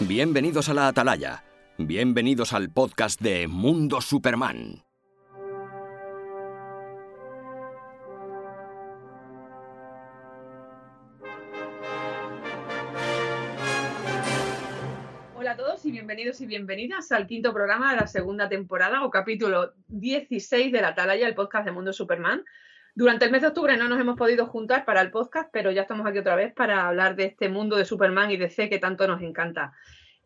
Bienvenidos a la Atalaya. Bienvenidos al podcast de Mundo Superman. Hola a todos y bienvenidos y bienvenidas al quinto programa de la segunda temporada o capítulo 16 de la Atalaya, el podcast de Mundo Superman. Durante el mes de octubre no nos hemos podido juntar para el podcast, pero ya estamos aquí otra vez para hablar de este mundo de Superman y de C que tanto nos encanta.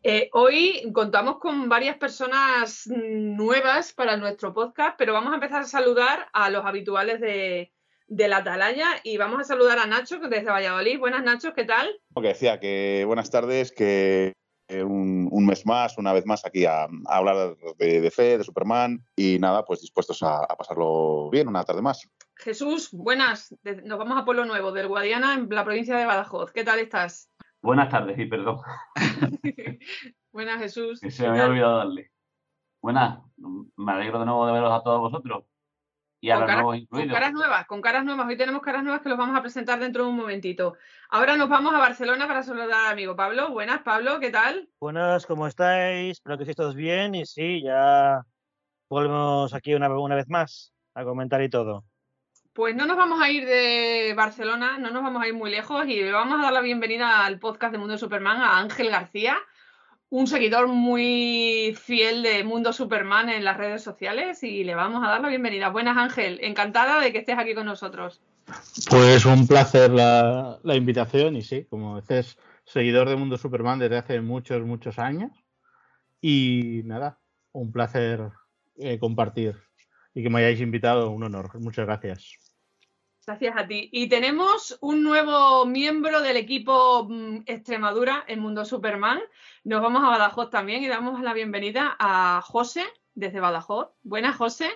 Eh, hoy contamos con varias personas nuevas para nuestro podcast, pero vamos a empezar a saludar a los habituales de, la Atalaya y vamos a saludar a Nacho desde Valladolid. Buenas Nacho, ¿qué tal? Lo que decía, que buenas tardes, que un, un mes más, una vez más aquí a, a hablar de DC, de Superman y nada, pues dispuestos a, a pasarlo bien una tarde más. Jesús, buenas. Nos vamos a Pueblo Nuevo, del Guadiana, en la provincia de Badajoz. ¿Qué tal estás? Buenas tardes y perdón, buenas, Jesús. que se ¿Qué me había olvidado darle. Buenas, me alegro de nuevo de veros a todos vosotros y a Con los caras- nuevos Con caras nuevas, con caras nuevas. Hoy tenemos caras nuevas que los vamos a presentar dentro de un momentito. Ahora nos vamos a Barcelona para saludar al amigo Pablo. Buenas, Pablo, ¿qué tal? Buenas, ¿cómo estáis? Espero que estéis todos bien y sí, ya volvemos aquí una, una vez más a comentar y todo. Pues no nos vamos a ir de Barcelona, no nos vamos a ir muy lejos y le vamos a dar la bienvenida al podcast de Mundo Superman a Ángel García, un seguidor muy fiel de Mundo Superman en las redes sociales y le vamos a dar la bienvenida. Buenas Ángel, encantada de que estés aquí con nosotros. Pues un placer la, la invitación y sí, como dices, seguidor de Mundo Superman desde hace muchos, muchos años. Y nada, un placer eh, compartir y que me hayáis invitado, un honor. Muchas gracias. Gracias a ti. Y tenemos un nuevo miembro del equipo mm, Extremadura en Mundo Superman. Nos vamos a Badajoz también y damos la bienvenida a José desde Badajoz. Buenas, José.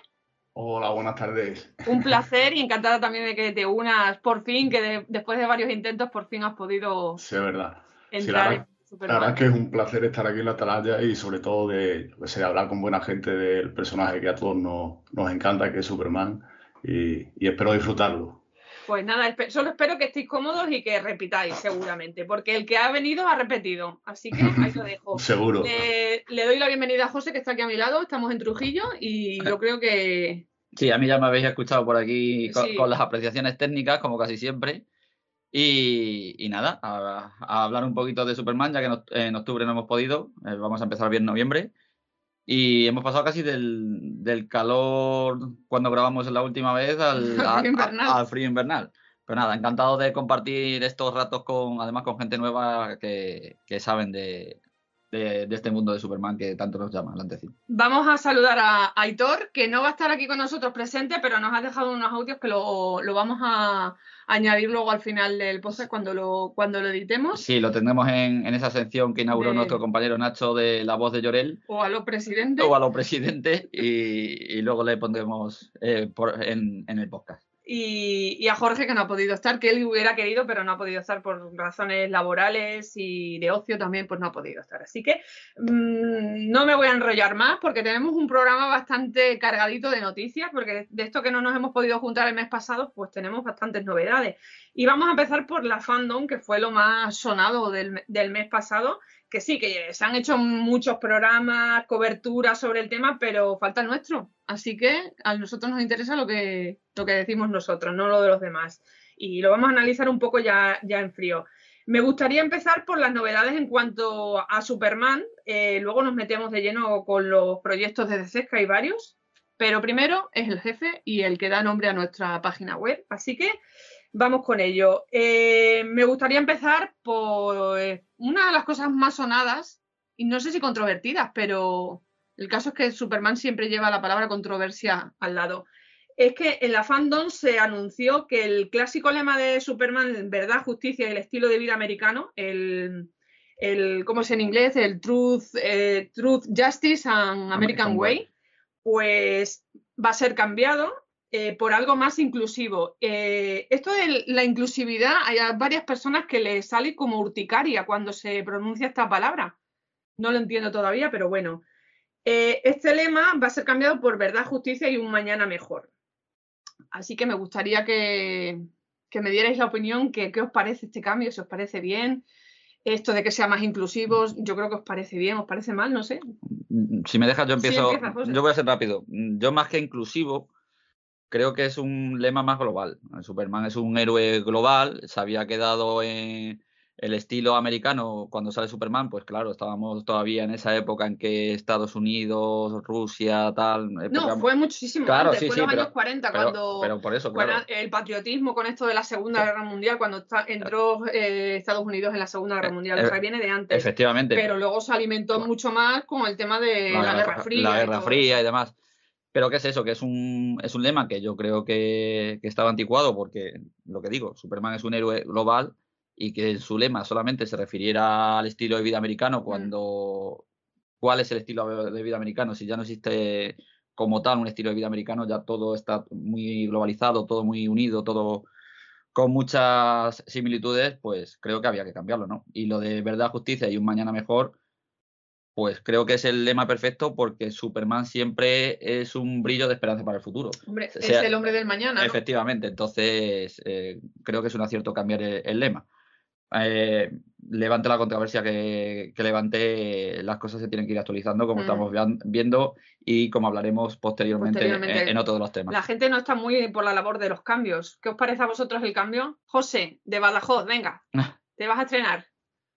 Hola, buenas tardes. Un placer y encantada también de que te unas por fin, que de- después de varios intentos por fin has podido Sí, es verdad. entrar verdad- en La verdad Superman. es que es un placer estar aquí en la Atalaya y sobre todo de, hablar con buena gente del personaje que a todos nos, nos encanta, que es Superman, y, y espero disfrutarlo. Pues nada, solo espero que estéis cómodos y que repitáis seguramente, porque el que ha venido ha repetido. Así que ahí lo dejo. Seguro. Le, le doy la bienvenida a José, que está aquí a mi lado. Estamos en Trujillo y yo creo que Sí, a mí ya me habéis escuchado por aquí con, Sí. con las apreciaciones técnicas, como casi siempre. Y, y nada, a, a hablar un poquito de Superman, ya que en oct- en octubre no hemos podido. eh, vamos a empezar bien en noviembre. Y hemos pasado casi del, del calor cuando grabamos la última vez al, a- frío a- invernal. al frío invernal. Pero nada, encantado de compartir estos ratos con, además con gente nueva que, que saben de, de- de este mundo de Superman que tanto nos llama, Lantecín. vamos a saludar a Aitor, que no va a estar aquí con nosotros presente, pero nos ha dejado unos audios que lo, lo vamos a añadir luego al final del podcast cuando lo, cuando lo editemos. Sí, lo tendremos en, en esa sección que inauguró De- nuestro compañero Nacho de La Voz de Llorel O a lo presidente. o a los presidentes y, y luego le pondremos eh, por- en, en el podcast. Y, a Jorge que no ha podido estar, que él hubiera querido, pero no ha podido estar por razones laborales y de ocio también, pues no ha podido estar. Así que mm, no me voy a enrollar más porque tenemos un programa bastante cargadito de noticias, porque de esto que no nos hemos podido juntar el mes pasado, pues tenemos bastantes novedades. Y vamos a empezar por la fandom, que fue lo más sonado del, del mes pasado, que sí, que se han hecho muchos programas, coberturas sobre el tema, pero falta nuestro. Así que a nosotros nos interesa lo que, lo que decimos nosotros, no lo de los demás. Y lo vamos a analizar un poco ya, ya en frío. Me gustaría empezar por las novedades en cuanto a Superman. eh, luego nos metemos de lleno con los proyectos de DC, que hay varios. Pero primero es el jefe y el que da nombre a nuestra página web. Así que vamos con ello. Eh, me gustaría empezar por eh, una de las cosas más sonadas, y no sé si controvertidas, pero el caso es que Superman siempre lleva la palabra controversia al lado. Es que en la fandom se anunció que el clásico lema de Superman, verdad, justicia y el estilo de vida americano, el, el ¿cómo es en inglés? El Truth, eh, truth Justice and American, American Way, Way. pues va a ser cambiado eh, por algo más inclusivo. Eh, esto de la inclusividad, hay varias personas que les sale como urticaria cuando se pronuncia esta palabra. No lo entiendo todavía, pero bueno. Eh, este lema va a ser cambiado por verdad, justicia y un mañana mejor. Así que me gustaría que, que me dierais la opinión, que, qué os parece este cambio, si os parece bien. Esto de que sea más inclusivos, yo creo que os parece bien, os parece mal, no sé. Si me dejas, yo Sí, empiezo. empieza, yo voy a ser rápido. Yo, más que inclusivo, creo que es un lema más global. Superman es un héroe global. Se había quedado en el estilo americano cuando sale Superman. Pues claro, estábamos todavía en esa época en que Estados Unidos, Rusia, tal. No, época- fue muchísimo Claro, antes, sí, fue sí, en los pero- años 40 pero, cuando pero por eso, claro. el patriotismo con esto de la Segunda Guerra Mundial, cuando está- entró eh, Estados Unidos en la Segunda Guerra Mundial, o sea, eh, viene de antes. Efectivamente. Pero luego se alimentó mucho más con el tema de la, Guerra Fría. la Guerra Fría y demás. Pero ¿qué es eso? Que es un, es un lema que yo creo que, que estaba anticuado porque, lo que digo, Superman es un héroe global y que su lema solamente se refiriera al estilo de vida americano cuando... ¿Cuál es el estilo de vida americano? Si ya no existe como tal un estilo de vida americano, ya todo está muy globalizado, todo muy unido, todo con muchas similitudes, pues creo que había que cambiarlo, ¿no? Y lo de verdad, justicia y un mañana mejor, pues creo que es el lema perfecto porque Superman siempre es un brillo de esperanza para el futuro. Hombre, O sea, es el hombre del mañana. ¿no? Efectivamente, entonces eh, creo que es un acierto cambiar el, el lema. Eh, levante la controversia que, que levante, las cosas se tienen que ir actualizando como Mm. estamos viendo y como hablaremos posteriormente, Posteriormente. En, en otro de los temas. La gente no está muy por la labor de los cambios. ¿Qué os parece a vosotros el cambio? José, de Badajoz, venga, te vas a estrenar.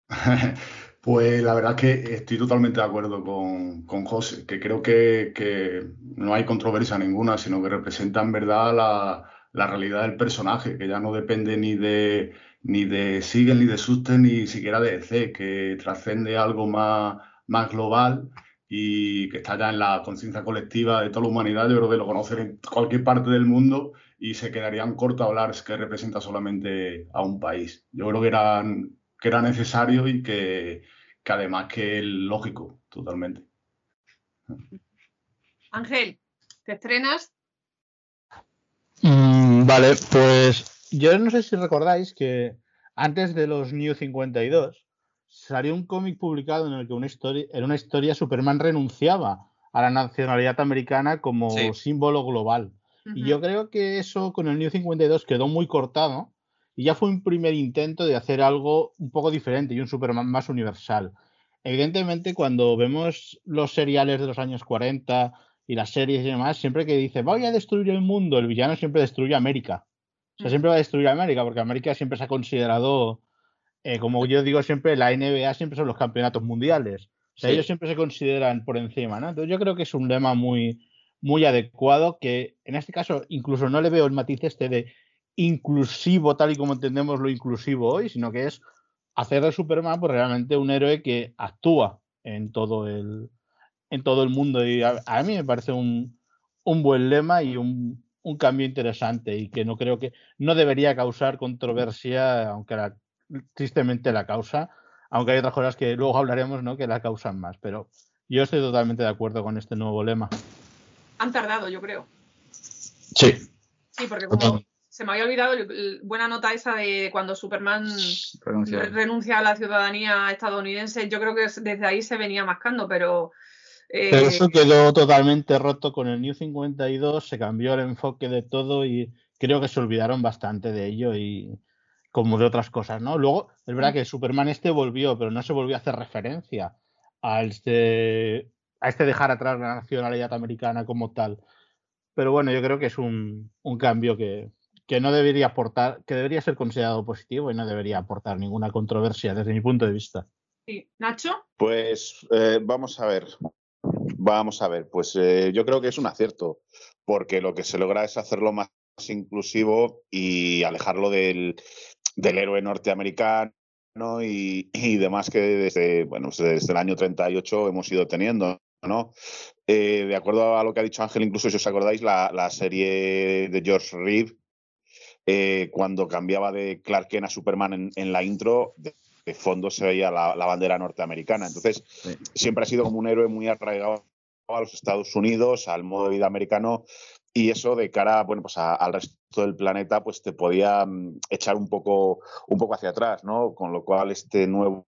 Pues la verdad es que estoy totalmente de acuerdo con, con José, que creo que, que no hay controversia ninguna, sino que representa en verdad la, la realidad del personaje, que ya no depende ni de, ni de Siegel, ni de Susten, ni siquiera de DC, que trascende algo más, más global y que está ya en la conciencia colectiva de toda la humanidad. Yo creo que lo conocen en cualquier parte del mundo y se quedarían cortos a hablar que representa solamente a un país. Yo creo que era, que era necesario y que, que además que es lógico, totalmente. Ángel, ¿te estrenas? Mm, vale, pues yo no sé si recordáis que antes de los New 52 salió un cómic publicado en el que una historia, en una historia Superman renunciaba a la nacionalidad americana como Sí. símbolo global. Y yo creo que eso con el New 52 quedó muy cortado y ya fue un primer intento de hacer algo un poco diferente y un Superman más universal. Evidentemente, cuando vemos los seriales de los años 40 y las series y demás, siempre que dice voy a destruir el mundo, el villano siempre destruye América. O sea, Mm. siempre va a destruir América, porque América siempre se ha considerado, eh, como yo digo siempre, la NBA siempre son los campeonatos mundiales. O sea, Sí. ellos siempre se consideran por encima, ¿no? Entonces yo creo que es un lema muy, muy adecuado, que en este caso incluso no le veo el matiz este de inclusivo, tal y como entendemos lo inclusivo hoy, sino que es hacer de Superman pues, realmente un héroe que actúa en todo el, en todo el mundo. Y a, a mí me parece un, un buen lema y un, un cambio interesante y que no creo que no debería causar controversia, aunque la- tristemente la causa, aunque hay otras cosas que luego hablaremos ¿no? que la causan más. Pero yo estoy totalmente de acuerdo con este nuevo lema. Han tardado, yo creo. Sí. Sí, porque como. Se me había olvidado, el- el- buena nota esa de cuando Superman renuncia a la ciudadanía estadounidense, yo creo que es- desde ahí se venía mascando, pero... eh, Pero eso quedó totalmente roto con el New 52, se cambió el enfoque de todo y creo que se olvidaron bastante de ello y como de otras cosas, ¿no? Luego, es verdad que Superman este volvió, pero no se volvió a hacer referencia a este, a este dejar atrás la nacionalidad americana como tal. Pero bueno, yo creo que es un, un cambio que, que no debería aportar, que debería ser considerado positivo y no debería aportar ninguna controversia desde mi punto de vista. sí. Nacho, Pues eh, vamos a ver. Vamos a ver. Pues eh, yo creo que es un acierto, porque lo que se logra es hacerlo más inclusivo y alejarlo del, del héroe norteamericano y, y demás que desde, bueno, pues desde el año 38 hemos ido teniendo. ¿no? Eh, de acuerdo a lo que ha dicho Ángel, incluso si os acordáis, la, la serie de George Reeve, eh, cuando cambiaba de Clark Kent a Superman en, en la intro, de, de fondo se veía la, la bandera norteamericana. Entonces, Sí. siempre ha sido como un héroe muy arraigado a los Estados Unidos, al modo de vida americano, y eso de cara bueno, pues a- al resto del planeta, pues te podía mm, echar un poco, un poco hacia atrás, ¿no? Con lo cual, este nuevo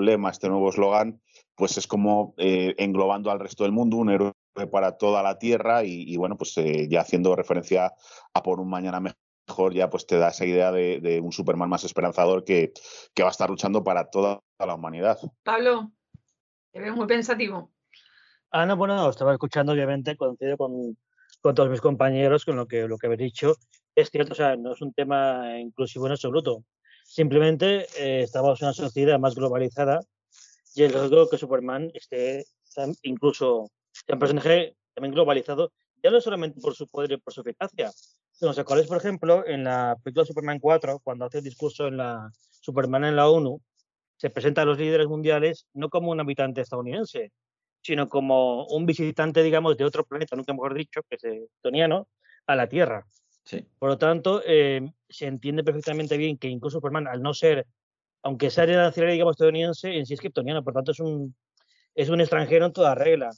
lema, este nuevo eslogan, pues es como eh, englobando al resto del mundo, un héroe para toda la Tierra y, y, bueno, pues eh, ya haciendo referencia a por un mañana mejor mejor ya pues te da esa idea de, de un Superman más esperanzador que, que va a estar luchando para toda la humanidad. Pablo, te veo muy pensativo. Ah, no, bueno, no, estaba escuchando, obviamente, coincido con, con todos mis compañeros con lo que, lo que habéis dicho. Es cierto, o sea, no es un tema inclusivo en absoluto. Simplemente eh, estamos en una sociedad más globalizada y es lógico que Superman esté incluso sea un personaje también globalizado, ya no solamente por su poder y por su eficacia. Si os acordáis, por ejemplo, en la película Superman 4, cuando hace el discurso en la Superman en la ONU, se presenta a los líderes mundiales no como un habitante estadounidense, sino como un visitante, digamos, de otro planeta, nunca mejor dicho, que es toniano, a la Tierra. Sí. Por lo tanto, eh, se entiende perfectamente bien que incluso Superman, al no ser, aunque sea de nacionalidad, digamos, estadounidense, en sí es kryptoniano, por tanto es un, es un extranjero en toda regla,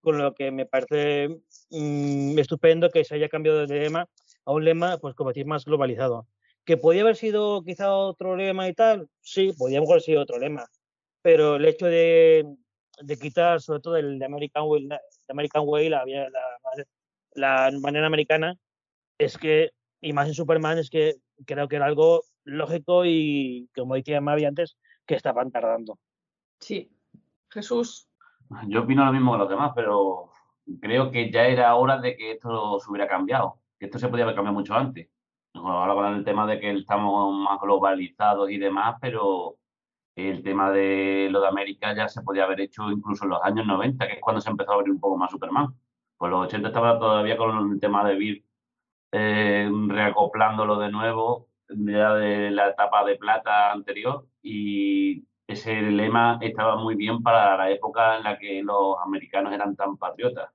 con lo que me parece mm, estupendo que se haya cambiado de lema a un lema, pues como decir, más globalizado. ¿Que podía haber sido quizá otro lema y tal? Sí, podía haber sido otro lema, pero el hecho de, de quitar sobre todo el de American Way, la, de American Way, la, la, la manera americana, es que, y más en Superman, es que creo que era algo lógico y, como decía Mavi antes, que estaban tardando. Sí. Jesús. Yo opino lo mismo que los demás, pero creo que ya era hora de que esto se hubiera cambiado. Esto se podía haber cambiado mucho antes. Ahora con el tema de que estamos más globalizados y demás, pero el tema de lo de América ya se podía haber hecho incluso en los años 90, que es cuando se empezó a abrir un poco más Superman. Pues los 80 estaba todavía con el tema de Bill eh, reacoplándolo de nuevo, ya de la etapa de plata anterior, y ese lema estaba muy bien para la época en la que los americanos eran tan patriotas.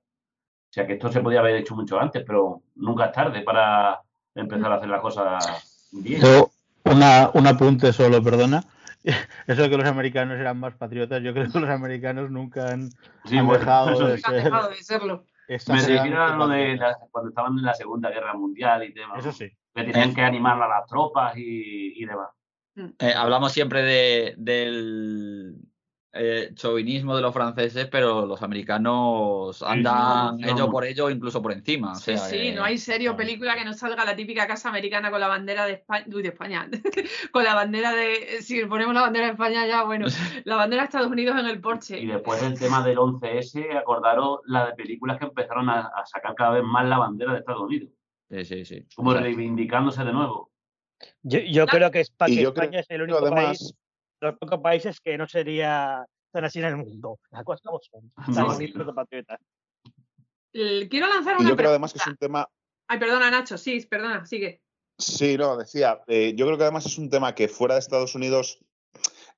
O sea que esto se podía haber hecho mucho antes, pero nunca es tarde para empezar a hacer las cosas bien. Yo, una, un apunte solo, perdona. Eso de que los americanos eran más patriotas, yo creo que los americanos nunca han, Sí, han bueno, dejado de sí. Ha ser dejado de serlo. Me refiero a lo de la- cuando estaban en la Segunda Guerra Mundial y demás. Eso sí. Que tenían que animar a las tropas y, y demás. Eh, hablamos siempre de, del eh, chauvinismo de los franceses, pero los americanos andan sí, por ellos, incluso por encima. O Sí, sea, sí, eh, no hay serio película que no salga la típica casa americana con la bandera de España, uy, de España, con la bandera de, si ponemos la bandera de España ya, bueno, la bandera de Estados Unidos en el Y porche. después del tema del 11S, acordaros la de películas que empezaron a, a sacar cada vez más la bandera de Estados Unidos, Sí, sí, sí. como reivindicándose de nuevo. Yo, yo creo que, Y España creo es el único además, país, los pocos países que no sería tan así en el mundo. Las cosas como son. No, sí. Quiero lanzar y una yo creo además que es pregunta. un tema Ay, perdona, Nacho, sí, perdona, sigue. Sí, no, decía, eh, yo creo que además es un tema que fuera de Estados Unidos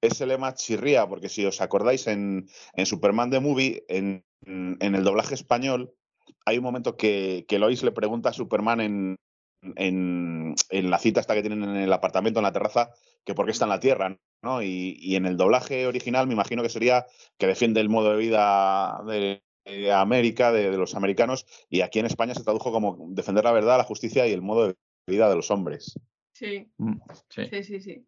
ese lema chirría, porque si os acordáis en, en Superman the Movie, en, en el doblaje español, hay un momento que, que Lois le pregunta a Superman en, en, en la cita esta que tienen en el apartamento, en la terraza, que por qué está en la Tierra, ¿no? Y, y en el doblaje original me imagino que sería que defiende el modo de vida de, de América, de, de los americanos, y aquí en España se tradujo como defender la verdad, la justicia y el modo de vida de los hombres. Sí, mm, sí. sí, sí, sí.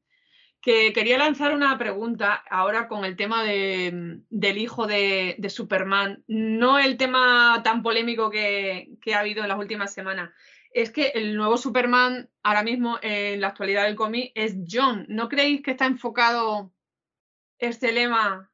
Que quería lanzar una pregunta ahora con el tema de, del hijo de, de Superman. No el tema tan polémico que, que ha habido en las últimas semanas. Es que el nuevo Superman, ahora mismo en la actualidad del cómic, es John. ¿No creéis que está enfocado este lema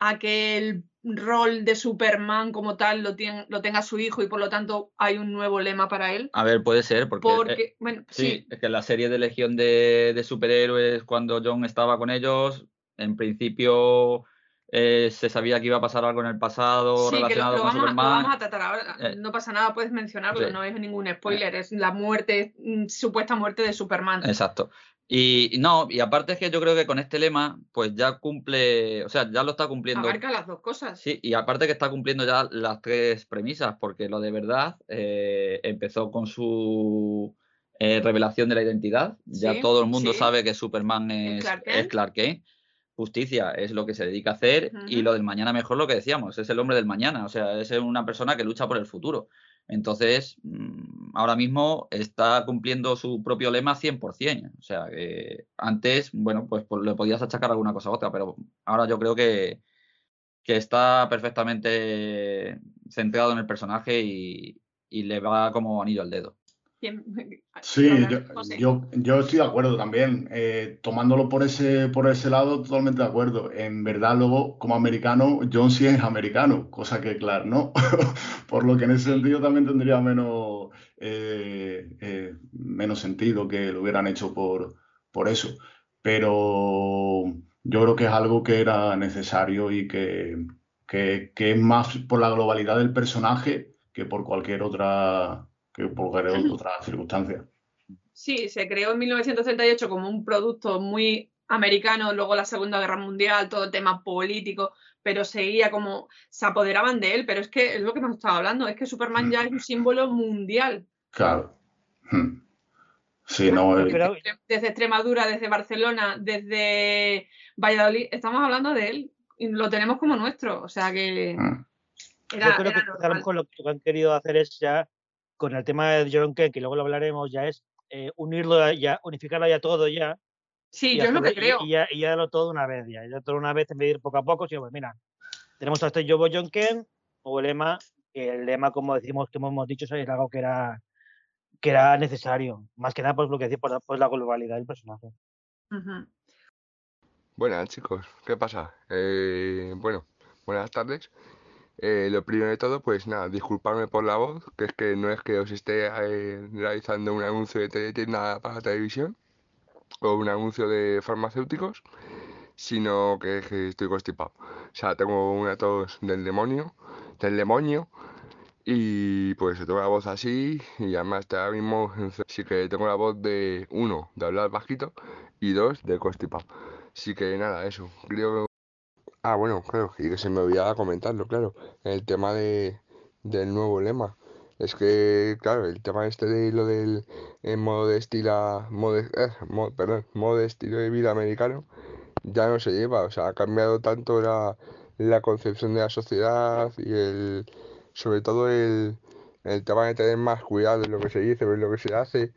a que el rol de Superman como tal lo, tenga su hijo y por lo tanto hay un nuevo lema para él? A ver, puede ser, porque, eh, bueno, sí, sí, es que la serie de Legión de, de Superhéroes, cuando John estaba con ellos, en principio eh, se sabía que iba a pasar algo en el pasado Sí, que lo, relacionado lo con vamos, lo Superman. vamos a tratar ahora. Eh, no pasa nada, puedes mencionarlo, sí. no es ningún spoiler, es la muerte, mm, supuesta muerte de Superman. Exacto. Y, no, y aparte es que yo creo que con este lema, pues ya cumple, o sea, ya lo está cumpliendo. Abarca las dos cosas. Sí, y aparte que está cumpliendo ya las tres premisas, porque lo de verdad eh, empezó con su eh, revelación de la identidad. Ya Sí, todo el mundo sí. sabe que Superman Es es, Clark es. Clark Kent. Justicia es lo que se dedica a hacer y lo del mañana mejor lo que decíamos, es el hombre del mañana, o sea, es una persona que lucha por el futuro. Entonces, mm, ahora mismo está cumpliendo su propio lema 100%. O sea, que antes, bueno, pues, pues le podías achacar alguna cosa a otra, pero ahora yo creo que, que está perfectamente centrado en el personaje y, y le va como anillo al dedo. Sí, yo, yo, estoy de acuerdo también. Eh, tomándolo por ese, por ese lado, totalmente de acuerdo. En verdad, luego, como americano, John sí es americano, cosa que, claro, ¿no? por lo que en ese sentido también tendría menos, eh, eh, menos sentido que lo hubieran hecho por, por eso. Pero yo creo que es algo que era necesario y que, que, que es más por la globalidad del personaje que por cualquier otra que por otra circunstancia. Sí, se creó en 1938 como un producto muy americano, luego la Segunda Guerra Mundial, todo el tema político, pero seguía como, se apoderaban de él, pero es que es lo que hemos estado hablando, es que Superman ya es un símbolo mundial. Claro. Hmm. Sí, no, eh, Desde Extremadura, desde Barcelona, desde Valladolid, estamos hablando de él y lo tenemos como nuestro, o sea que... Hmm. Yo creo que a lo mejor lo que han querido hacer es ya con el tema de John Ken, que luego lo hablaremos, ya es eh, unirlo, ya, unificarlo ya todo ya. Sí, yo es lo que creo. Y, ya, y ya lo todo una vez, ya, ya todo una vez en vez de ir poco a poco, sino pues mira, tenemos a este Jobo John Ken, o el lema, que el lema, como decimos, que hemos dicho, es algo que era que era necesario, más que nada por lo que decía, por, por la globalidad del personaje. Buenas chicos, ¿qué pasa? Eh, bueno, buenas tardes. Eh, lo primero de todo, pues nada, disculparme por la voz, que es que no es que os esté eh, realizando un anuncio de teletienda para la televisión o un anuncio de farmacéuticos, sino que, que estoy constipado. O sea, tengo una tos del demonio, del demonio, y pues tengo la voz así, y además ahora mismo sí que tengo la voz de uno, de hablar bajito, y dos, de constipado. Así que nada, eso, creo Ah, bueno, claro, y que se me olvidaba comentarlo, claro, el tema de, del nuevo lema. Es que, claro, el tema este de lo del modo de estilo, modo, eh, perdón, modo de estilo de vida americano, ya no se lleva, o sea, ha cambiado tanto la, la concepción de la sociedad y el, sobre todo el, el tema de tener más cuidado en lo que se dice, en lo que se hace,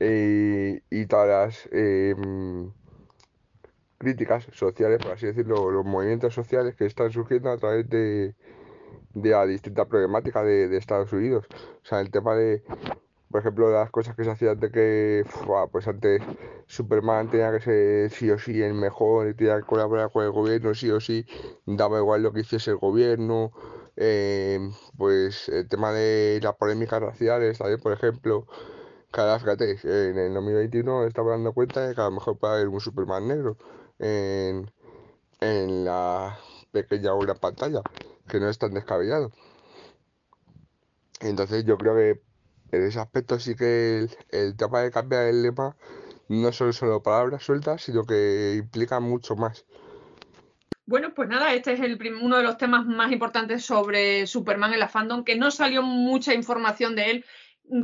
eh, y todas las... Em, críticas sociales, por así decirlo, los movimientos sociales que están surgiendo a través de, de la distinta problemática de, Estados Unidos. O sea, el tema de, por ejemplo, las cosas que se hacían de que, pues antes Superman tenía que ser sí o sí el mejor, y tenía que colaborar con el gobierno sí o sí, daba igual lo que hiciese el gobierno. Eh, pues el tema de las polémicas raciales, también, por ejemplo, cada fíjate, en el 2021 estaba dando cuenta de que a lo mejor puede haber un Superman negro en, la pequeña o pantalla, que no es tan descabellado. Entonces yo creo que en ese aspecto sí que el, tema de cambiar el lema no son solo palabras sueltas, sino que implica mucho más. Bueno, pues nada, este es el uno de los temas más importantes sobre Superman en la fandom, que no salió mucha información de él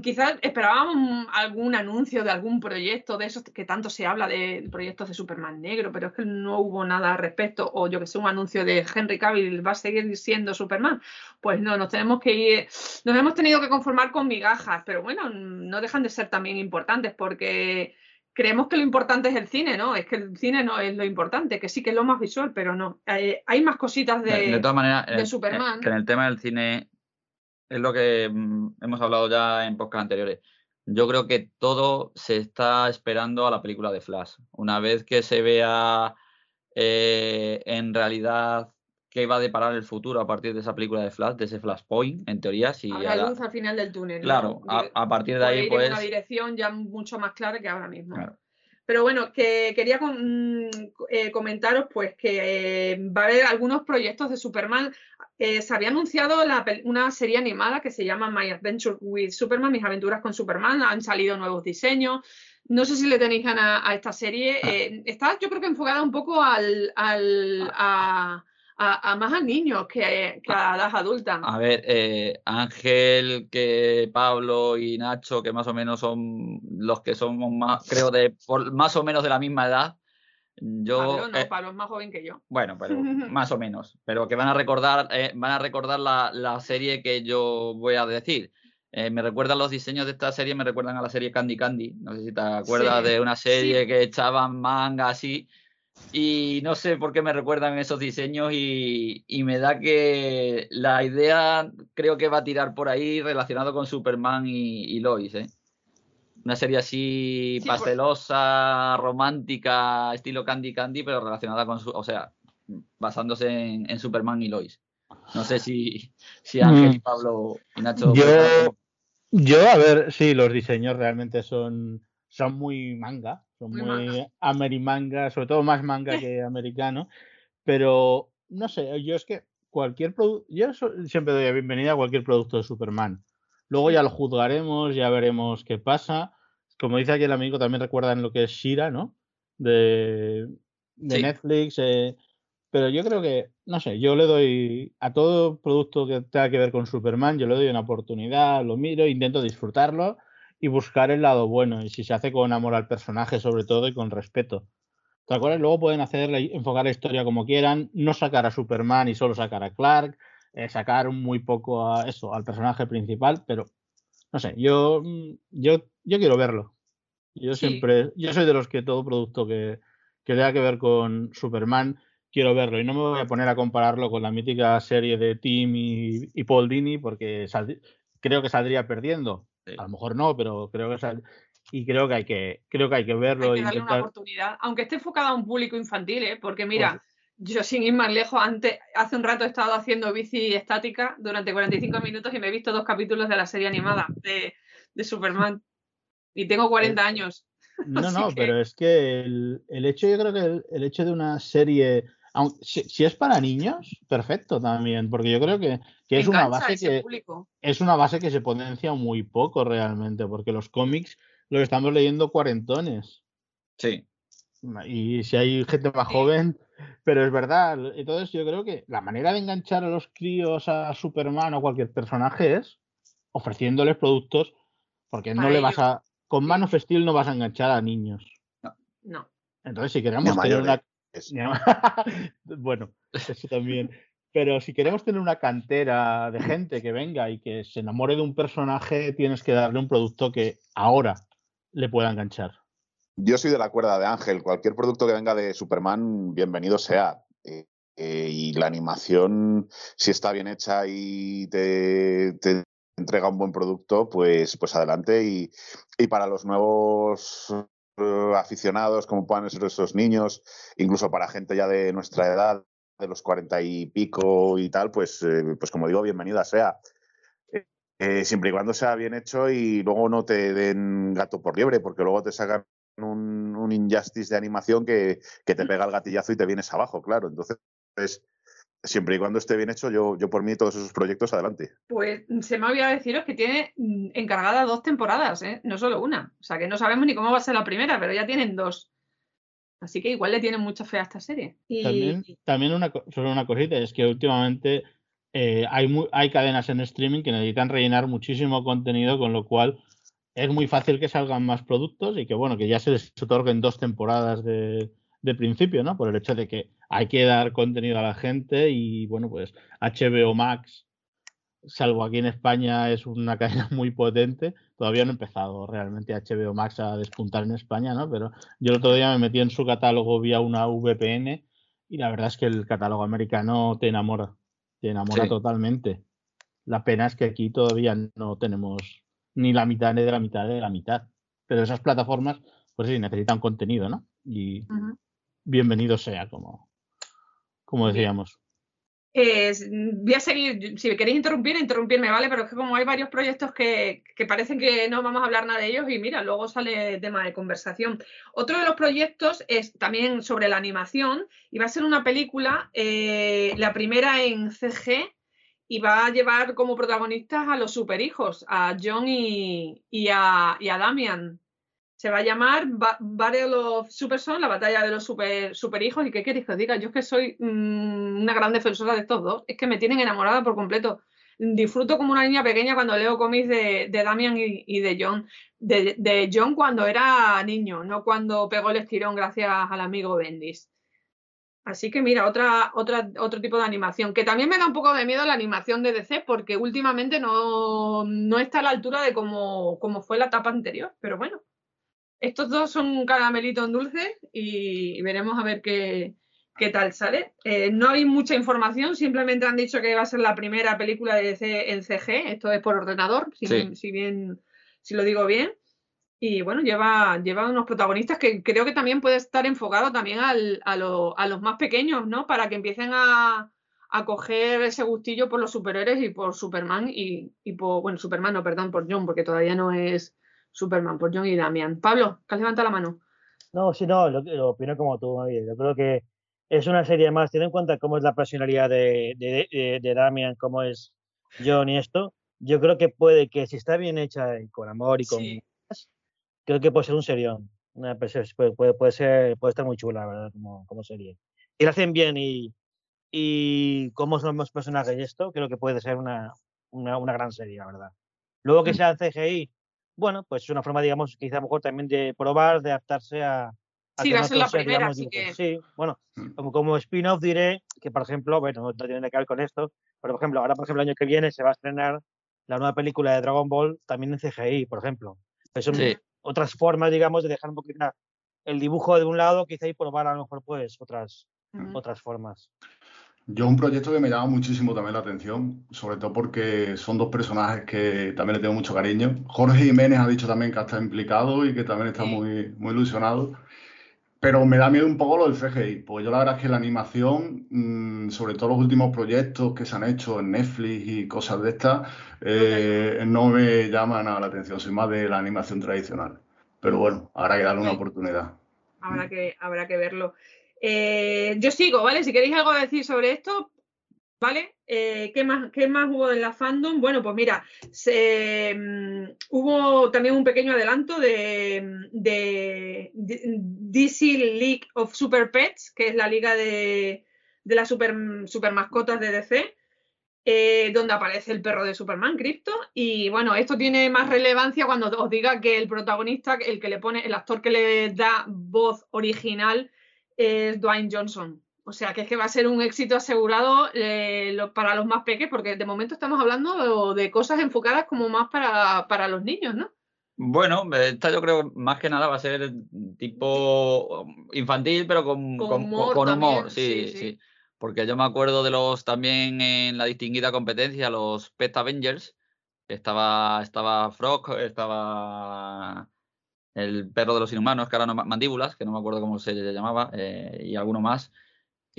quizás esperábamos algún anuncio de algún proyecto de esos que tanto se habla de proyectos de Superman negro, pero es que no hubo nada al respecto, o yo que sé, un anuncio de Henry Cavill va a seguir siendo Superman. Pues no, nos tenemos que ir, nos hemos tenido que conformar con migajas, pero bueno, no dejan de ser también importantes porque creemos que lo importante es el cine, ¿no? Es que el cine no es lo importante, que sí que es lo más visual, pero no. Eh, hay más cositas de, de, todas maneras, de Superman. Que en el tema del cine es lo que mm, hemos hablado ya en podcast anteriores. Yo creo que todo se está esperando a la película de Flash. Una vez que se vea eh, en realidad qué va a deparar el futuro a partir de esa película de Flash, de ese Flashpoint, en teoría. Si la luz al final del túnel. Claro, a, partir de ahí, pues. una dirección ya mucho más clara que ahora mismo. Pero bueno, que quería mm, eh, comentaros pues que eh, va a haber algunos proyectos de Superman. Eh, se había anunciado una serie animada que se llama My Adventure with Superman, Mis aventuras con Superman. Han salido nuevos diseños. No sé si le tenéis ganas a esta serie. Ah. está yo creo que enfocada un poco al, a, a, más a niños que, a las adultas. A ver, eh, Ángel, que Pablo y Nacho, que más o menos son los que somos más, creo, de más o menos de la misma edad. Yo, Pablo no, eh, Pablo es más joven que yo. Bueno, pero más o menos. Pero que van a recordar, eh, van a recordar la, serie que yo voy a decir. me recuerdan los diseños de esta serie, me recuerdan a la serie Candy Candy. No sé si te acuerdas de una serie que echaban manga así. Y no sé por qué me recuerdan esos diseños y, me da que la idea creo que va a tirar por ahí relacionado con Superman y, Lois. ¿eh? una serie así Sí, por- pastelosa, romántica, estilo Candy Candy, pero relacionada con su, o sea, basándose en, en Superman y Lois. No sé si, si Ángel y Mm. Pablo y Nacho. Yo, yo, a ver, sí, los diseños realmente son, son muy manga, son Muy muy, manga. amerimanga, sobre todo más manga que americano, pero no sé, yo es que cualquier producto, yo siempre doy la bienvenida a cualquier producto de Superman. Luego ya lo juzgaremos, ya veremos qué pasa. Como dice aquí el amigo, también recuerdan lo que es Shira, ¿no? De, de Sí. Netflix. eh, pero yo creo que, no sé, yo le doy a todo producto que tenga que ver con Superman, yo le doy una oportunidad, lo miro, intento disfrutarlo y buscar el lado bueno. Y si se hace con amor al personaje, sobre todo, y con respeto. ¿Te acuerdas? Luego pueden hacer, la- enfocar la historia como quieran, no sacar a Superman y solo sacar a Clark, eh, sacar muy poco a eso, al personaje principal, pero no sé, yo, mm, yo, yo quiero verlo. Yo Sí. siempre, yo soy de los que todo producto que, que tenga que ver con Superman, quiero verlo. Y no me voy a poner a compararlo con la mítica serie de Tim y, y Paul Dini, porque creo que saldría perdiendo. Sí. A lo mejor no, pero creo que y creo que hay que, creo que hay que Hay verlo que e darle una oportunidad, aunque esté enfocada a un público infantil, ¿eh? porque mira, Pues- yo sin ir más lejos, antes, hace un rato he estado haciendo bici estática durante 45 minutos y me he visto dos capítulos de la serie animada de, de Superman. Y tengo 40 años. No, no, que- pero es que el, el hecho, yo creo que el, el hecho de una serie, si, si es para niños, perfecto también, porque yo creo que, que es una a base que público. es una base que se potencia muy poco realmente, porque los cómics los estamos leyendo cuarentones. Sí. Y si hay gente más Sí. joven, pero es verdad. Entonces yo creo que la manera de enganchar a los críos a Superman o cualquier personaje es ofreciéndoles productos, porque no le vas a, con. Man of Steel no vas a enganchar a niños. No. Entonces si a queremos tener una... bueno, eso también. Pero si queremos tener una cantera de gente que venga y que se enamore de un personaje, tienes que darle un producto que ahora le pueda enganchar. Yo soy de la cuerda de Ángel. Cualquier producto que venga de Superman, bienvenido sea. Eh, eh, y la animación, si está bien hecha y te, te entrega un buen producto, pues, pues adelante. Y, y para los nuevos aficionados, como puedan ser esos niños, incluso para gente ya de nuestra edad, de los cuarenta y pico y tal, pues, eh, pues como digo, bienvenida sea. Eh, siempre y cuando sea bien hecho y luego no te den gato por liebre, porque luego te sacan un, un injustice de animación que, que te pega el gatillazo y te vienes abajo, claro. Entonces, siempre y cuando esté bien hecho, yo, yo por mí todos esos proyectos adelante. Pues se me olvidado deciros que tiene mm, encargada dos temporadas, ¿eh? no solo una. O sea que no sabemos ni cómo va a ser la primera, pero ya tienen dos. Así que igual le tienen mucha fe a esta serie. Y También, también una, una cosita, es que últimamente eh, hay, hay cadenas en streaming que necesitan rellenar muchísimo contenido, con lo cual es muy fácil que salgan más productos y que bueno, que ya se les otorguen dos temporadas de, de principio, ¿no? Por el hecho de que hay que dar contenido a la gente y bueno, pues HBO Max, salvo aquí en España, es una cadena muy potente. Todavía no ha empezado realmente HBO Max a despuntar en España, ¿no? Pero yo el otro día me metí en su catálogo vía una VPN y la verdad es que el catálogo americano te enamora, te enamora Sí. totalmente. La pena es que aquí todavía no tenemos ni la mitad ni de la mitad de la mitad. Pero esas plataformas, pues sí, necesitan contenido, ¿no? Y. bienvenido sea, como, como decíamos. Eh, voy a seguir, si queréis interrumpir, interrumpirme, ¿vale? Pero es que como hay varios proyectos que, que parecen que no vamos a hablar nada de ellos y mira, luego sale tema de conversación. Otro de los proyectos es también sobre la animación y va a ser una película, eh, la primera en CG y va a llevar como protagonistas a los superhijos, a John y, y a, y a Damian. Se va a llamar Ba- Battle of Super Son, la batalla de los super, superhijos. ¿Y qué queréis que os diga? Yo es que soy mm, una gran defensora de estos dos. Es que me tienen enamorada por completo. Disfruto como una niña pequeña cuando leo cómics de, de Damian y, de John. De, de John cuando era niño, no cuando pegó el estirón gracias al amigo Bendis. Así que mira, otra, otra, otro tipo de animación. Que también me da un poco de miedo la animación de DC, porque últimamente no, no está a la altura de como fue la etapa anterior. Pero bueno, estos dos son un caramelito en dulce y veremos a ver qué, qué tal sale. Eh, no hay mucha información, simplemente han dicho que va a ser la primera película de DC en CG, esto es por ordenador, si, Sí. si bien, si lo digo bien. Y bueno, lleva, lleva unos protagonistas que creo que también puede estar enfocado también al, a, lo- a los más pequeños, ¿no? Para que empiecen a, a coger ese gustillo por los superhéroes y por Superman y, y por, bueno, Superman, no, perdón, por John, porque todavía no es Superman, por John y Damian. Pablo, que has levantado la mano. No, sí, no, lo, lo opino como tú, María. Yo creo que es una serie más, teniendo en cuenta cómo es la personalidad de, de, de- de Damian, cómo es John y esto, yo creo que puede que si está bien hecha y con amor y con Sí. creo que puede ser un serión. Una puede, puede, puede ser, puede estar muy chula, la verdad, como, como serie. Si la hacen bien y, y cómo son los personajes y esto, creo que puede ser una, una, una gran serie, la verdad. Luego que Mm. sea CGI, bueno, pues es una forma, digamos, quizá a lo mejor también de probar, de adaptarse a, a Sí, va a ser la primera, digamos, así que- Sí, bueno, Mm. como, como spin-off diré que, por ejemplo, bueno, no tiene nada que ver con esto, pero por ejemplo, ahora, por ejemplo, el año que viene se va a estrenar la nueva película de Dragon Ball también en CGI, por ejemplo. Pues son Sí. otras formas, digamos, de dejar un poquito el dibujo de un lado, quizá y probar a lo mejor, pues, otras, Ujú. otras formas. Yo un proyecto que me llama muchísimo también la atención, sobre todo porque son dos personajes que también le tengo mucho cariño. Jorge Jiménez ha dicho también que está implicado y que también está Sí. muy, muy ilusionado. Pero me da miedo un poco lo del CGI, porque yo la verdad es que la animación, mm, sobre todo los últimos proyectos que se han hecho en Netflix y cosas de estas, eh, no me llaman a la atención, soy más de la animación tradicional. Pero bueno, habrá que darle una oportunidad. Habrá que, habrá que verlo. Eh, yo sigo, ¿vale? Si queréis algo decir sobre esto, ¿vale? Eh, ¿qué más, qué más hubo en la fandom? Bueno, pues mira, se, mm, hubo también un pequeño adelanto de, de- de DC League of Super Pets, que es la liga de, de las super, super mascotas de DC. eh, donde aparece el perro de Superman, Crypto. Y bueno, esto tiene más relevancia cuando os diga que el protagonista, el que le pone, el actor que le da voz original es Dwayne Johnson. O sea, que es que va a ser un éxito asegurado eh, lo- para los más pequeños, porque de momento estamos hablando de, cosas enfocadas como más para, para los niños, ¿no? Bueno, esta yo creo más que nada va a ser tipo infantil, pero con, Con humor con humor, también, sí, sí, sí. sí. Porque yo me acuerdo de los también en la distinguida competencia, los Pet Avengers, estaba, estaba Frog, estaba el perro de los inhumanos, que ahora no, Mandíbulas, que no me acuerdo cómo se llamaba, eh, y alguno más.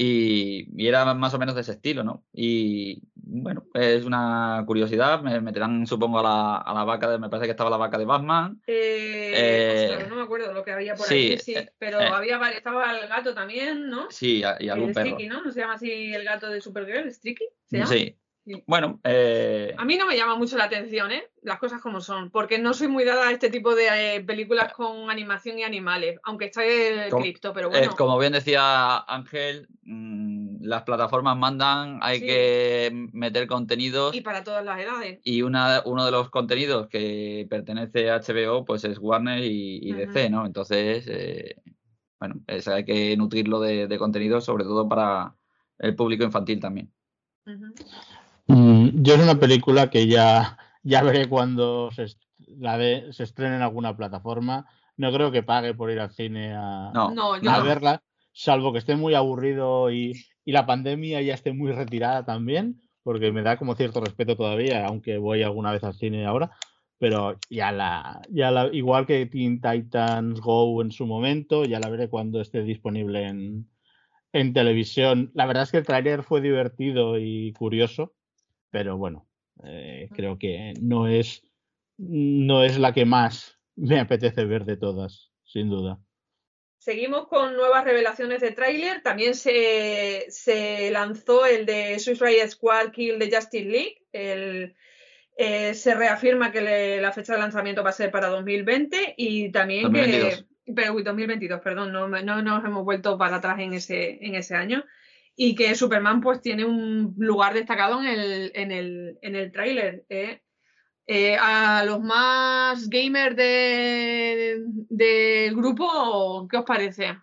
Y, y era más o menos de ese estilo, ¿no? Y bueno, es una curiosidad. Me meterán, supongo, a la, a la vaca de. Me parece que estaba la vaca de Batman. Eh, Eh, ostras, no me acuerdo lo que había por sí, ahí, sí, eh, pero eh. había estaba el gato también, ¿no? Sí, y algún el perro. Streaky, ¿no? ¿No se llama así el gato de Supergirl? ¿Streaky? ¿Se llama? Sí. Sí. Bueno, eh, A mí no me llama mucho la atención, ¿eh? Las cosas como son, porque no soy muy dada a este tipo de eh, películas con animación y animales, aunque está el Como- cripto, pero eh, bueno. como bien decía Ángel, mm, las plataformas mandan, hay Sí. que meter contenidos. Y para todas las edades. Y una, uno de los contenidos que pertenece a HBO, pues es Warner y, y DC. ¿no? Entonces, eh, bueno, es- hay que nutrirlo de, de contenido, sobre todo para el público infantil también. Mm, Yo es una película que ya, ya veré cuando se, est- la ve- se estrene en alguna plataforma. No creo que pague por ir al cine a, No, No, yo a no. verla, salvo que esté muy aburrido y, y la pandemia ya esté muy retirada también, porque me da como cierto respeto todavía, aunque voy alguna vez al cine ahora. Pero ya la, ya la, igual que Teen Titans Go en su momento, ya la veré cuando esté disponible en, en televisión. La verdad es que el tráiler fue divertido y curioso, pero bueno, eh, creo que no es, no es la que más me apetece ver de todas, sin duda. Seguimos con nuevas revelaciones de tráiler. También se, se lanzó el de Suicide Squad Kill the Justice League. El, eh, se reafirma que le- la fecha de lanzamiento va a ser para 2020 y también 2022. que... Pero, uy, 2022, perdón, no, me- no nos hemos vuelto para atrás en ese, en ese año. Y que Superman pues tiene un lugar destacado en el, en el, en el tráiler. ¿eh? Eh, a los más gamers de- del grupo, ¿qué os parece?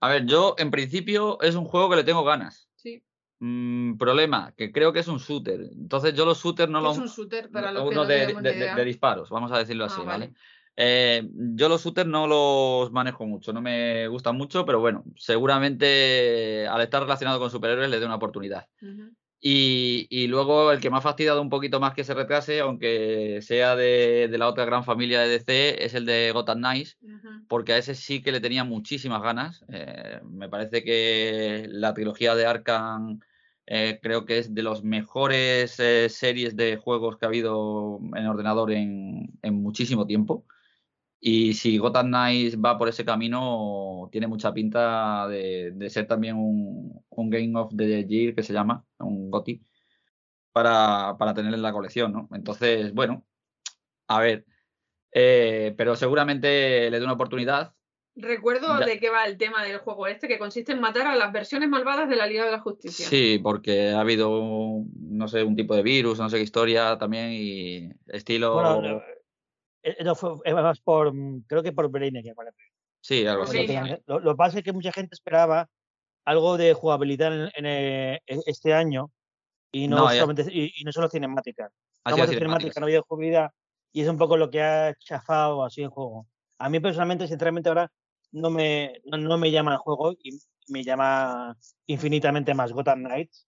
A ver, yo en principio es un juego que le tengo ganas. Sí. Mm, problema, que creo que es un shooter. Entonces yo los shooters no ¿Qué los... es un shooter para los que no de, de- disparos, vamos a decirlo Ah, así, vale. ¿vale? Eh, yo los shooters no los manejo mucho, no me gustan mucho, pero bueno, seguramente al estar relacionado con superhéroes le dé una oportunidad. Y, y luego el que me ha fastidiado un poquito más que se retrase, aunque sea de, de la otra gran familia de DC, es el de Gotham Knights, porque a ese sí que le tenía muchísimas ganas. Eh, me parece que la trilogía de Arkham eh, creo que es de los mejores eh, series de juegos que ha habido en ordenador en, en muchísimo tiempo. Y si Gotham Knights va por ese camino, tiene mucha pinta de, de ser también un, un Game of the Year que se llama, un GOTY, para, para tener en la colección, ¿no? Entonces, bueno, a ver. eh, pero seguramente le dé una oportunidad. Recuerdo Ya. de qué va el tema del juego este, que consiste en matar a las versiones malvadas de la Liga de la Justicia. Sí, porque ha habido, no sé, un tipo de virus, no sé qué historia también, y estilo. Bueno, no, fue, es más por, mm, creo que por parece. sí, algo así. Lo, lo que pasa es que mucha gente esperaba algo de jugabilidad en, en, eh, e- este año y no, No, solamente, y, y no solo cinemática. Sido de cinemática, cinemáticas. no había jugabilidad y es un poco lo que ha chafado así el juego. A mí personalmente, sinceramente, ahora no me, no, no me llama el juego y me llama infinitamente más Gotham Knights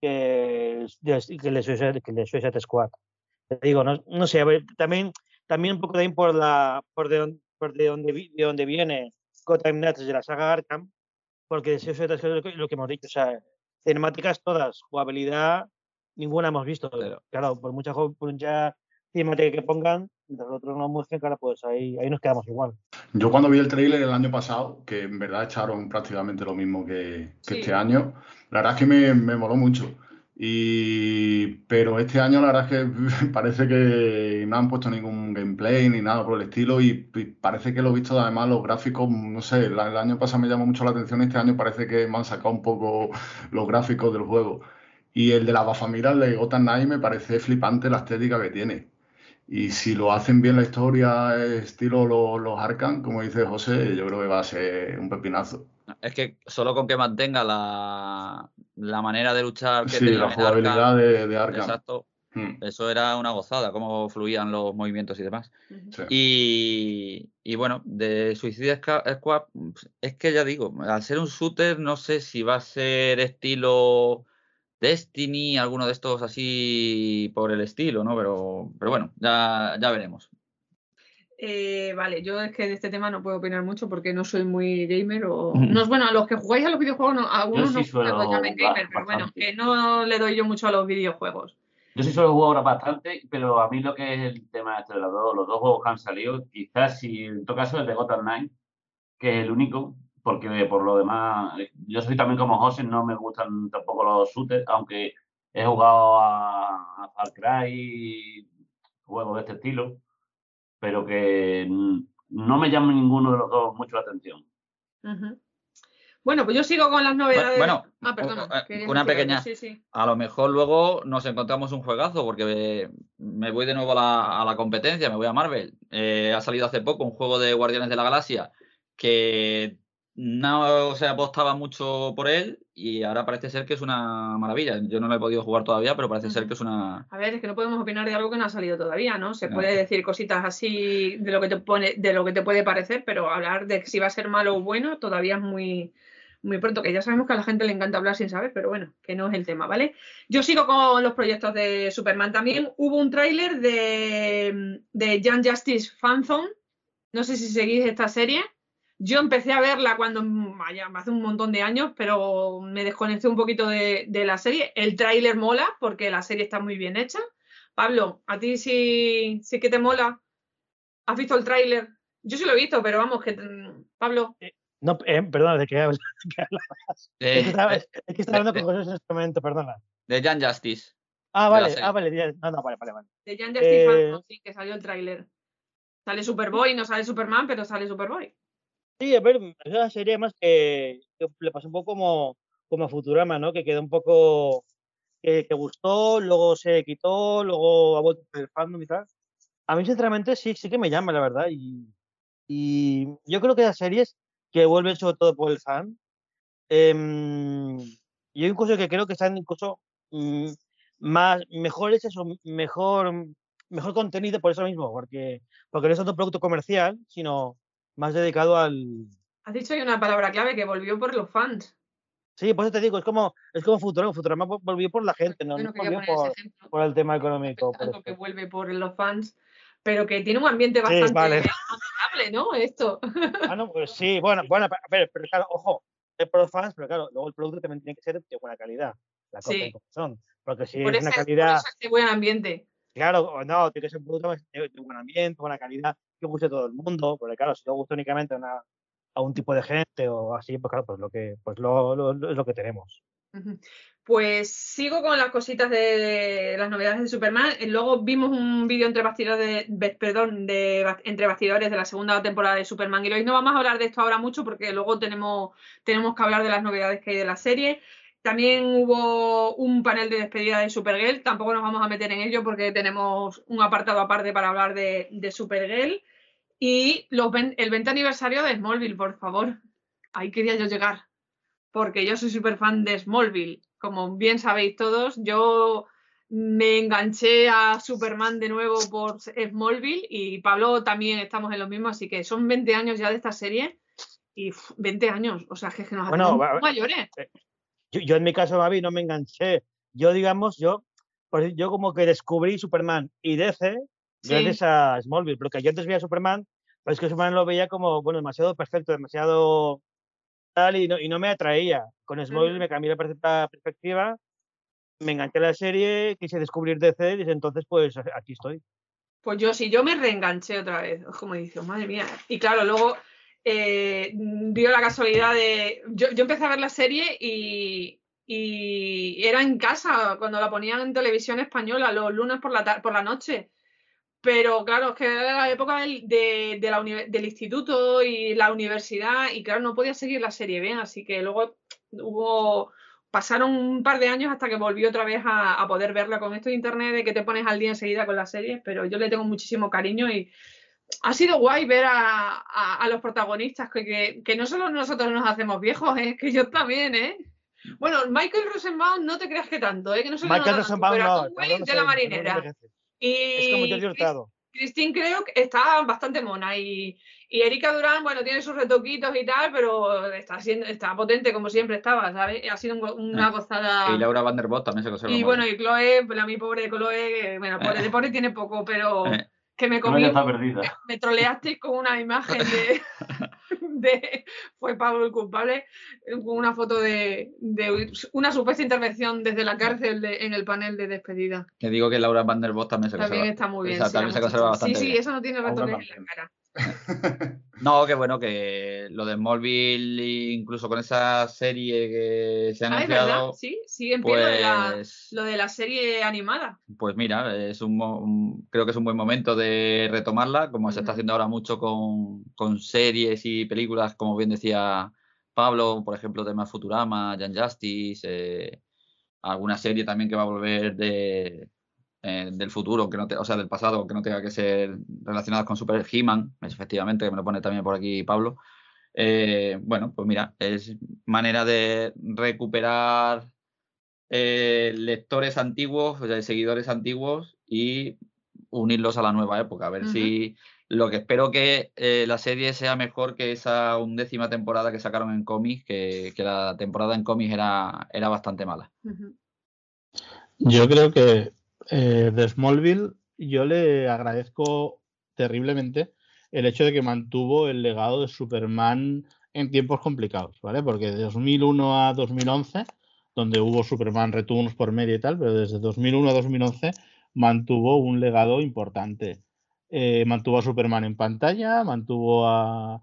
que, que, que el Suicide Squad. Te digo, no, no sé, a ver, también, también un poco también por la por de, dónde- por de donde, de donde viene Gotham Knights de la saga Arkham, porque Squad es lo que, hemos dicho, o sea, cinemáticas todas, jugabilidad, ninguna hemos visto. Pero- Claro, por mucha, por mucha cinemática que pongan, mientras los otros no muestren, claro, pues ahí, ahí nos quedamos igual. Yo cuando vi el tráiler el año pasado, que en verdad echaron prácticamente lo mismo que, que Sí. este año, la verdad es que me, me moló mucho. Y, pero este año la verdad es que parece que no han puesto ningún gameplay ni nada por el estilo y, y parece que lo he visto además los gráficos, no sé, la- el año pasado me llamó mucho la atención, este año parece que me han sacado un poco los gráficos del juego. Y el de la Bafamira, el de Gotham Knight, me parece flipante la estética que tiene. Y si lo hacen bien la historia, estilo los, los Arkham, como dice José, yo creo que va a ser un pepinazo. Es que solo con que mantenga la, la manera de luchar que Sí, tenía la Arkham, jugabilidad de, de Arkham. exacto, Mm, eso era una gozada, cómo fluían los movimientos y demás. Sí. Y, y bueno, de Suicide Squad, es que ya digo, al ser un shooter, no sé si va a ser estilo Destiny, alguno de estos así por el estilo, ¿no? Pero, pero bueno, ya, ya veremos. Eh, vale, yo es que de este tema no puedo opinar mucho porque no soy muy gamer o... No, bueno, a los que jugáis a los videojuegos, no, a algunos sí no gamer, pero bueno, bastante. que no le doy yo mucho a los videojuegos. Yo sí suelo jugar bastante, pero a mí lo que es el tema este de los dos, los dos juegos que han salido, quizás si en todo caso el de Gotham Knight, que es el único, porque por lo demás, yo soy también como José, no me gustan tampoco los shooters, aunque he jugado a, a Far Cry, juegos de este estilo, pero que no me llama ninguno de los dos mucho la atención. Bueno, pues yo sigo con las novedades. bueno, ah, perdona. eh, una pequeña- Sí, sí. A lo mejor luego nos encontramos un juegazo, porque me, me voy de nuevo a la, a la competencia, me voy a Marvel. Eh, ha salido hace poco un juego de Guardianes de la Galaxia que no se apostaba mucho por él y ahora parece ser que es una maravilla. Yo no lo he podido jugar todavía, pero parece ser que es una... A ver, es que no podemos opinar de algo que no ha salido todavía, ¿no? Se No. puede decir cositas así de lo que te pone, de lo que te puede parecer, pero hablar de si va a ser malo o bueno todavía es muy, muy pronto, que ya sabemos que a la gente le encanta hablar sin saber, pero bueno, que no es el tema, ¿vale? Yo sigo con los proyectos de Superman. También hubo un tráiler de, de Young Justice Phantom. No sé si seguís esta serie. Yo empecé a verla cuando vaya, hace un montón de años, pero me desconecté un poquito de, de la serie. El tráiler mola porque la serie está muy bien hecha. Pablo, ¿a ti sí, sí que te mola? ¿Has visto el tráiler? Yo sí lo he visto, pero vamos, que mm, Pablo, No, eh, perdona, ¿de qué hablas? ¿De qué hablas? de, es que estaba, es que estaba hablando de- con José en este momento, perdona. de Young Justice. Ah, vale, ah, vale, no, no, vale, vale, vale. de Young Justice Eh, Phantom, sí, que salió el tráiler. Sale Superboy, no sale Superman, pero sale Superboy. Sí, a ver, es una serie más que, que le pasó un poco como, como a Futurama, ¿no? Que quedó un poco que, que gustó, luego se quitó, luego ha vuelto el fandom y tal. A mí, sinceramente, sí, sí que me llama, la verdad. Y, y yo creo que las series que vuelven sobre todo por el fan, em, yo incluso que creo que están incluso mm, más mejor hechas o mejor, mejor contenido por eso mismo, porque, porque no es tanto producto comercial, sino más dedicado al... Has dicho ahí una palabra clave que volvió por los fans. Sí, por eso te digo, es como, es como Futurama. Futurama vol- volvió por la gente, no, no no volvió ese por, por el tema económico. por que vuelve por los fans, pero que tiene un ambiente bastante vale. amigable, ¿no? Esto. Ah, no, pues sí, bueno, bueno, a ver, pero claro, ojo, es por los fans, pero claro, luego el producto también tiene que ser de buena calidad. Las cosas Sí. como son. Porque si por, es ese, una por calidad, eso este buen ambiente. claro, no, tiene que ser un producto de buen ambiente, buena calidad, que guste a todo el mundo, porque claro, si no gusta únicamente a, un tipo de gente o así, pues claro, pues lo que, pues lo, es lo que tenemos. Pues sigo con las cositas de las novedades de Superman. Eh, Luego vimos un vídeo entre bastidores de, perdón, de entre bastidores de la segunda temporada de Superman y hoy no vamos a hablar de esto ahora mucho porque luego tenemos, tenemos que hablar de las novedades que hay de la serie. También hubo un panel de despedida de Supergirl. Tampoco nos vamos a meter en ello porque tenemos un apartado aparte para hablar de, de Supergirl. Y los ven- el 20 aniversario de Smallville, por favor. Ahí quería yo llegar porque yo soy súper fan de Smallville. Como bien sabéis todos, yo me enganché a Superman de nuevo por Smallville y Pablo también estamos en lo mismo, así que son 20 años ya de esta serie y uf, 20 años, o sea, que es que nos Bueno, va- mayores. Yo, yo en mi caso, Mavi, no me enganché. Yo, digamos, yo, pues yo como que descubrí Superman y DC Sí. gracias a Smallville, porque yo antes veía Superman, es que Superman lo veía como, bueno, demasiado perfecto, demasiado tal, y no, y no me atraía. Con Smallville me cambié la perspectiva, me enganché a la serie, quise descubrir DC, y desde entonces, pues aquí estoy. Pues yo sí, yo me reenganché otra vez, como dice, madre mía. Y claro, luego eh, dio la casualidad de. Yo, yo empecé a ver la serie y, y era en casa, cuando la ponían en televisión española, los lunes por la, por la noche. Pero claro, es que era la época del, de, de la del instituto y la universidad, y claro, no podía seguir la serie bien, así que luego hubo. Pasaron un par de años hasta que volví otra vez a, a poder verla con esto de internet, de que te pones al día enseguida con las series, pero yo le tengo muchísimo cariño y ha sido guay ver a, a- a los protagonistas, que, que, que no solo nosotros nos hacemos viejos, ¿eh? que yo también, ¿eh? Bueno, Michael Rosenbaum no te creas que tanto, ¿eh? que no se le Michael Rosenbaum pero no, Tom Waits cabrón, de la no no marinera. Y Es como Jordi Chris- Hurtado. Christine creo que está bastante mona y, y Erika Durán, bueno, tiene sus retoquitos y tal, pero está siendo, está potente como siempre estaba, ¿sabes? Ha sido un una gozada. Y Laura Vanderbilt también se conserva. Y bueno, bien. y Chloe, la mi pobre Chloe, bueno, pobre, de pobre tiene poco, pero Eh, que me comí, está perdida. me troleasteis con una imagen de, de fue Pablo el culpable, eh, con una foto de, de una supuesta intervención desde la cárcel de- en el panel de despedida. que digo que Laura Vanderbilt también se También conserva. está muy bien. Esa sí, también se conserva bastante Sí, sí, bien. eso no tiene no. en la cara. No, que bueno, que lo de Smallville, incluso con esa serie que se ha Ah, es verdad, anunciado, sí, lo de la, pues, lo de la serie animada. pues mira, es un, creo que es un buen momento de retomarla, como se está haciendo ahora mucho con, con series y películas, como bien decía Pablo, por ejemplo, temas Futurama, Jan Justice, eh, alguna serie también que va a volver de, eh, del futuro, que no te- o sea, del pasado, que no tenga que ser relacionadas con Super He-Man, es efectivamente, que me lo pone también por aquí Pablo. Eh, bueno, pues mira, es manera de recuperar eh, lectores antiguos, o sea, seguidores antiguos y unirlos a la nueva época. A ver si lo que espero que eh, la serie sea mejor que esa undécima temporada que sacaron en cómics, que, que la temporada en cómics era, era bastante mala. Yo creo que eh, de Smallville yo le agradezco terriblemente el hecho de que mantuvo el legado de Superman en tiempos complicados, ¿vale? Porque de 2001 a 2011, donde hubo Superman Returns por medio y tal, pero desde 2001 a 2011 mantuvo un legado importante. Eh, mantuvo a Superman en pantalla, mantuvo a,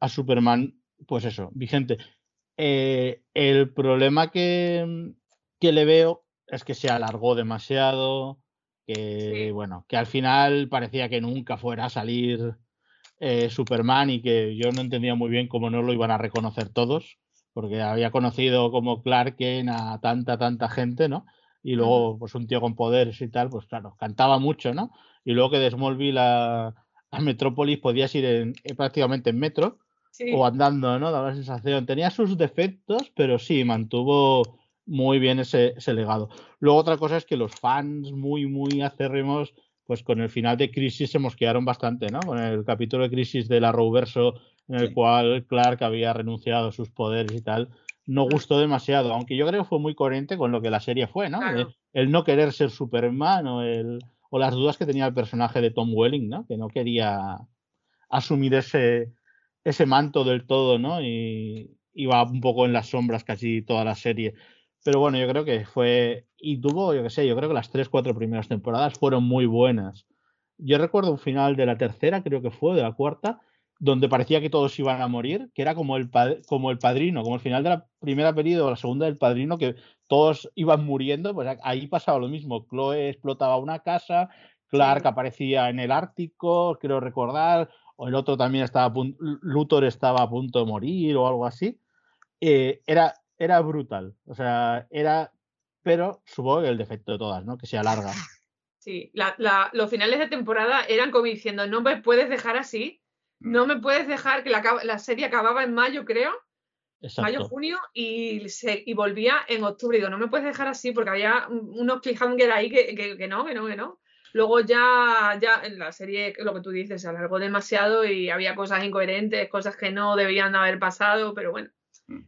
a Superman, pues eso, vigente. Eh, el problema que, que le veo es que se alargó demasiado, que Sí. bueno, que al final parecía que nunca fuera a salir eh, Superman y que yo no entendía muy bien cómo no lo iban a reconocer todos, porque había conocido como Clark Kent a tanta, tanta gente, ¿no? Y luego, pues un tío con poderes y tal, pues claro, cantaba mucho, ¿no? Y luego que de Smallville a, a Metrópolis podías ir en, eh, prácticamente en metro Sí. o andando, ¿no? Daba la sensación. Tenía sus defectos, pero sí, mantuvo muy bien ese, ese legado. Luego otra cosa es que los fans muy, muy acérrimos, pues con el final de Crisis se mosquearon bastante, ¿no? Con el capítulo de Crisis de la Arrowverso en el Sí. cual Clark había renunciado a sus poderes y tal, no gustó demasiado, aunque yo creo que fue muy coherente con lo que la serie fue, ¿no? Claro. Eh, El no querer ser Superman o, el, o las dudas que tenía el personaje de Tom Welling, ¿no? Que no quería asumir ese, ese manto del todo, ¿no? Y iba un poco en las sombras casi toda la serie. Pero bueno, yo creo que fue. Y tuvo, yo qué sé, yo creo que las tres, cuatro primeras temporadas fueron muy buenas. Yo recuerdo un final de la tercera, creo que fue, de la cuarta, donde parecía que todos iban a morir, que era como el, como el padrino, como el final de la primera periodo o la segunda del padrino, que todos iban muriendo, pues ahí pasaba lo mismo. Chloe explotaba una casa, Clark Sí. aparecía en el Ártico, creo recordar, o el otro también estaba a punto, Luthor estaba a punto de morir o algo así. Eh, era, era brutal, o sea, era, pero supongo que el defecto de todas, ¿no? Que se alarga. Sí, la- la- los finales de temporada eran como diciendo, no me puedes dejar así, no me puedes dejar que la, serie acababa en mayo, creo, mayo, junio, y, se, y volvía en octubre. Digo, no me puedes dejar así porque había un- unos cliffhanger ahí que, que, que no, que no, que no. Luego ya, ya en la serie, lo que tú dices, se alargó demasiado y había cosas incoherentes, cosas que no debían haber pasado, pero bueno,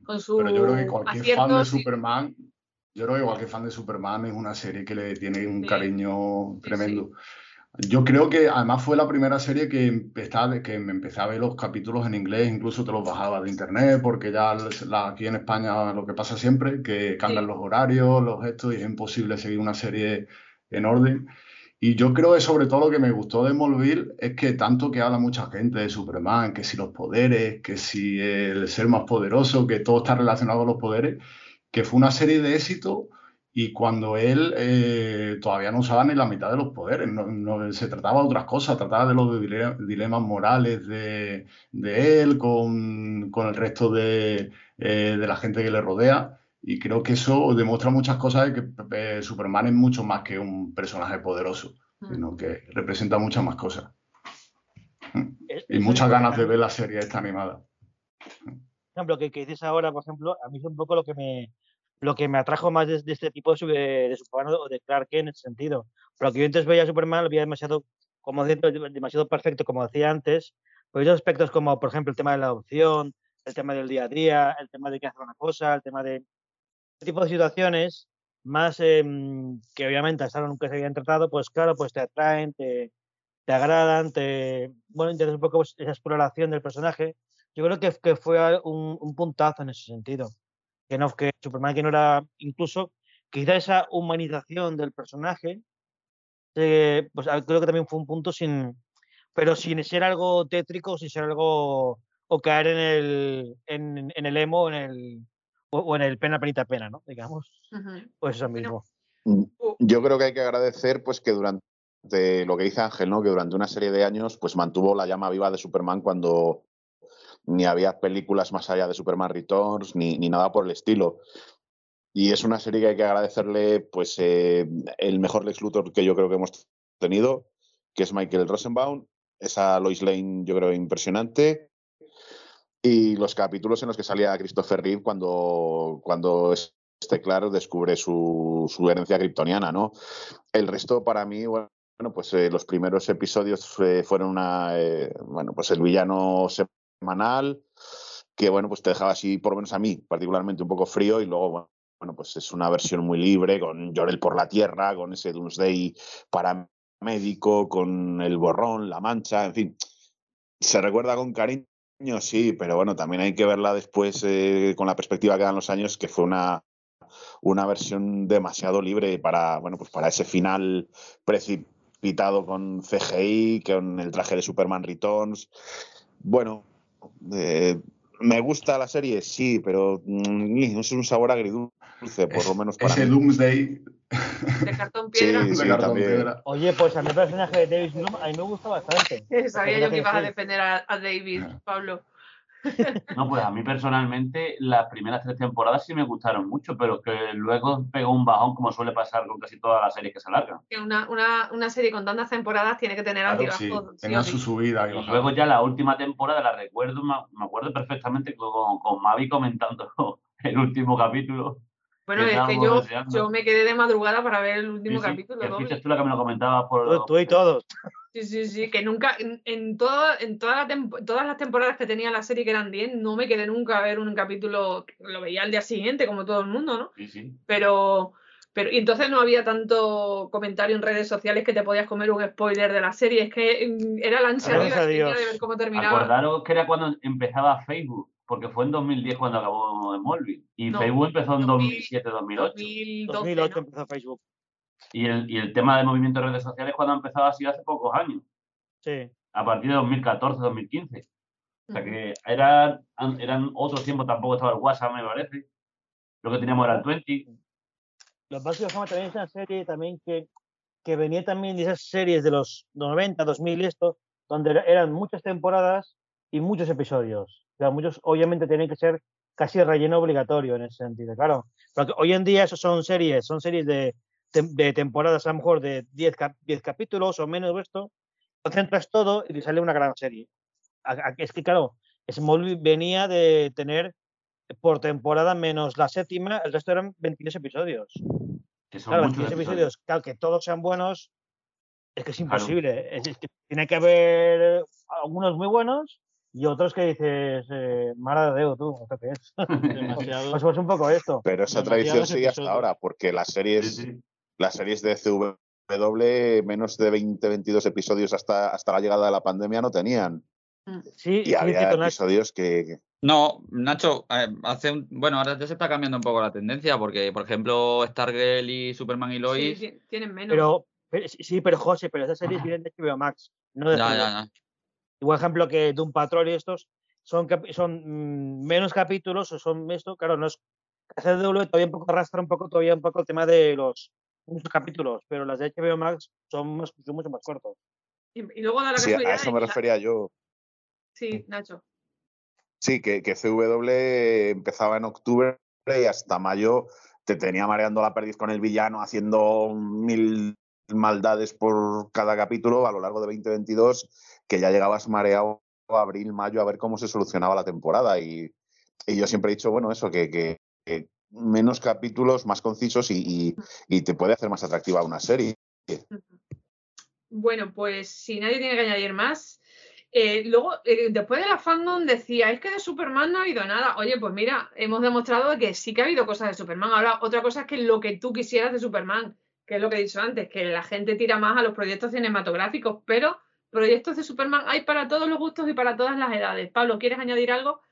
con su Pero yo creo que cualquier fan de Superman, yo creo que cualquier fan de Superman es una serie que le tiene un Sí. cariño Sí, tremendo. Yo creo que además fue la primera serie que, empezaba, que me empecé a ver los capítulos en inglés, incluso te los bajaba de internet, porque ya la- aquí en España lo que pasa siempre, que cambian Sí. los horarios, los gestos, y es imposible seguir una serie en orden. Y yo creo que sobre todo lo que me gustó de Smallville es que tanto que habla mucha gente de Superman, que si los poderes, que si el ser más poderoso, que todo está relacionado con los poderes, que fue una serie de éxito y cuando él eh, todavía no usaba ni la mitad de los poderes, no, se trataba de otras cosas, trataba de los dile- dilemas morales de, de él con, con el resto de, eh, de la gente que le rodea. Y creo que eso demuestra muchas cosas de que eh, Superman es mucho más que un personaje poderoso, Mm. sino que representa muchas más cosas. Y muchas ganas de ver la serie esta animada. Por ejemplo, que, que dices ahora, por ejemplo, a mí es un poco lo que me, lo que me atrajo más de, de este tipo de, su- de Superman o de Clark Kent en ese sentido. Porque yo antes veía a Superman, lo veía demasiado, como demasiado perfecto, como decía antes, pero hay aspectos como, por ejemplo, el tema de la adopción, el tema del día a día, el tema de que hacer una cosa, el tema de tipo de situaciones más em, que obviamente hasta nunca se habían tratado, pues claro, pues te atraen, te, te agradan, te, bueno, interesas un poco pues, esa exploración del personaje. Yo creo que, que fue un, un puntazo en ese sentido. Que no, que Superman que no era, incluso, quizá esa humanización del personaje, eh, pues creo que también fue un punto sin, pero sin ser algo tétrico, sin ser algo, o caer en el, en, en el emo, en el, o, o en el pena, penita, pena, ¿no? Digamos, Ujú. pues eso Bueno, mismo. Yo creo que hay que agradecer pues que durante lo que dice Ángel, ¿no? Que durante una serie de años pues mantuvo la llama viva de Superman cuando ni había películas más allá de Superman Returns ni, ni nada por el estilo. Y es una serie que hay que agradecerle pues eh, el mejor Lex Luthor que yo creo que hemos tenido, que es Michael Rosenbaum. Esa Lois Lane yo creo impresionante. Y los capítulos en los que salía Christopher Reeve cuando, cuando este claro descubre su, su herencia kryptoniana, ¿no? El resto para mí, bueno, pues eh, los primeros episodios eh, fueron una, eh, bueno, pues el villano semanal, que bueno, pues te dejaba así, por lo menos a mí, particularmente un poco frío, y luego, bueno, pues es una versión muy libre, con Llorel por la Tierra, con ese Doomsday paramédico, con el borrón, la mancha, en fin. Se recuerda con cariño, sí, pero bueno, también hay que verla después eh, con la perspectiva que dan los años, que fue una, una versión demasiado libre para, bueno, pues para ese final precipitado con CGI, con el traje de Superman Returns. Bueno, eh, me gusta la serie, sí, pero mm, es un sabor agridulce, por lo menos para Ese mí. Doomsday De cartón piedra. Sí, de sí, cartón piedra. Oye, pues a mí el personaje de David Bloom a mí me gusta bastante. Sabía yo que ibas a defender a, a David, Pablo. No, pues a mí personalmente las primeras tres temporadas sí me gustaron mucho, pero que luego pegó un bajón como suele pasar con casi todas las series que se alargan. Que una, una, una serie con tantas temporadas tiene que tener Claro, altibajos. sí, sí o tenía sí. su subida y luego ya la última temporada la recuerdo, me me acuerdo perfectamente con, con Mavi comentando el último capítulo. Bueno, es que yo, yo me quedé de madrugaada para ver el último Sí, sí, capítulo. que tú la que me lo comentabas por... Tú, tú y todos. Sí, Sí, sí, que nunca, en, en, toda, en toda la tempo- todas las temporadas que tenía la serie, que eran 10, no me quedé nunca a ver un capítulo, lo veía al día siguiente, como todo el mundo, ¿no? Sí, sí. Pero, pero, y entonces no había tanto comentario en redes sociales que te podías comer un spoiler de la serie, es que mm, era la ansia de ver cómo terminaba. Acordaros que era cuando empezaba Facebook, porque fue en 2010 cuando acabó Smallville. Y No, Facebook empezó en 2000, 2007, 2008. 2012, 2008 ¿no? empezó Facebook. Y el, y el tema del movimiento de redes sociales cuando ha sido hace pocos años, Sí. a partir de 2014, 2015. O sea que eran, eran otros tiempos, tampoco estaba el WhatsApp, me parece. Lo que teníamos era el 20. Los básicos Fama también es una serie también que, que venía también de esas series de los 90, 2000 y esto, donde era- eran muchas temporadas y muchos episodios. O sea, muchos obviamente tienen que ser casi relleno obligatorio en ese sentido, claro. Porque hoy en día eso son series, son series de, de temporadas a lo mejor de 10, cap- 10 capítulos o menos o esto, concentras todo y te sale una gran serie. A- a- Es que claro, Smallville venía de tener por temporada menos la séptima, el resto eran 22 episodios. Que son Claro, muchos 22 episodios. episodios, claro, que todos sean buenos, es que es Claro. imposible. Es, es que tiene que haber algunos muy buenos y otros que dices, eh, Mara de Deo, tú, ¿esto qué es? Demasiado. Pues, pues un poco esto. Pero esa tradición sigue hasta ahora, porque las Sí, series, sí. las series de CW, menos de 20, 22 episodios hasta, hasta la llegada de la pandemia no tenían. Sí, Y sí, había Nacho. episodios que, No, Nacho, eh, hace un, bueno, ahora ya se está cambiando un poco la tendencia porque, por ejemplo, Stargirl y Superman y Sí, Lois, ti- tienen menos. pero, pero- sí, sí, pero José, pero esas series vienen de HBO Max, no de ya, CW. ya, ya. Igual ejemplo que Doom Patrol y estos son, son mm, menos capítulos o son esto, claro, no es CW todavía un poco arrastra un poco todavía un poco el tema de los muchos capítulos, pero las de HBO Max son, más, son mucho más cortos. Y, y luego da la sí, a eso me la- refería yo. Sí, Nacho. Sí, que, que CW empezaba en octubre y hasta mayo te tenía mareando la perdiz con el villano, haciendo mil maldades por cada capítulo a lo largo de 2022, que ya llegabas mareado abril, mayo a ver cómo se solucionaba la temporada. Y, yo siempre he dicho, bueno, eso, que, que- menos capítulos, más concisos y te puede hacer más atractiva una serie. Bueno, pues si nadie tiene que añadir más. eh, luego, eh, después de la fandom decía, es que de Superman no ha habido nada. Oye, pues mira, hemos demostrado que sí que ha habido cosas de Superman. Ahora, otra cosa es que lo que tú quisieras de Superman, que es lo que he dicho antes, que la gente tira más a los proyectos cinematográficos, pero proyectos de Superman hay para todos los gustos y para todas las edades. Pablo, ¿quieres añadir algo?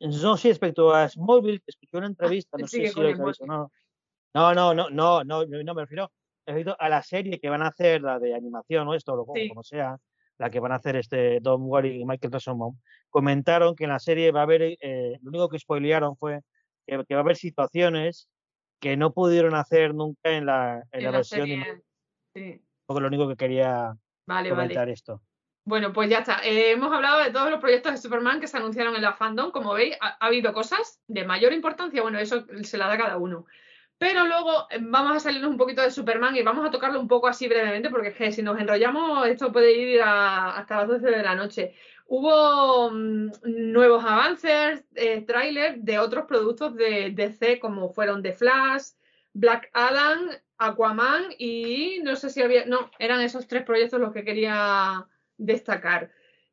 No, sí, respecto a Smallville, escuché una entrevista, no sigue sé si lo habéis no. No, no, no, no, no, no, no, me refiero, a la serie que van a hacer, la de animación o esto, o como sea, la que van a hacer este Don Wally y Michael Rosenbaum, comentaron que en la serie va a haber, eh, lo único que spoilearon fue que va a haber situaciones que no pudieron hacer nunca en la, en En la la versión, Sí. porque lo único que quería Vale, comentar vale. esto. Bueno, pues ya está. Eh, hemos hablado de todos los proyectos de Superman que se anunciaron en la fandom. Como veis, ha, ha habido cosas de mayor importancia. Bueno, eso se la da cada uno. Pero luego eh, vamos a salirnos un poquito de Superman y vamos a tocarlo un poco así brevemente, porque es que si nos enrollamos, esto puede ir a- hasta las 12 de la noche. Hubo mm, nuevos avances, eh, trailers de otros productos de DC, como fueron The Flash, Black Adam, Aquaman y no sé si había. No, eran esos tres proyectos los que quería destacar.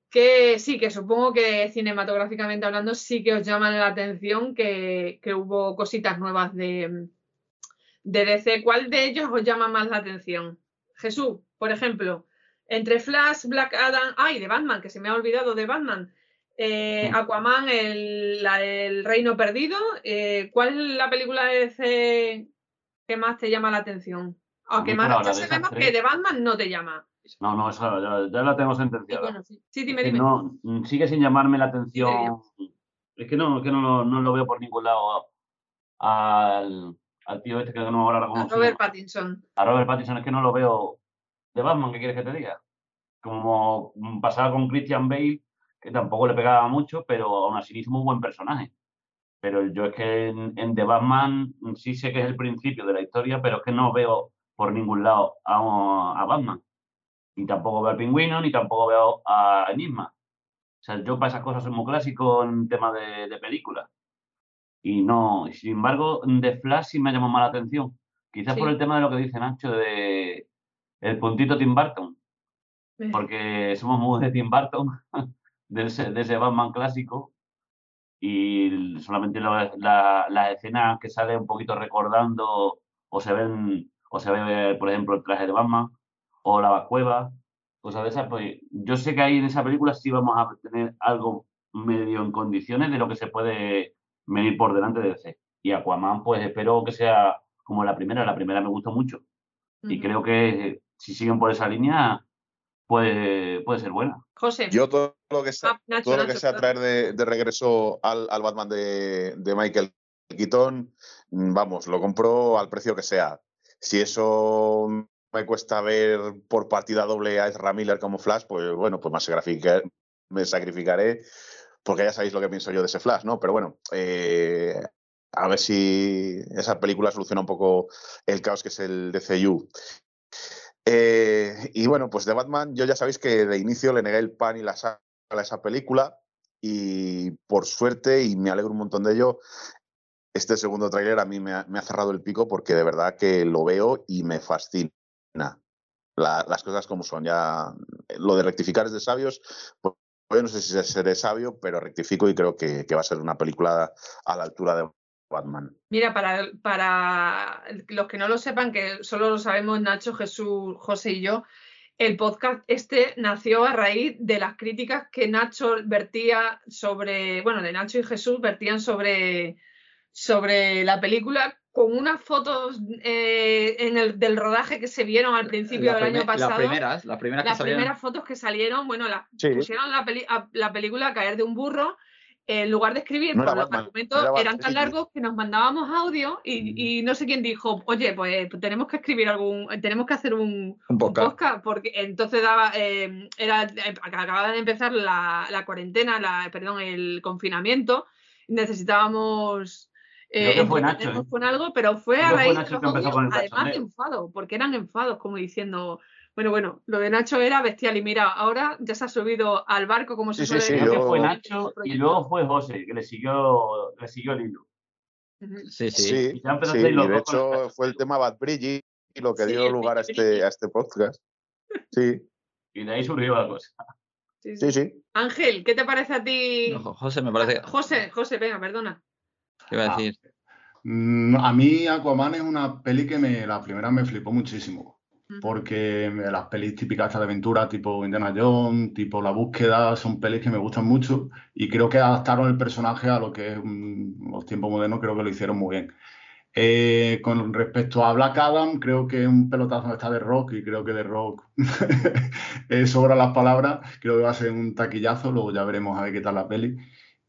Que sí, que supongo que cinematográficamente hablando sí que os llaman la atención que, que hubo cositas nuevas de, de DC. ¿Cuál de ellos os llama más la atención? Jesús, por ejemplo, entre Flash, Black Adam, ay, de Batman, que se me ha olvidado de Batman, eh. Aquaman, el, la Reino Perdido, eh, ¿cuál es la película de DC que más te llama la atención? Aunque más sabemos que de Batman no te llama. No, no, eso ya, ya la tengo Y sentenciada. bueno, sí. Sí, dime, dime. no, sigue sin llamarme la atención. Es que no, es que no, lo- no lo veo por ningún lado al, al tío este que no me ahora A Robert. Pattinson. A Robert Pattinson es que no lo veo de Batman, ¿qué quieres que te diga? Como pasaba con Christian Bale, que tampoco le pegaba mucho, pero aún así hizo muy buen personaje. Pero yo es que en, en The Batman sí sé que es el principio de la historia, pero es que no veo por ningún lado a, a Batman. Ni tampoco veo al pingüino, ni tampoco veo a Enigma. O sea, yo para esas cosas soy muy clásico en tema de, de películas. Y no, sin embargo, The Flash sí me llamó más la atención. Quizás por el tema de lo que dice Nacho de el puntito Tim Burton. porque somos muy de Tim Burton, de ese, de ese Batman clásico, y solamente la- la- las escenas que sale un poquito recordando o se ven o se ve por ejemplo el traje de Batman o la cueva cosas de esas pues yo sé que ahí en esa película sí vamos a tener algo medio en condiciones de lo que se puede venir por delante de DC y Aquaman pues espero que sea como la primera. La primera me gustó mucho. Y creo que si siguen por esa línea puede puede ser buena José. Yo todo lo que sea, Ah, Nacho, todo lo que sea traer de, de regreso al, al Batman de, de Michael Keaton, mm, vamos, lo compro al precio que sea. Si eso me cuesta ver por partida doble a Ezra Miller como Flash, pues bueno, pues me sacrificaré, me sacrificaré porque ya sabéis lo que pienso yo de ese Flash, ¿no? Pero bueno, eh, a ver si esa película soluciona un poco el caos que es el DCU. Eh, y bueno, pues de Batman, yo ya sabéis que de inicio le negué el pan y la sal a esa película. Y por suerte, y me alegro un montón de ello, este segundo tráiler a mí me ha, cerrado el pico porque de verdad que lo veo y me fascina. La- las cosas como son. Ya lo de rectificar es de sabios. Pues, yo no sé si seré sabio, pero rectifico y creo que, que va a ser una película a la altura de Batman. Mira, para, para los que no lo sepan, que solo lo sabemos Nacho, Jesús, José y yo, el podcast este nació a raíz de las críticas que Nacho vertía sobre, bueno, de Nacho y Jesús vertían sobre, sobre la película con unas fotos eh, en el, del rodaje que se vieron al principio La del año pasado. Las primeras, las primeras que salieron. primeras fotos que salieron, bueno, Sí. pusieron la, peli- a- la película a caer de un burro. En lugar de escribir, No pues los Batman, argumentos era eran tan largos que nos mandábamos audio y, y no sé quién dijo, oye, pues tenemos que escribir algún, tenemos que hacer un, Un un podcast. porque entonces daba, eh, era, eh, acababa de empezar la, la cuarentena, la, perdón, el confinamiento, necesitábamos Creo que fue Nacho, entretenernos ¿eh? con algo, pero fue Creo a raíz de los audios, además de enfado, porque eran enfados, como diciendo, bueno, bueno, lo de Nacho era bestial y mira, ahora ya se ha subido al barco, como se Sí, sí, suele sí, decir. fue Nacho y luego fue José que le siguió le siguió el hilo. Sí, sí. Sí, Y sí, y los de hecho fue el tema Bad Bridge y lo que Sí, dio lugar a este, a este podcast. Sí, y de ahí surgió la cosa Sí, sí, sí. sí. Ángel, ¿qué te parece a ti? No, José, me parece que José, José, venga, perdona. que iba a decir. Mm, A mí Aquaman es una peli que me, la primera me flipó muchísimo. Porque las pelis típicas de aventura, tipo Indiana Jones, tipo La Búsqueda, son pelis que me gustan mucho y creo que adaptaron el personaje a lo que es mm, los tiempos modernos, creo que lo hicieron muy bien. Eh, con respecto a Black Adam, creo que un pelotazo está de Rock y creo que de Rock eh, sobra las palabras, creo que va a ser un taquillazo, luego ya veremos a ver qué tal la peli.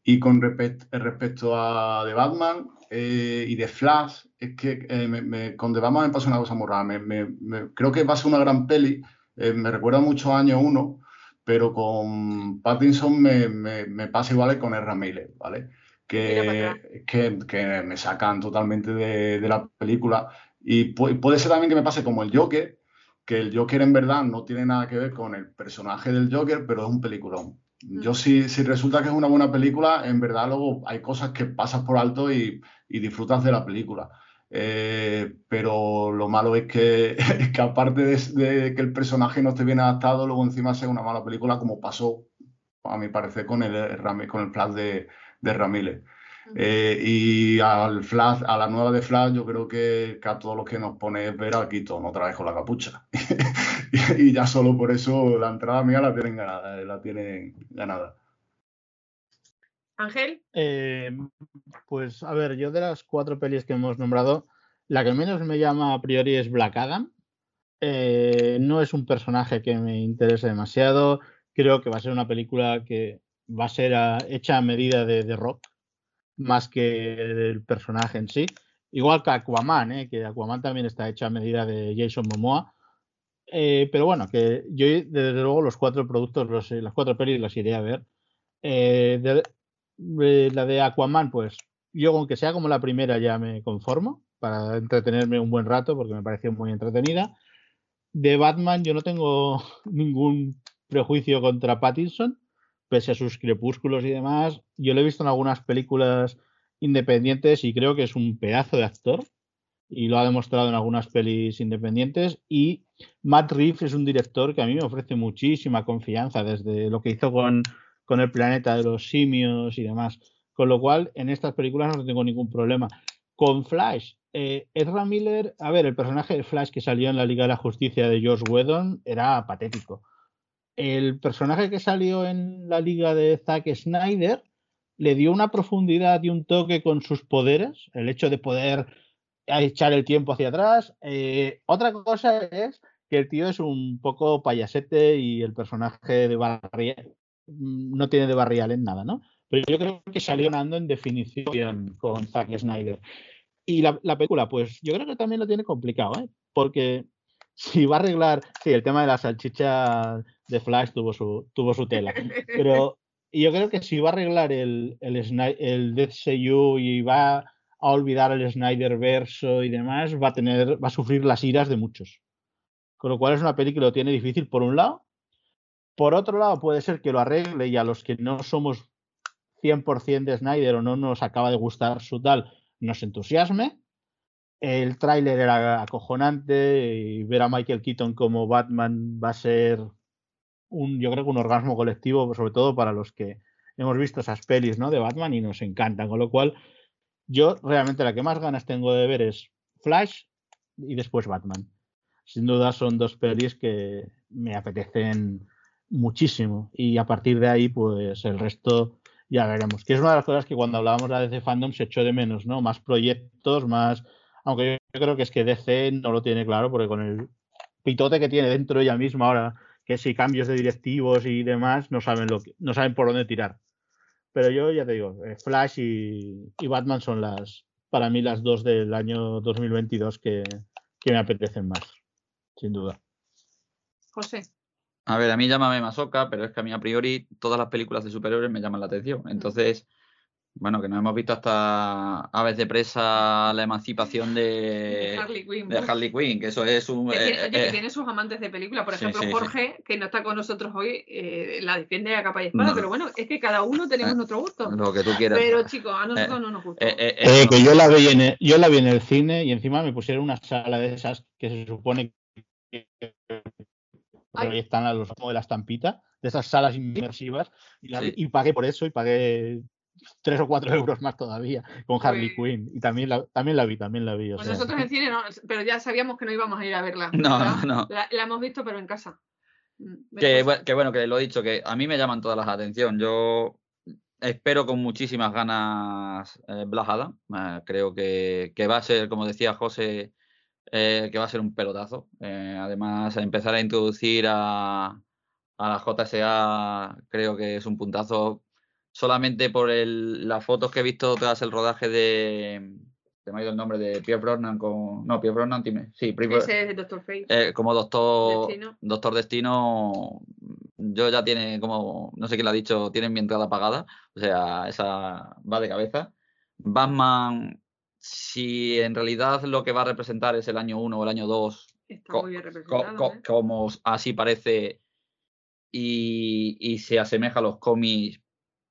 Y con respect- respecto a The Batman eh, y The Flash, es que eh, me- me- con The Batman me pasa una cosa muy rara. Me- creo que va a ser una gran peli. eh, me recuerda mucho a Año 1, pero con Pattinson me, pasa igual que con Ezra Miller, ¿vale? Que, que, que me sacan totalmente de, de la película. Y pu- puede ser también que me pase como el Joker, que el Joker en verdad no tiene nada que ver con el personaje del Joker, pero es un peliculón. Yo si, si resulta que es una buena película, en verdad luego hay cosas que pasas por alto y, y disfrutas de la película. Eh, pero lo malo es que, que aparte de, de que el personaje no esté bien adaptado, luego encima sea una mala película como pasó, a mi parecer, con el, Rami- con el Flash de, de Ramírez. Eh, y al Flash, a la nueva de Flash, yo creo que, que a todos los que nos pone es ver a Keaton otra vez con la capucha. y, y ya solo por eso la entrada mía la tienen ganada, eh, la tienen ganada. Ángel, Eh, pues a ver, yo de las cuatro pelis que hemos nombrado, la que menos me llama a priori es Black Adam. Eh, no es un personaje que me interese demasiado. Creo que va a ser una película que va a ser a- hecha a medida de, de Rock, más que del personaje en sí. Igual que Aquaman, ¿eh? que Aquaman también está hecha a medida de Jason Momoa. Eh, pero bueno, que yo desde luego los cuatro productos, los, las cuatro pelis las iré a ver. Eh, de- la de Aquaman, pues yo aunque sea como la primera ya me conformo para entretenerme un buen rato porque me pareció muy entretenida. De Batman yo no tengo ningún prejuicio contra Pattinson, pese a sus crepúsculos y demás. Yo lo he visto en algunas películas independientes y creo que es un pedazo de actor. Y lo ha demostrado en algunas pelis independientes. Y Matt Reeves es un director que a mí me ofrece muchísima confianza desde lo que hizo con, con El planeta de los simios y demás. Con lo cual, en estas películas no tengo ningún problema. Con Flash, eh, Ezra Miller, a ver, el personaje de Flash que salió en la Liga de la Justicia de George Whedon era patético. El personaje que salió en la Liga de Zack Snyder le dio una profundidad y un toque con sus poderes, el hecho de poder echar el tiempo hacia atrás. Eh, otra cosa es que el tío es un poco payasete y el personaje de Barrial no tiene de Barrial en nada, ¿no? Pero yo creo que salió ganando en definición con Zack Snyder. Y la, película, pues yo creo que también lo tiene complicado, ¿eh? Porque si va a arreglar, sí, el tema de la salchicha de Flash tuvo su, tuvo su tela, pero yo creo que si va a arreglar el, el, el DCU y va a olvidar el Snyder verso y demás, va a tener, va a sufrir las iras de muchos. Con lo cual es una película que lo tiene difícil por un lado. Por otro lado, puede ser que lo arregle y a los que no somos 100% de Snyder o no nos acaba de gustar su tal, nos entusiasme. El tráiler era acojonante y ver a Michael Keaton como Batman va a ser un, yo creo que un orgasmo colectivo, sobre todo para los que hemos visto esas pelis ¿no? de Batman y nos encantan. Con lo cual, yo realmente la que más ganas tengo de ver es Flash y después Batman. Sin duda son dos pelis que me apetecen muchísimo y a partir de ahí pues el resto ya veremos. Que es una de las cosas que cuando hablábamos de DC Fandom se echó de menos, ¿no? Más proyectos, más... Aunque yo creo que es que DC no lo tiene claro porque con el pitote que tiene dentro ella misma ahora, que si cambios de directivos y demás, no saben, lo que, no saben por dónde tirar. Pero yo ya te digo, eh, Flash y, Batman son las, para mí, las dos del año 2022 que, que me apetecen más, sin duda. José. A ver, a mí llámame masoca, pero es que a mí a priori todas las películas de superhéroes me llaman la atención. Mm. Entonces, bueno, que no hemos visto hasta Aves de Presa la emancipación de, Harley Quinn. De Harley Quinn, que eso es un. Eh, que, tiene sus amantes de película. Por ejemplo, Jorge, que no está con nosotros hoy, eh, la defiende a capa y espada. Pero bueno, es que cada uno tenemos eh, nuestro gusto. Lo que tú quieras. Pero chicos, a nosotros no nos gusta. que yo la, vi en el, yo la vi en el cine y encima me pusieron una sala de esas que se supone que ahí están a los de la estampita, de esas salas inmersivas, y, pagué por eso y pagué tres o cuatro euros más todavía con Harley Quinn. Y también la, también la vi, también la vi. pues nosotros en cine no, pero ya sabíamos que no íbamos a ir a verla. No, no, no. La, hemos visto, pero en casa. Mm, que, bueno, que lo he dicho, que a mí me llaman todas las atención. Yo espero con muchísimas ganas eh, Blajada. Eh, creo que, que, va a ser, como decía José, eh, que va a ser un pelotazo. Eh, además, empezar a introducir a, a, la JSA creo que es un puntazo. Solamente por el, las fotos que he visto tras el rodaje de. Se me ha ido el nombre de Pierre Brosnan con. No, Pierre Brosnan, Sí, Ese es Doctor Fate. Eh, como Doctor Destino. Doctor Destino. Yo ya tiene como. No sé quién lo ha dicho, tienen mi entrada pagada. O sea, esa va de cabeza. Batman si en realidad lo que va a representar es el año 1 o el año 2, ¿eh? como así parece, y, se asemeja a los cómics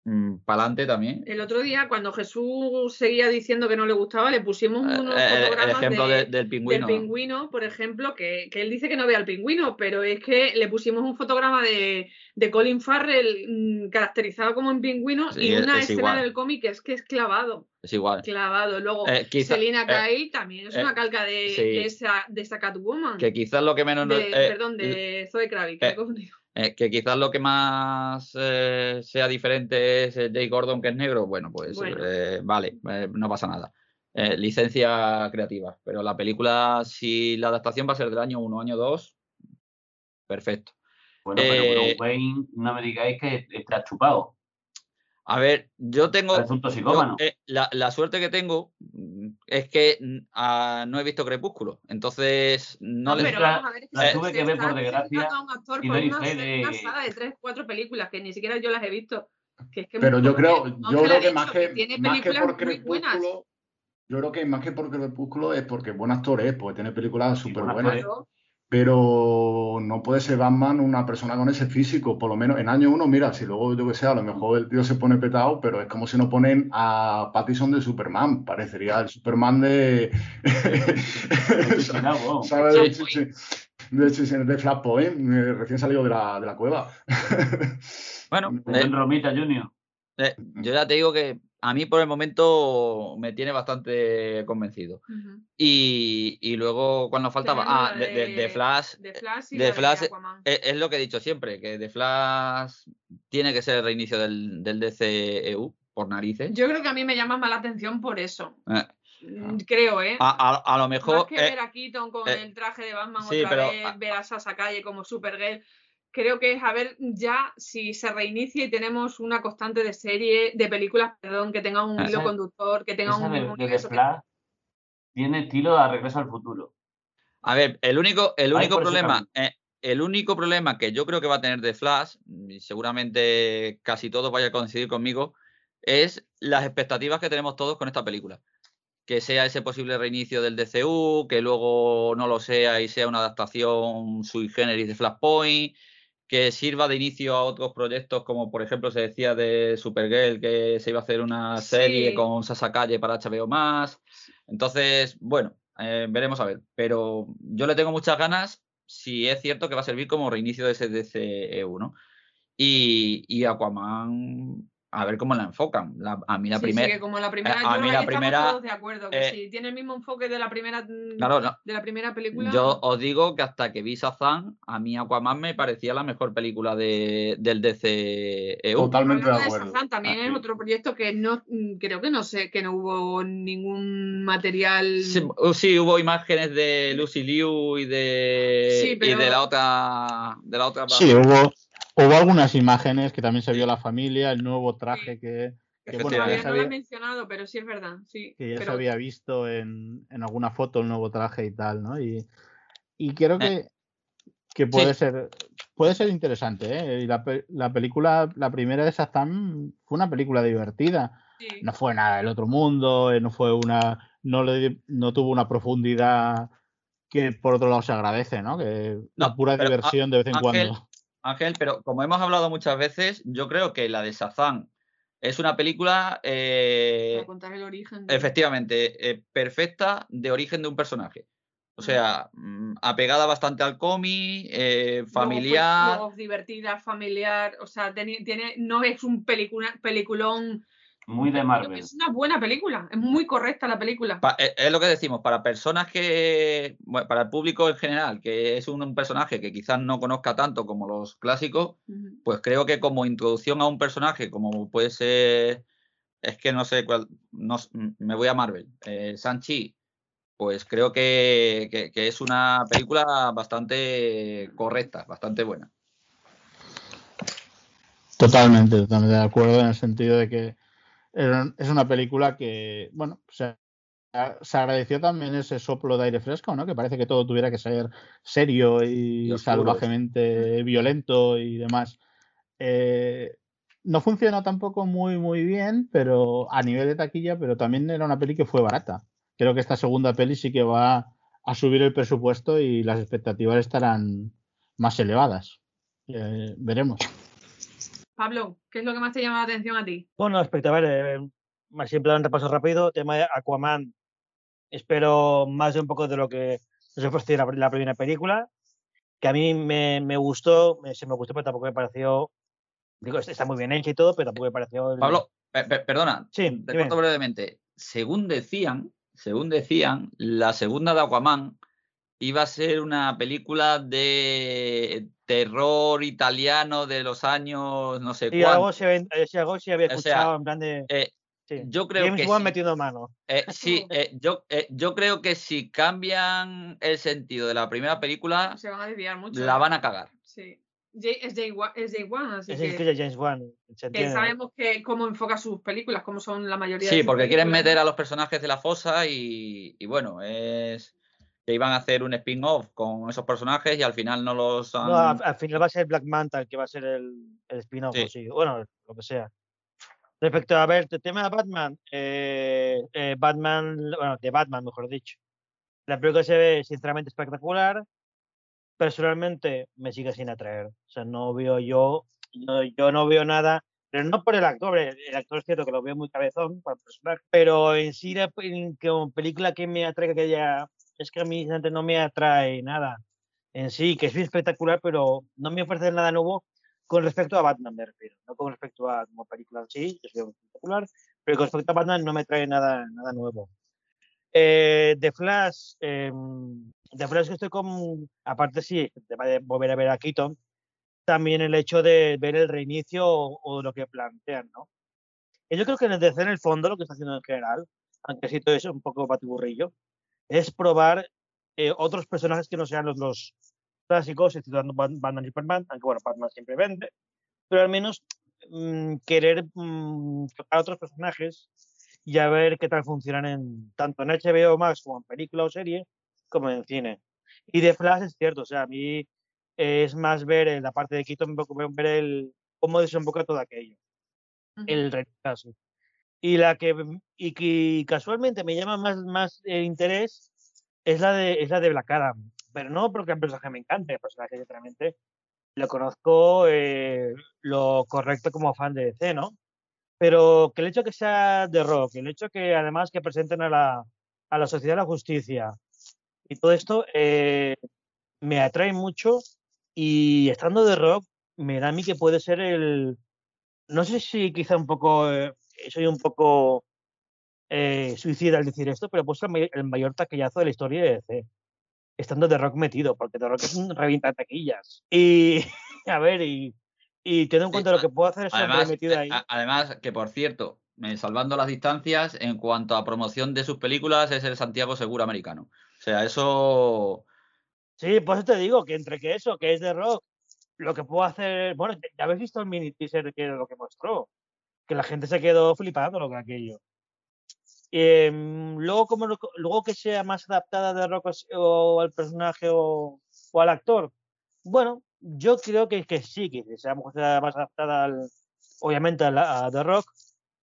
mm, para adelante también. El otro día, cuando Jesús seguía diciendo que no le gustaba, le pusimos eh, unos eh, el ejemplo del pingüino. Del pingüino, por ejemplo, que, que, él dice que no ve al pingüino, pero es que le pusimos un fotograma de, de Colin Farrell mm, caracterizado como un pingüino y una escena del cómic que es que es clavado. Es igual. Clavado. Luego, eh, Selina eh, Kyle también es una eh, calca de, esa, de esa Catwoman. Que quizás lo que menos. perdón, de Zoe Kravitz, que, que quizás lo que más sea diferente es Jay Gordon, que es negro. Bueno, pues vale, no pasa nada. licencia creativa. Pero la película, si la adaptación va a ser del año 1, año 2, perfecto. Bueno, pero eh, Wayne, no me digáis que está chupado. A ver, yo tengo. Eh, la, suerte que tengo es que ah, no he visto Crepúsculo. Entonces, no, les. La, la tuve que ver por desgracia. y no una, de... una saga de tres, cuatro películas que ni siquiera yo las he visto. pero yo creo, yo creo que más que, más que por Crepúsculo. Yo creo que más que por Crepúsculo es porque buen actor es, porque tiene películas súper buenas. Pero no puede ser Batman una persona con ese físico, por lo menos en año uno, mira, si luego yo que sé, a lo mejor el tío se pone petado, pero es como si no ponen a Pattison de Superman, parecería el Superman de... ¿Sabes? Sí, sí. De, de Flashpoint, eh, recién salido de la, de la cueva. Bueno, En Romita Junior. eh, yo ya te digo que a mí por el momento me tiene bastante convencido. Y, y luego cuando faltaba, ah, de, de- de Flash, de Flash y de Flash, eh, es, lo que he dicho siempre, que de Flash tiene que ser el reinicio del, del DCEU, por narices. Yo creo que a mí me llama más la atención por eso. Eh, Mm, Creo, ¿eh? a, a- a lo mejor... Más que eh, ver a Keaton con eh, el traje de Batman sí, otra pero, vez, ver a Sasha Calle como Supergirl, creo que es a ver ya si se reinicia y tenemos una constante de serie, de películas, perdón, que tenga un hilo conductor, que tenga un de, universo. que- Flash tiene estilo de regreso al futuro. A ver, el único, el único problema, eh, el único problema que yo creo que va a tener de Flash, y seguramente casi todos vayan a coincidir conmigo, es las expectativas que tenemos todos con esta película. Que sea ese posible reinicio del DCU, que luego no lo sea y sea una adaptación sui generis de Flashpoint, que sirva de inicio a otros proyectos, como por ejemplo se decía de Supergirl, que se iba a hacer una serie Sí. con Sasa Calle para HBO más. Entonces, bueno, eh, veremos a ver. Pero yo le tengo muchas ganas si es cierto que va a servir como reinicio de ese DCEU, ¿no? Y, y Aquaman, a ver cómo la enfocan. La- a mí la Sí, sí, primera. que como la primera, a yo mí la primera, todos de acuerdo, que eh, si tiene el mismo enfoque de la primera mm, Claro, no, de la primera película. Yo os digo que hasta que vi Shazam, a mí Aquaman me parecía la mejor película de, del DCEU. Totalmente de acuerdo. Shazam, también es otro proyecto que no mm, creo que no sé, que no hubo ningún material. Sí, uh, sí, hubo imágenes de Lucy Liu y de, Sí, y de pero- la otra. De la otra Sí, hubo, hubo algunas imágenes que también se vio la familia, el nuevo traje que, que, bueno, Todavía no lo había, mencionado, pero sí es verdad, sí. que ya se había visto en, en alguna foto el nuevo traje y tal, ¿no? Y, y creo que, que puede ser puede ser interesante, ¿eh? Y la, la película, la primera de Shazam fue una película divertida. sí. No fue nada del otro mundo, eh, no fue una, no le, no tuvo una profundidad que por otro lado se agradece, ¿no? Que la No, pura pero, a- diversión de vez en Ángel, cuando. Ángel, pero como hemos hablado muchas veces, yo creo que la de Shazam es una película eh, para contar el origen. de- efectivamente eh, perfecta de origen de un personaje. O sea, mm, apegada bastante al cómic, eh, Luego, pues, familiar. luego divertida, familiar, o sea, teni- tiene, no es un pelicula, peliculón. Muy de Marvel. Es una buena película, es muy correcta la película. Pa- eh, es lo que decimos, para personas que, bueno, para el público en general, que es un, un personaje que quizás no conozca tanto como los clásicos, pues creo que como introducción a un personaje, como puede ser, es que no sé cuál, no, me voy a Marvel, eh, Sanchi, pues creo que, que- que es una película bastante correcta, bastante buena. Totalmente, totalmente de acuerdo en el sentido de que es una película que, bueno, se, se agradeció también ese soplo de aire fresco, ¿no? Que parece que todo tuviera que ser serio y, salvajemente violento y demás. Eh, no funcionó tampoco muy, muy bien, pero a nivel de taquilla, pero también era una peli que fue barata. Creo que esta segunda peli sí que va a subir el presupuesto y las expectativas estarán más elevadas. Eh, veremos. Pablo, ¿qué es lo que más te llama la atención a ti? Bueno, respecto a ver, eh, más simple un repaso rápido, tema de Aquaman. Espero más de un poco de lo que nos ofreció la, la primera película, que a mí me, me gustó, me- se me gustó, pero tampoco me pareció. Digo, está muy bien hecha y todo, pero tampoco me pareció. el- Pablo, pe- pe- perdona, Sí, te corto brevemente. Según decían, según decían, la segunda de Aquaman iba a ser una película de terror italiano de los años no sé Sí, algo cuánto. se, ven- eh, algo había O sea, escuchado en plan de. Eh, sí. yo creo James que Wan sí. metiendo mano. Eh, sí, eh, yo, eh, yo creo que si cambian el sentido de la primera película, Se van a desviar mucho. la van a cagar. Sí. Jay- es es Jay Wan, así Es que, que de James Wan. Se que sabemos que cómo enfoca sus películas, cómo son la mayoría de Sí, sus porque quieren películas. meter a los personajes de la fosa y, y bueno, es que iban a hacer un spin-off con esos personajes y al final no los han... No, al, al final va a ser Black Manta el que va a ser el, el spin-off, Sí. sí. Bueno, lo que sea. Respecto a ver, el tema de Batman, eh, eh, Batman, bueno, de Batman, mejor dicho. La película se ve sinceramente espectacular. personalmente me sigue sin atraer. O sea, no veo yo, no- yo no veo nada, pero no por el actor, el, el actor es cierto que lo veo muy cabezón para el personaje, pero en sí la en- como película que me atrae, que ya, es que a mí sinceramente, no me atrae nada en sí, que es muy espectacular, pero no me ofrece nada nuevo con respecto a Batman, me refiero, no con respecto a como película en sí, que es muy espectacular, pero con respecto a Batman no me trae nada, nada nuevo. Eh, The Flash, em, The Flash que estoy con, aparte sí, de volver a ver a Keaton, también el hecho de ver el reinicio o, o lo que plantean, ¿no? Y yo creo que en el DC en el fondo lo que está haciendo en general, aunque sí todo es un poco batiburrillo, es probar eh, otros personajes que no sean los, los clásicos, Bat- Batman y Superman, aunque bueno, Batman siempre vende, pero al menos mm, querer mm, tocar otros personajes y a ver qué tal funcionan en tanto en HBO Max como en película o serie, como en cine. Y de Flash es cierto, o sea, a mí es más ver en la parte de Keaton, ver el, cómo desemboca todo aquello, el retraso. Y la que, mm, y que casualmente me llama más, más eh, interés es la, de, es la de Black Adam, pero no porque el personaje me encante, el personaje sinceramente lo conozco eh, lo correcto como fan de DC, ¿no? Pero que el hecho que sea de rock, el hecho que además que presenten a la, a la sociedad la justicia y todo esto eh, me atrae mucho y estando de rock me da a mí que puede ser el, no sé si quizá un poco, eh, soy un poco eh, suicida al decir esto, pero pues el, may- el mayor taquillazo de la historia de DC. Estando de rock metido, porque de rock es un revienta taquillas. Y a ver, y, y teniendo en Sí, cuenta lo que puedo hacer hombre Además, metido eh, ahí. además, que por cierto, eh, salvando las distancias, en cuanto a promoción de sus películas, es el Santiago Seguro americano. O sea, eso. Sí, por eso te digo que entre que eso, que es de rock, lo que puedo hacer. Bueno, ya- habéis visto el mini teaser que era lo que mostró, que la gente se quedó flipando lo que aquello. Em, luego, como luego que sea más adaptada de rock o al personaje o, al actor, bueno, yo creo que, que sí, que sea más adaptada al, obviamente a, la, The Rock,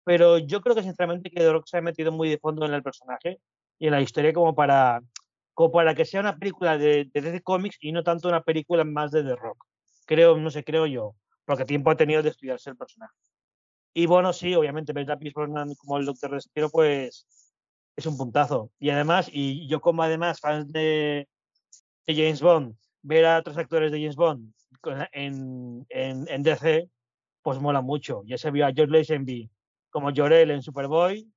pero yo creo que sinceramente que The Rock se ha metido muy de fondo en el personaje y en la historia como para, como para que sea una película de, de DC Comics y no tanto una película más de The Rock. Creo, no sé, creo yo, porque tiempo ha tenido de estudiarse el personaje. Y bueno, sí, obviamente, ver a Pierce Brosnan como el Doctor Destino, pues es un puntazo. Y además, y yo como además fans de, de James Bond, ver a otros actores de James Bond en, en, en DC, pues mola mucho. Ya se vio a George Lazenby como Jorel en Superboy,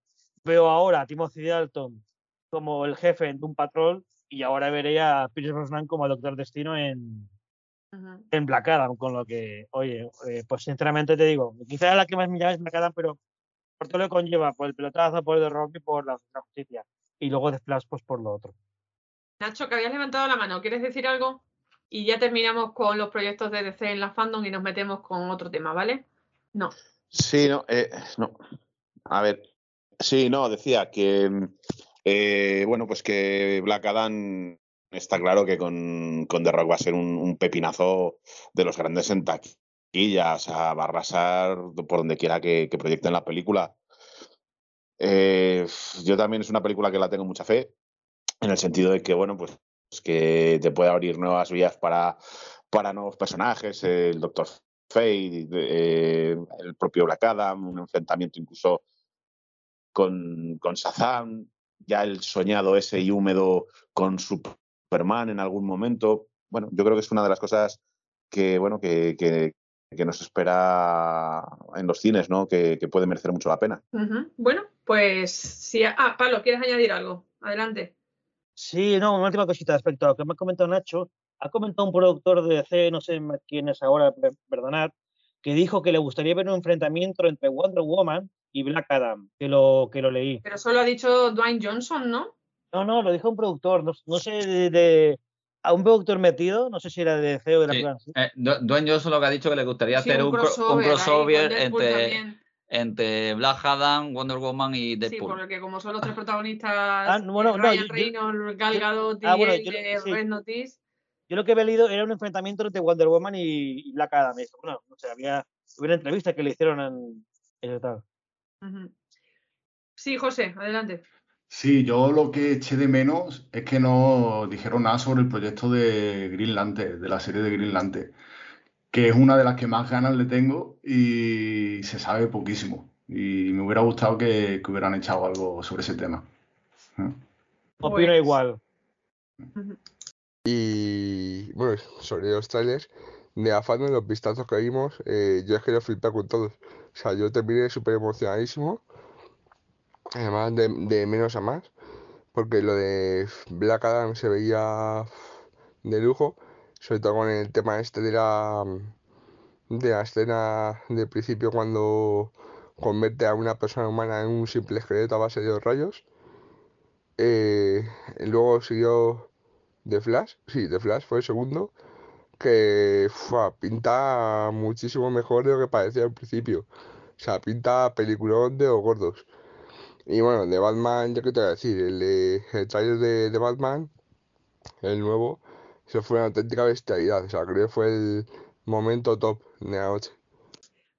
veo ahora a Timothy Dalton como el jefe en Doom Patrol y ahora veré a Pierce Brosnan como el Doctor Destino en, En Black Adam, con lo que, oye, eh, pues sinceramente te digo, quizá la que más me llama es Black Adam, pero por todo lo que conlleva, por el pelotazo, por el de Rock y por la, la justicia. Y luego de Flash, pues por lo otro. Nacho, que habías levantado la mano, ¿quieres decir algo? Y ya terminamos con los proyectos de DC en la fandom y nos metemos con otro tema, ¿vale? No. Sí, no, eh, no. A ver, sí, no, decía que, eh, bueno, pues que Black Adam está claro que con, con The Rock va a ser un, un pepinazo de los grandes en taquilla, va a arrasar por donde quiera que, proyecten la película. Eh, yo también es una película que la tengo mucha fe, en el sentido de que, bueno, pues que te puede abrir nuevas vías para, para nuevos personajes, el Doctor Fate, eh, el propio Black Adam, un enfrentamiento incluso con, con ya el soñado ese y húmedo con Superman en algún momento. Bueno, yo creo que es una de las cosas que, bueno, que, que, que nos espera en los cines, ¿no? Que, que puede merecer mucho la pena. Bueno, pues sí. Ah, Pablo, ¿quieres añadir algo? Adelante. Sí, no, una última cosita respecto a lo que me ha comentado Nacho. Ha comentado un productor de DC, no sé quién es ahora, per- perdonad, que dijo que le gustaría ver un enfrentamiento entre Wonder Woman y Black Adam, que lo, que lo leí. Pero solo ha dicho Dwayne Johnson, ¿no? No, no, lo dijo un productor, no, no sé de, de- a un productor metido, no sé si era de DC o de la Sí. sí. Eh, Dwayne Johnson lo que ha dicho que le gustaría Sí, hacer un, crossover entre, entre Black Adam, Wonder Woman y Sí, Deadpool. porque como son los tres protagonistas, Ah, no, bueno, eh, no, Ryan yo- yo- Reynolds, Gal Gadot y ah, bueno, el yo- de sí. Red Notice, Yo lo que había leído era un enfrentamiento entre Wonder Woman y, y Black Adam. Y esto, bueno, no sé, había hubo una entrevista que le hicieron en, en tal. Sí, José, adelante. Sí, yo lo que eché de menos es que no dijeron nada sobre el proyecto de Green Lantern, de la serie de Green Lantern, que es una de las que más ganas le tengo y se sabe poquísimo. Y me hubiera gustado que, que hubieran echado algo sobre ese tema. ¿Eh? Opino Pues- igual. Y bueno, sobre los trailers, de afán de los vistazos que vimos, eh, yo es que lo flipé con todos. O sea, yo terminé súper emocionadísimo. Además, de, de menos a más. Porque lo de Black Adam se veía de lujo. Sobre todo con el tema este de la, de la escena del principio cuando convierte a una persona humana en un simple esqueleto a base de dos rayos. Eh, luego siguió The Flash, sí, The Flash fue el segundo, que fua, pinta muchísimo mejor de lo que parecía al principio. O sea, pinta peliculón de los gordos. Y bueno, de Batman, ya que te voy a decir, el, el trailer de, de Batman, el nuevo, eso fue una auténtica bestialidad. O sea, creo que fue el momento top de la noche.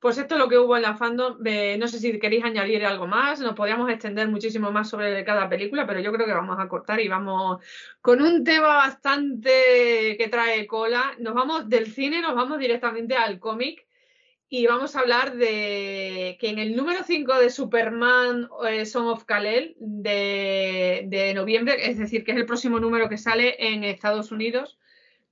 Pues esto es lo que hubo en la fandom. No sé si queréis añadir algo más. Nos podríamos extender muchísimo más sobre cada película, pero yo creo que vamos a cortar y vamos con un tema bastante que trae cola. Nos vamos del cine, nos vamos directamente al cómic y vamos a hablar de que en el número 5 de Superman eh, Son of Kal-El de, noviembre, es decir, que es el próximo número que sale en Estados Unidos,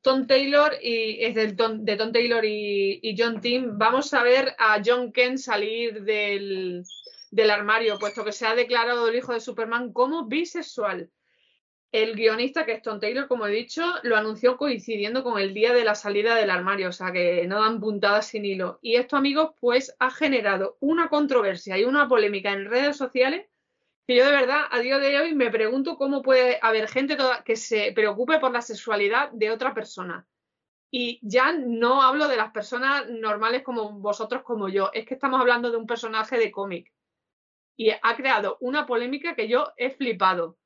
Tom Taylor y es del Tom- de Tom Taylor y, y John Tim. Vamos a ver a John Kent salir del, del armario, puesto que se ha declarado el hijo de Superman como bisexual. El guionista, que es Tom Taylor, como he dicho, lo anunció coincidiendo con el día de la salida del armario, o sea que no dan puntadas sin hilo. Y esto, amigos, pues ha generado una controversia y una polémica en redes sociales que yo de verdad a día de hoy me pregunto cómo puede haber gente toda- que se preocupe por la sexualidad de otra persona. Y ya no hablo de las personas normales como vosotros, como yo, es que estamos hablando de un personaje de cómic. Y ha creado una polémica que yo he flipado,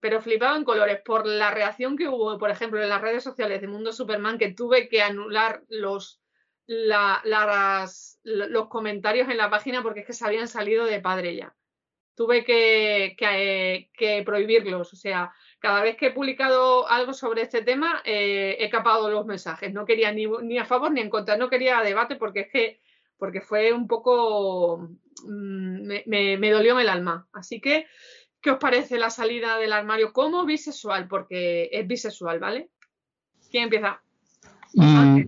pero flipado en colores por la reacción que hubo, por ejemplo, en las redes sociales de Mundo Superman, que tuve que anular los, los comentarios en la página porque es que se habían salido de padre ya tuve que, que, que prohibirlos. O sea, cada vez que he publicado algo sobre este tema, eh, he capado los mensajes. No quería ni, ni a favor ni en contra, no quería debate porque es que porque fue un poco mm, me, me- me dolió el alma. Así que, ¿qué os parece la salida del armario como bisexual? Porque es bisexual, ¿vale? ¿Quién empieza? Mm,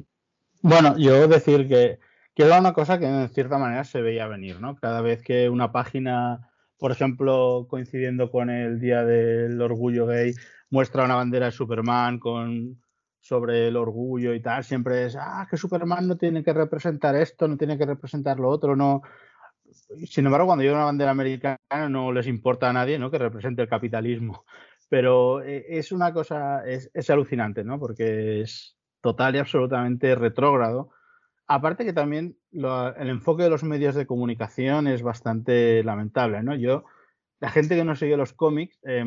bueno, yo decir que, que era una cosa que en cierta manera se veía venir, ¿no? Cada vez que una página, por ejemplo, coincidiendo con el Día del Orgullo Gay, muestra una bandera de Superman con sobre el orgullo y tal, siempre es, ah, que Superman no tiene que representar esto, no tiene que representar lo otro, no. Sin embargo, cuando lleva una bandera americana no les importa a nadie, ¿no? Que represente el capitalismo. Pero eh, es una cosa, es, alucinante, ¿no? Porque es total y absolutamente retrógrado. Aparte que también el enfoque de los medios de comunicación es bastante lamentable, ¿no? Yo, la gente que no sigue los cómics, eh,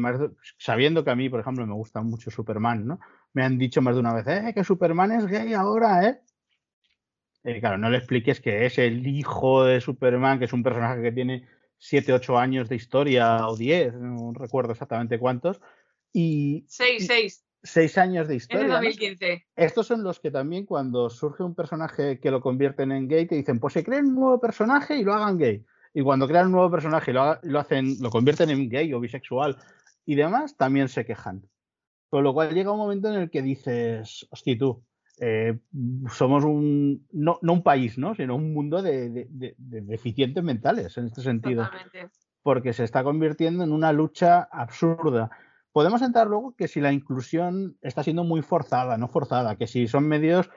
sabiendo que a mí, por ejemplo, me gusta mucho Superman, ¿no? Me han dicho más de una vez, eh, que Superman es gay ahora, ¿eh? Eh, claro, no le expliques que es el hijo de Superman, que es un personaje que tiene 7, 8 años de historia o 10, no recuerdo exactamente cuántos, y 6, 6. 6 años de historia. de ¿no? 2015. Estos son los que también cuando surge un personaje que lo convierten en gay te dicen, pues se creen un nuevo personaje y lo hagan gay. Y cuando crean un nuevo personaje y lo hacen, lo convierten en gay o bisexual y demás, también se quejan. Con lo cual llega un momento en el que dices, hostia, tú, eh, somos un, no, no un país, ¿no? Sino un mundo de, de- de- de deficientes mentales en este sentido Totalmente. porque se está convirtiendo en una lucha absurda. Podemos entrar luego que si la inclusión está siendo muy forzada, no forzada, que si son medios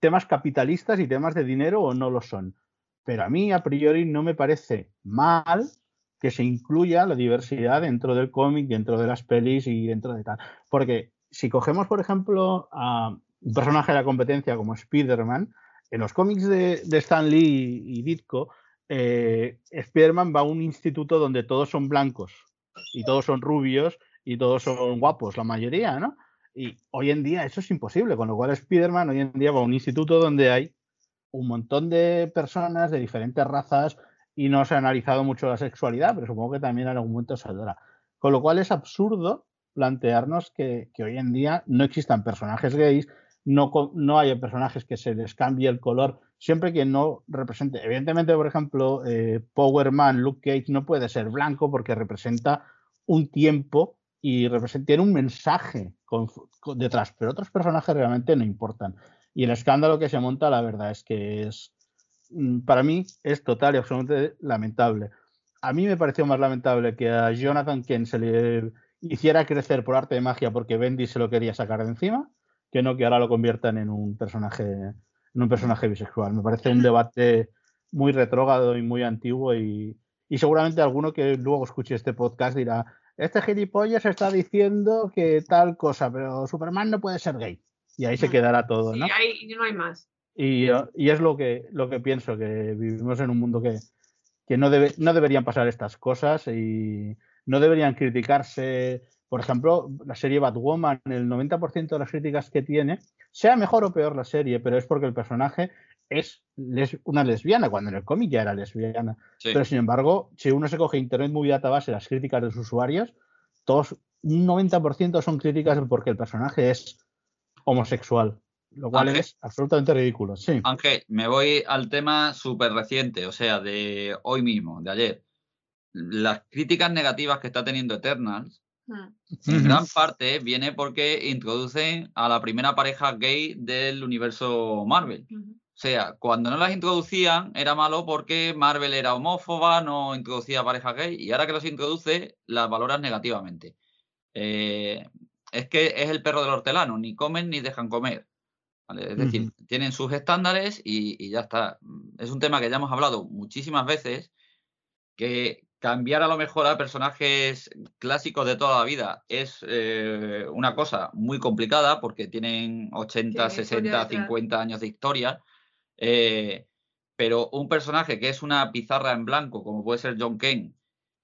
temas capitalistas y temas de dinero o no lo son. Pero a mí a priori no me parece mal que se incluya la diversidad dentro del cómic, dentro de las pelis y dentro de tal. Porque si cogemos, por ejemplo, a un personaje de la competencia como Spider-Man, en los cómics de, de Stan Lee y Ditko, eh, Spider-Man va a un instituto donde todos son blancos y todos son rubios y todos son guapos, la mayoría, ¿no? Y hoy en día eso es imposible, con lo cual Spider-Man hoy en día va a un instituto donde hay un montón de personas de diferentes razas y no se ha analizado mucho la sexualidad, pero supongo que también en algún momento saldrá. Con lo cual es absurdo plantearnos que, hoy en día no existan personajes gays, no, no haya personajes que se les cambie el color, siempre que no represente. Evidentemente, por ejemplo, eh, Power Man, Luke Cage no puede ser blanco porque representa un tiempo y tiene un mensaje detrás, pero otros personajes realmente no importan. Y el escándalo que se monta, la verdad es que es, mm, para mí, es total y absolutamente lamentable. A mí me pareció más lamentable que a Jonathan Kent se le hiciera crecer por arte de magia porque Bendy se lo quería sacar de encima, que no que ahora lo conviertan en un personaje, en un personaje bisexual. Me parece un debate muy retrógrado y muy antiguo y, y seguramente alguno que luego escuche este podcast dirá, este gilipollas está diciendo que tal cosa, pero Superman no puede ser gay. Y ahí se quedará todo, ¿no? Y no hay más. Y, es lo que, lo que pienso, que vivimos en un mundo que, no, debe, no deberían pasar estas cosas y no deberían criticarse. Por ejemplo, la serie Batwoman, el 90% de las críticas que tiene, sea mejor o peor la serie, pero es porque el personaje es una lesbiana, cuando en el cómic ya era lesbiana. Pero sin embargo, si uno se coge Internet Movie Database, las críticas de los usuarios, todos, un 90% son críticas porque el personaje es homosexual, lo cual es absolutamente ridículo. Sí. Ángel, me voy al tema súper reciente, o sea, de hoy mismo, de ayer. Las críticas negativas que está teniendo Eternals. En gran parte viene porque introducen a la primera pareja gay del universo Marvel. O sea, cuando no las introducían era malo porque Marvel era homófoba, no introducía parejas gay y ahora que los introduce las valoras negativamente. Eh, es que es el perro del hortelano, ni comen ni dejan comer. Es decir, tienen sus estándares y, ya está. Es un tema que ya hemos hablado muchísimas veces, que cambiar a lo mejor a personajes clásicos de toda la vida es eh, una cosa muy complicada porque tienen 80, 60, 50 años de historia eh, pero un personaje que es una pizarra en blanco, como puede ser John Kane,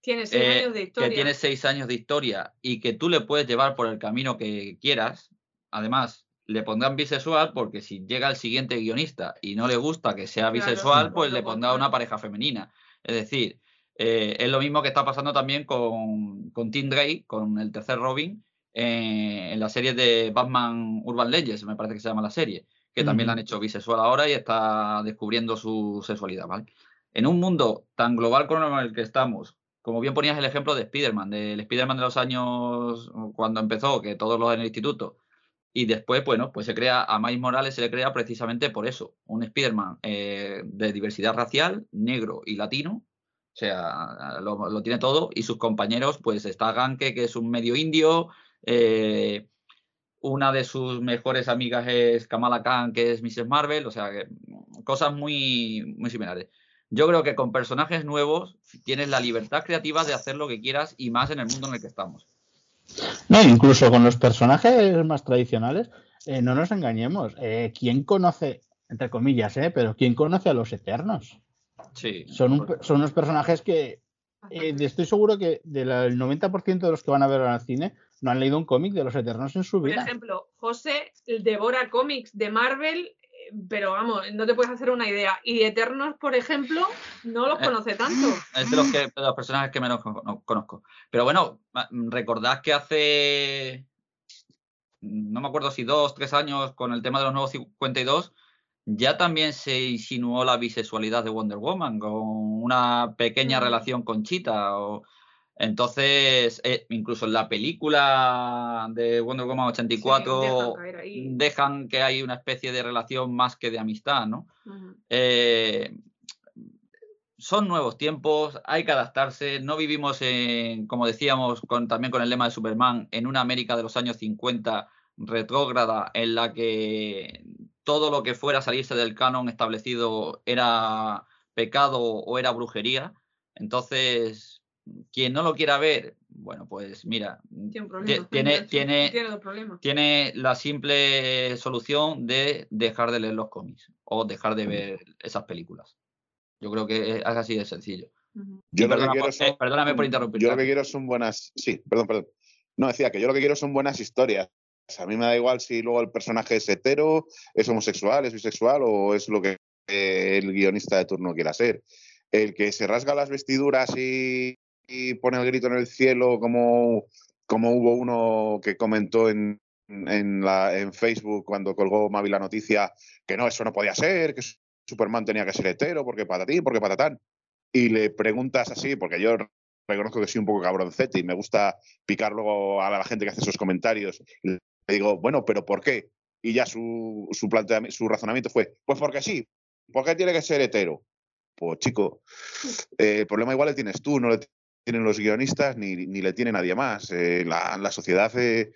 tiene seis eh, años de historia. que tiene seis años de historia y que tú le puedes llevar por el camino que quieras, además le pondrán bisexual porque si llega el siguiente guionista y no le gusta que sea bisexual, pues le pondrá una pareja femenina. Es decir, eh, es lo mismo que está pasando también con, con Tim Drake, con el tercer Robin, en la serie de Batman Urban Legends, me parece que se llama la serie que también la han hecho bisexual ahora y está descubriendo su sexualidad, ¿vale? En un mundo tan global como el que estamos, como bien ponías el ejemplo de Spider-Man, del Spider-Man de los años cuando empezó, que todos los en el instituto, y después, bueno, pues se crea, a Miles Morales se le crea precisamente por eso, un Spider-Man eh, de diversidad racial, negro y latino, sea, lo, tiene todo, y sus compañeros, pues está Ganke, que es un medio indio, eh, una de sus mejores amigas es Kamala Khan, que es Mrs. Marvel, o sea, cosas muy, muy similares. Yo creo que con personajes nuevos tienes la libertad creativa de hacer lo que quieras y más en el mundo en el que estamos. No, incluso con los personajes más tradicionales, eh, no nos engañemos. Eh, ¿Quién conoce, entre comillas, eh, pero quién conoce a los Eternos? Sí. Son, son unos personajes que eh, estoy seguro que del 90% de los que van a ver al cine no han leído un cómic de los Eternos en su vida. Por ejemplo, José devora cómics de Marvel, eh, pero vamos, no te puedes hacer una idea. Y Eternos, por ejemplo, no los eh, conoce tanto. Es de los, que, los personajes que menos conozco. Pero bueno, recordad que hace, no me acuerdo si dos, tres años, con el tema de los nuevos 52, ya también se insinuó la bisexualidad de Wonder Woman con una pequeña mm. relación con Chita. O, entonces, eh, incluso en la película de Wonder Woman 84 dejan, que hay una especie de relación más que de amistad, ¿no? Eh, son nuevos tiempos, hay que adaptarse, no vivimos en, como decíamos con, también con el lema de Superman, en una América de los años 50 retrógrada en la que todo lo que fuera salirse del canon establecido era pecado o era brujería. Entonces, quien no lo quiera ver, bueno, pues mira, tiene, tiene, tiene, la simple solución de dejar de leer los cómics o dejar de ver esas películas. Yo creo que es así de sencillo. Yo lo que quiero eh, perdóname por interrumpir. Yo lo que quiero son buenas. Sí, perdón, perdón. No, decía que yo lo que quiero son buenas historias. A mí me da igual si luego el personaje es hetero, es homosexual, es bisexual o es lo que el guionista de turno quiera ser. El que se rasga las vestiduras y pone el grito en el cielo como, como hubo uno que comentó en, en Facebook cuando colgó Mavi la noticia que no, eso no podía ser, que Superman tenía que ser hetero, porque patatín, porque patatán. Y le preguntas así, porque yo reconozco que soy un poco cabroncete y me gusta picar luego a la gente que hace esos comentarios. Le digo, bueno, pero ¿por qué? Y ya su, su, su razonamiento fue, pues porque sí, ¿por qué tiene que ser hetero? Pues chico, eh, el problema igual le tienes tú, no le tienen los guionistas ni, ni le tiene nadie más. Eh, la, la, sociedad eh,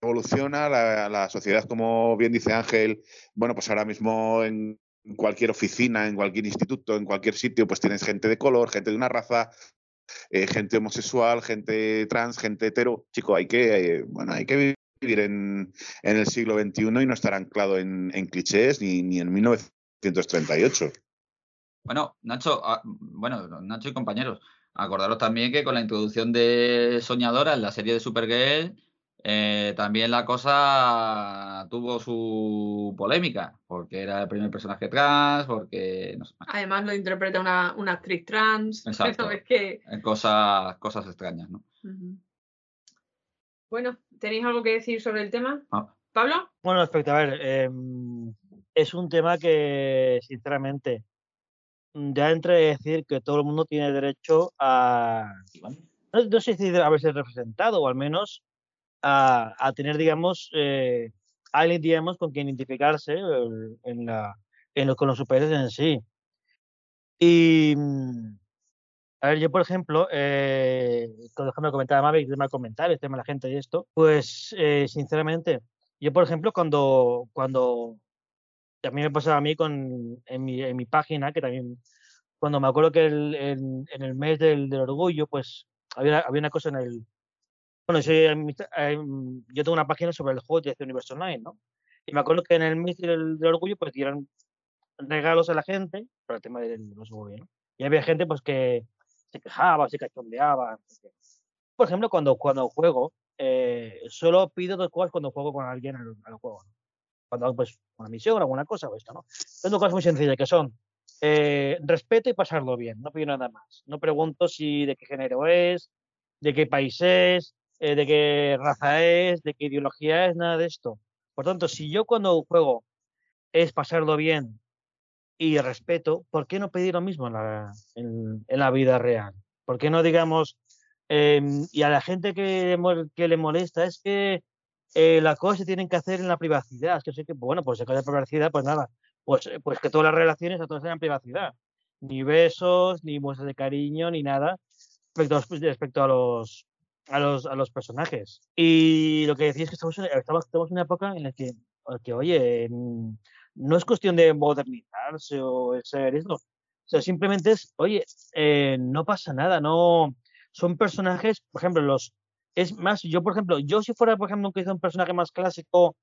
evoluciona, la, la, sociedad, como bien dice Ángel, bueno, pues ahora mismo en cualquier oficina, en cualquier instituto, en cualquier sitio, pues tienes gente de color, gente de una raza, eh, gente homosexual, gente trans, gente hetero. Chico, hay que, bueno, hay que vivir en, en, el siglo XXI y no estar anclado en, en clichés ni, ni, en 1938. Bueno, Nacho, ah, bueno, Nacho y compañeros, acordaros también que con la introducción de Soñadora en la serie de Supergirl, eh, también la cosa tuvo su polémica, porque era el primer personaje trans, porque... No sé, Además lo interpreta una, una actriz trans. Exacto. Es que... Cosas, cosas extrañas, ¿no? Uh -huh. Bueno, ¿tenéis algo que decir sobre el tema? Ah. ¿Pablo? Bueno, respecto, a ver, eh, es un tema que, sinceramente, ya entre decir que todo el mundo tiene derecho a... No, no sé si a verse representado, o al menos a, a tener, digamos, eh, alguien, digamos, con quien identificarse eh, en la, en lo, con los superhéroes en sí. Y, a ver, yo, por ejemplo, eh, cuando me comentaba Mavi, el tema de comentar, el tema de la gente y esto, pues, eh, sinceramente, yo, por ejemplo, cuando, cuando también me pasaba a mí con, en, mi, en mi página, que también, cuando me acuerdo que el, en, en el mes del, del orgullo, pues, había, había una cosa en el, bueno, yo, yo tengo una página sobre el juego de Universo Online, ¿no? Y me acuerdo que en el mes del, del, orgullo, pues dieron regalos a la gente, por el tema del no sé ¿no? Y había gente, pues, que se quejaba, se cachondeaba. Por ejemplo, cuando, cuando juego, eh, solo pido dos cosas cuando juego con alguien al, al juego, ¿no? Cuando hago, pues, una misión, alguna cosa o esto, ¿no? Son dos cosas muy sencillas, que son eh, respeto y pasarlo bien, no pido nada más. No pregunto si de qué género es, de qué país es, eh, de qué raza es, de qué ideología es, nada de esto. Por tanto, si yo cuando juego es pasarlo bien y respeto, ¿por qué no pedir lo mismo en la, en, la vida real? ¿Por qué no digamos, eh, y a la gente que, le molesta es que eh, las cosas se tienen que hacer en la privacidad? Es que sé que, bueno, pues se cae privacidad, pues nada, pues, pues que todas las relaciones a todas sean privacidad. Ni besos, ni muestras de cariño, ni nada respecto a, respecto a los, a los, a los personajes. Y lo que decía es que estamos, estamos, estamos en una época en la que, que, oye, no es cuestión de modernizarse o ser eso. O sea, simplemente es, oye, eh, no pasa nada, no. Son personajes, por ejemplo, los. Es más, yo, por ejemplo, yo si fuera, por ejemplo, un personaje más clásico,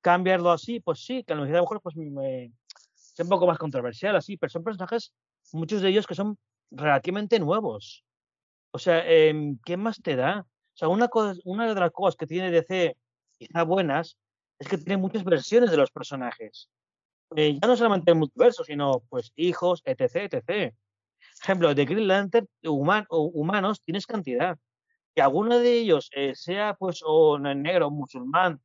cambiarlo así, pues sí, que a lo mejor pues me, es un poco más controversial así, pero son personajes, muchos de ellos que son relativamente nuevos. O sea, eh, ¿qué más te da? O sea, una, cosa, una de las cosas que tiene DC, quizá buenas, es que tiene muchas versiones de los personajes. Eh, ya no solamente el multiverso, sino pues hijos, etc, etc. Ejemplo, de Green Lantern, human, humanos, tienes cantidad. Que alguno de ellos eh, sea pues o negro, musulmán,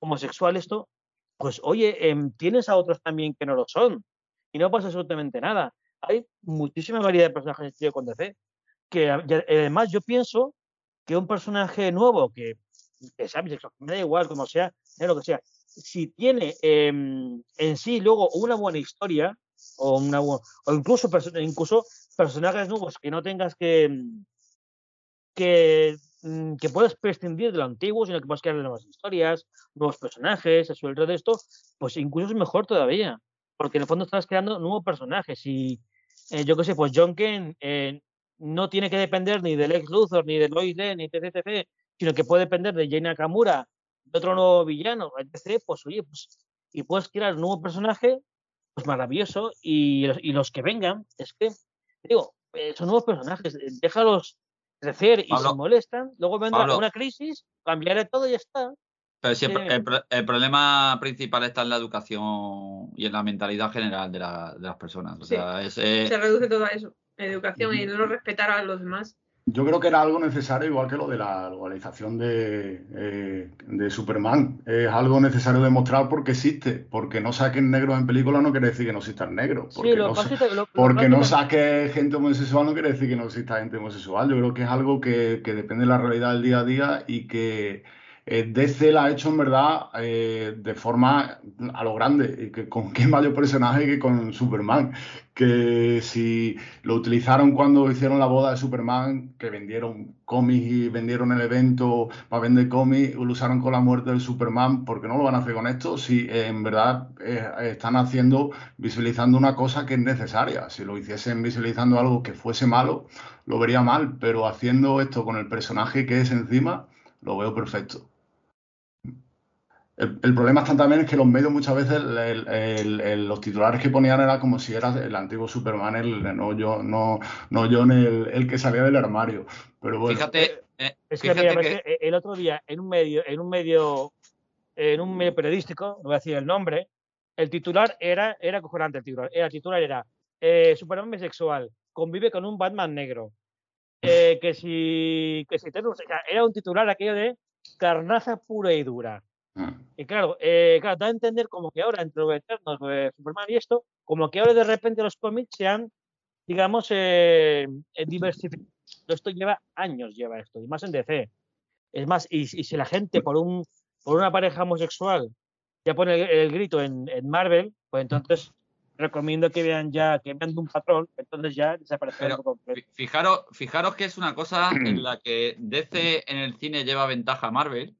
homosexual, esto, pues oye, eh, tienes a otros también que no lo son. Y no pasa absolutamente nada. Hay muchísima variedad de personajes tío, con DC. Que además yo pienso que un personaje nuevo, que, que sea bisexual, me da igual, como sea, lo que sea, si tiene eh, en sí luego una buena historia, o, una, o incluso, incluso personajes nuevos que no tengas que, que, que puedas prescindir de lo antiguo, sino que puedas crear nuevas historias, nuevos personajes, eso, el de esto, pues incluso es mejor todavía, porque en el fondo estás creando nuevos personajes y eh, yo qué sé, pues John Kane eh, no tiene que depender ni del ex Luthor, ni de Lois Lane, ni etc, etc, sino que puede depender de Jane Nakamura, de otro nuevo villano, etc, pues oye, pues, y puedes crear un nuevo personaje, pues maravilloso, y los, y los que vengan, es que, digo, eh, son nuevos personajes, déjalos crecer y Pablo, se molestan, luego vendrá Pablo. una crisis, cambiaré todo y ya está. Pero sí, el, Eh, el el problema principal está en la educación y en la mentalidad general de, la- de las personas. O Sí. sea, es, eh, Se reduce todo a eso. Educación y no respetar a los demás. Yo creo que era algo necesario, igual que lo de la globalización de, eh, de Superman. Es algo necesario demostrar porque existe. Porque no saquen negros en películas no quiere decir que no existan negros. Porque, Sí, lo no, lo- porque que no saque gente homosexual no quiere decir que no exista gente homosexual. Yo creo que es algo que, que depende de la realidad del día a día y que eh, DC la ha hecho en verdad eh, de forma a lo grande. Que con qué mayor personaje que con Superman. Que si lo utilizaron cuando hicieron la boda de Superman, que vendieron cómics y vendieron el evento para vender cómics, lo usaron con la muerte del Superman, ¿por qué no lo van a hacer con esto? Si en verdad eh, están haciendo, visualizando una cosa que es necesaria. Si lo hiciesen visualizando algo que fuese malo, lo vería mal, pero haciendo esto con el personaje que es encima, lo veo perfecto. El, el problema está también es que los medios muchas veces el- el- el- el- los titulares que ponían era como si era el antiguo Superman, el, no yo, no, no John el, el que salía del armario. Pero bueno, Fíjate, eh, Es que, fíjate mira, que- es que el otro día en un medio, en un medio, en un medio periodístico, no voy a decir el nombre, el titular era, era acojonante el titular. El titular era eh, Superman bisexual, convive con un Batman negro. Eh, que si, que si tenemos- o sea, era un titular aquello de carnaza pura y dura. Mm, Y claro, eh, claro, da a entender como que ahora, entre lo de Eternos, Superman y esto, como que ahora de repente los cómics se han, digamos, eh, eh, diversificado. Esto lleva años, lleva esto, y más en DC. Es más, y, y si la gente por un por una pareja homosexual ya pone el, el grito en, en Marvel, pues entonces recomiendo que vean ya, que vean de un patrón, entonces ya desaparecerá fijaros, fijaros que es una cosa en la que DC en el cine lleva ventaja a Marvel,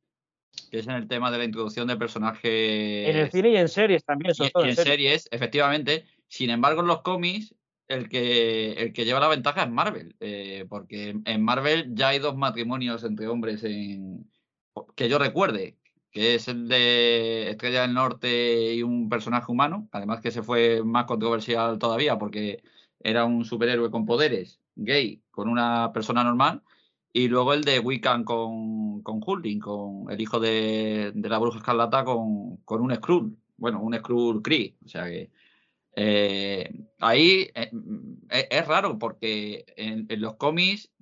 que es en el tema de la introducción de personajes En el cine y en series también, sobre y, todo y en en series. series, efectivamente. Sin embargo, en los cómics, el que, el que lleva la ventaja es Marvel, eh, porque en Marvel ya hay dos matrimonios entre hombres en, que yo recuerde, que es el de Estrella del Norte y un personaje humano, además que se fue más controversial todavía porque era un superhéroe con poderes, gay, con una persona normal, y luego el de Wiccan con, con Hulkling, con el hijo de, de la bruja escarlata con, con un Skrull, bueno, un Skrull Kree, o sea que eh, ahí eh, es, raro porque en, en los cómics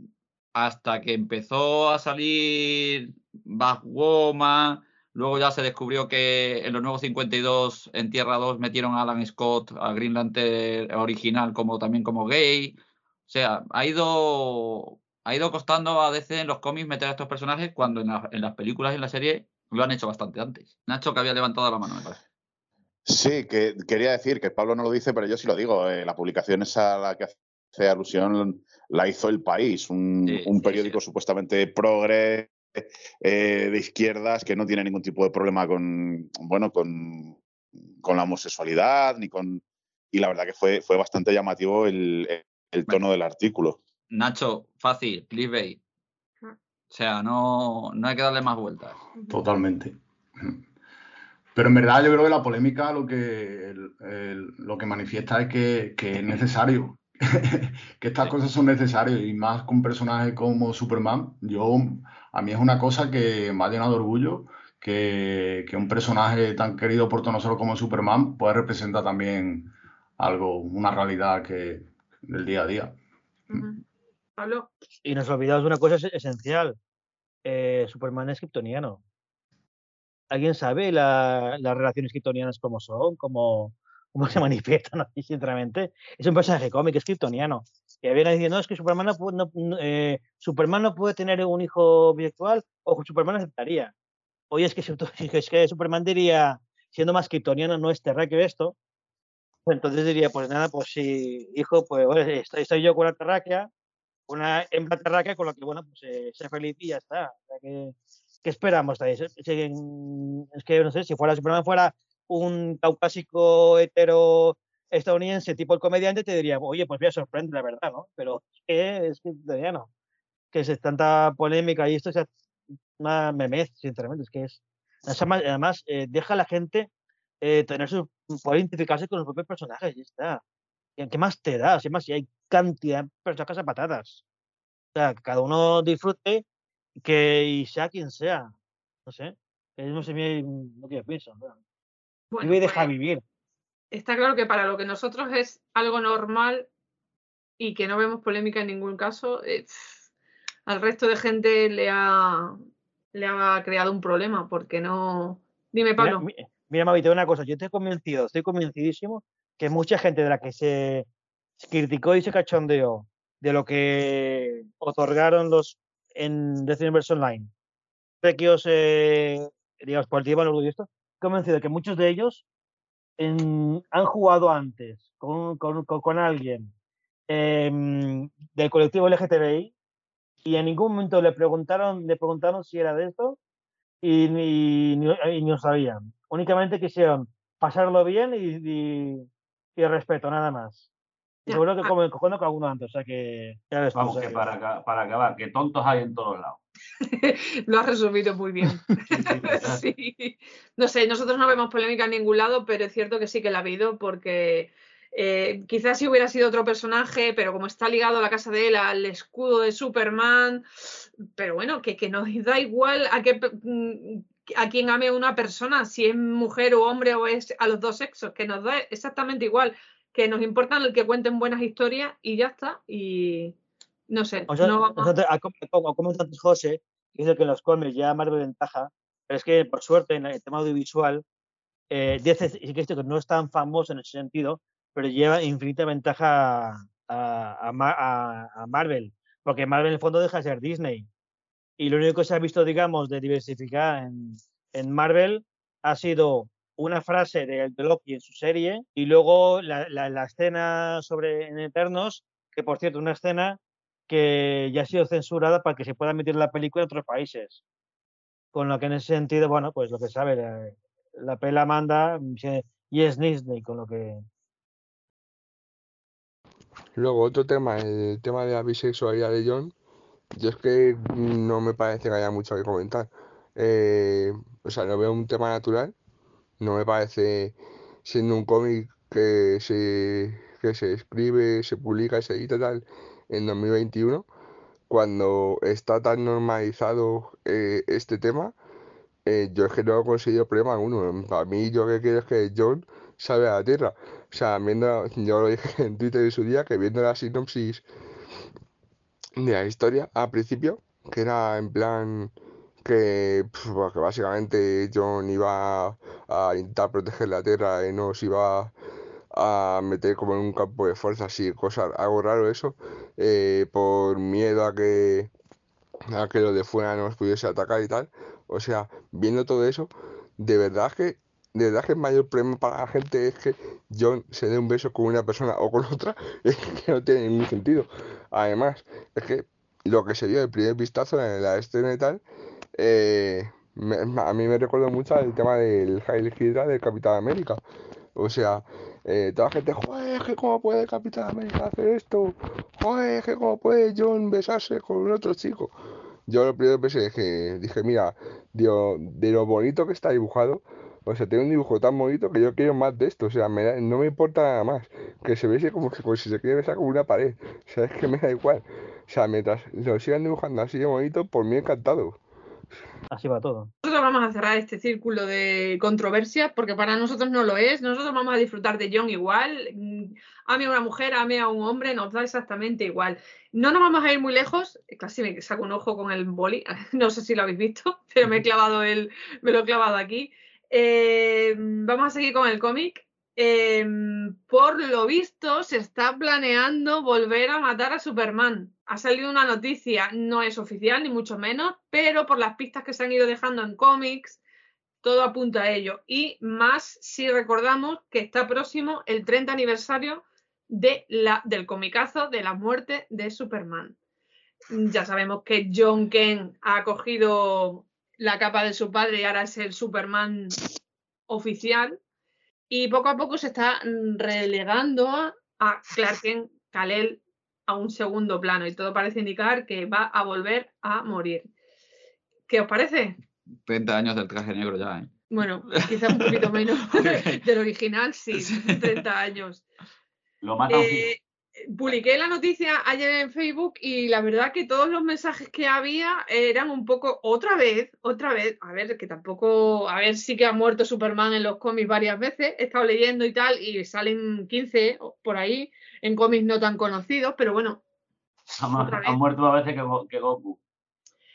hasta que empezó a salir Batwoman, luego ya se descubrió que en los nuevos 52 en Tierra 2 metieron a Alan Scott, a Green Lantern original como también como gay. O sea, ha ido ha ido costando a DC en los cómics meter a estos personajes cuando en, la- en las películas y en la serie lo han hecho bastante antes. Nacho que había levantado la mano, me parece. Sí, que quería decir que Pablo no lo dice, pero yo sí lo digo. eh, la publicación esa a la que hace alusión la hizo El País, un, Sí, un sí, periódico supuestamente progre eh, de izquierdas que no tiene ningún tipo de problema con, bueno, con, con la homosexualidad ni con y la verdad que fue, fue bastante llamativo el, el tono del artículo. Nacho, fácil, clickbait. O sea, no, no hay que darle más vueltas. Totalmente. Pero en verdad yo creo que la polémica lo que, el- el- lo que manifiesta es que, que es necesario, que estas Sí. cosas son necesarias y más con un personaje como Superman. Yo, a mí es una cosa que me ha llenado de orgullo que, que un personaje tan querido por todos nosotros como Superman pues representa también algo, una realidad que del día a día. Pablo, Y nos olvidamos de una cosa es- esencial. Eh, Superman es kryptoniano. ¿Alguien sabe la- las relaciones kryptonianas cómo son? ¿Cómo, cómo se manifiestan así, sinceramente? Es un personaje cómico, es kryptoniano. Y habían diciendo, no, es que Superman no, pu- no- eh, Superman no puede tener un hijo virtual o Superman aceptaría. Oye, es que, es que Superman diría, siendo más kryptoniano, no es terráqueo esto. Entonces diría, pues nada, pues sí, hijo, pues bueno, estoy, estoy yo con la terráquea, una hembra terráquea con la que, bueno, pues eh, sé feliz y ya está. O sea, ¿Qué esperamos? mm, Es que, no sé, si fuera Superman fuera un caucásico hetero estadounidense tipo el comediante, te diría, oye, pues me sorprende, la verdad, ¿no? Pero es que es que todavía no. Que es tanta polémica y esto es una memez, sinceramente, es que es... Además, eh, deja a la gente eh, tener su, poder identificarse con los propios personajes ya está. ¿Qué más te da? Si más, si hay cantidad de personajes a patadas. O sea, que cada uno disfrute que y sea quien sea. No sé. No sé lo que yo pienso. ¿no? bueno, Vive y deja vivir. está claro que para lo que nosotros es algo normal y que no vemos polémica en ningún caso, eh, al resto de gente le ha, le ha creado un problema, porque no... Dime, Pablo. Mira, mira Mavi, te digo una cosa, yo estoy convencido, estoy convencidísimo que mucha gente de la que se criticó y se cachondeó de lo que otorgaron los en Death Universe Online, pequeos, eh, digamos, por el tiempo orgullo esto, convencido de que muchos de ellos en- han jugado antes con, con- con- con alguien em, del colectivo LGTBI y en ningún momento le preguntaron, le preguntaron si era de esto y ni, ni, y ni lo sabían. Únicamente quisieron pasarlo bien y, y, y respeto, nada más. Y seguro que ah. como cogiendo con alguno antes, o sea que ya ves Vamos, que para, para acabar, que tontos hay en todos lados. Lo has resumido muy bien. Sí. No sé, nosotros no vemos polémica en ningún lado, pero es cierto que sí que la ha habido porque eh, quizás si hubiera sido otro personaje, pero como está ligado a la casa de él, al escudo de Superman, pero bueno, que, que nos da igual a qué mm, a quién ame una persona, si es mujer o hombre o es a los dos sexos, que nos da exactamente igual, que nos importa el que cuenten buenas historias y ya está. Y no sé, O sea, no vamos como antes José, dice que en los cómics ya Marvel ventaja, pero es que por suerte en el tema audiovisual, eh, DC sí que es cierto que no es tan famoso en ese sentido, pero lleva infinita ventaja a- a Marvel, porque Marvel en el fondo deja de ser Disney. Y lo único que se ha visto, digamos, de diversificar en, Marvel ha sido una frase de, de Loki en su serie y luego la, escena sobre Eternos, que por cierto, una escena que ya ha sido censurada para que se pueda emitir la película en otros países. Con lo que en ese sentido, bueno, pues lo que sabe, la, la pela manda y es Disney, con lo que... Luego, otro tema, el tema de la bisexualidad de John. Yo es que no me parece que haya mucho que comentar. Eh, o sea, lo veo un tema natural. No me parece, siendo un cómic que se, que se escribe, se publica se edita tal en 2021, cuando está tan normalizado eh, este tema, eh, yo es que no considero problema alguno. Para mí, yo que quiero es que John salve a la Tierra. O sea, viendo, yo lo dije en Twitter en su día, que viendo la sinopsis de la historia al principio, que era en plan que, básicamente John iba a intentar proteger la Tierra y no se iba a meter como en un campo de fuerza, así, cosas, algo raro eso, eh, por miedo a que, a que los de fuera nos pudiese atacar y tal. O sea, viendo todo eso, de verdad que, de verdad que el mayor problema para la gente es que John se dé un beso con una persona o con otra, que no tiene ningún sentido. Además, es que lo que se vio el primer vistazo en la escena y tal, eh, a mí me recuerda mucho al tema del Hail Hydra del Capitán América. O sea, eh, toda la gente, joder, que cómo puede Capitán América hacer esto, joder, que cómo puede John besarse con otro chico. Yo lo primero que pensé que dije, mira, de lo bonito que está dibujado, o sea, tiene un dibujo tan bonito que yo quiero más de esto, o sea, me da- no me importa nada más, que se bese como, que, como si se quiere besar con una pared, o sea, es que me da igual, o sea, mientras lo sigan dibujando así de bonito, por mí encantado. Así va todo. Nosotros vamos a cerrar este círculo de controversia porque para nosotros no lo es. Nosotros vamos a disfrutar de John igual. Mm, Ame a una mujer, ame a un hombre, nos da exactamente igual. No nos vamos a ir muy lejos. Casi me saco un ojo con el boli. No sé si lo habéis visto, pero me he clavado el, me lo he clavado aquí. Eh, vamos a seguir con el cómic. Eh, por lo visto, se está planeando volver a matar a Superman. Ha salido una noticia, no es oficial ni mucho menos, pero por las pistas que se han ido dejando en cómics, todo apunta a ello. Y más si recordamos que está próximo el 30 aniversario del comicazo de la muerte de Superman. Ya sabemos que John Kent ha cogido la capa de su padre y ahora es el Superman oficial. Y poco a poco se está relegando a, a Clark Kent, Kal-El, a un segundo plano. Y todo parece indicar que va a volver a morir. ¿Qué os parece? 30 años del traje negro ya, ¿eh? Bueno, quizás un poquito menos del original, sí, 30 años. Lo fijo. Eh, publiqué la noticia ayer en Facebook y la verdad que todos los mensajes que había eran un poco otra vez, otra vez, a ver, que tampoco, a ver, sí que ha muerto Superman en los cómics varias veces, he estado leyendo y tal y salen 15 o por ahí en cómics no tan conocidos, pero bueno, Ha, muerto más veces que, Go- que Goku.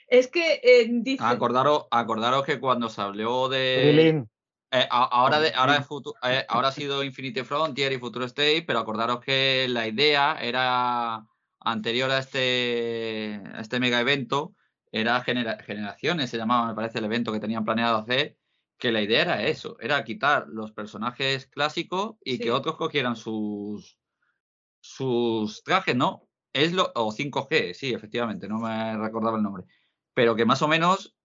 Es que eh, dice. Acordaros, acordaros que cuando se habló de. Eh, ahora, de, ahora, eh, ahora ha sido Infinity Frontier y Futuro State, pero acordaros que la idea era anterior a este, a este mega evento, era genera- Generaciones, se llamaba, me parece, el evento que tenían planeado hacer, que la idea era eso, era quitar los personajes clásicos y Sí. que otros cogieran sus, sus trajes, ¿no? Es lo, o 5G, sí, efectivamente, no me recordaba el nombre. Pero que más o menos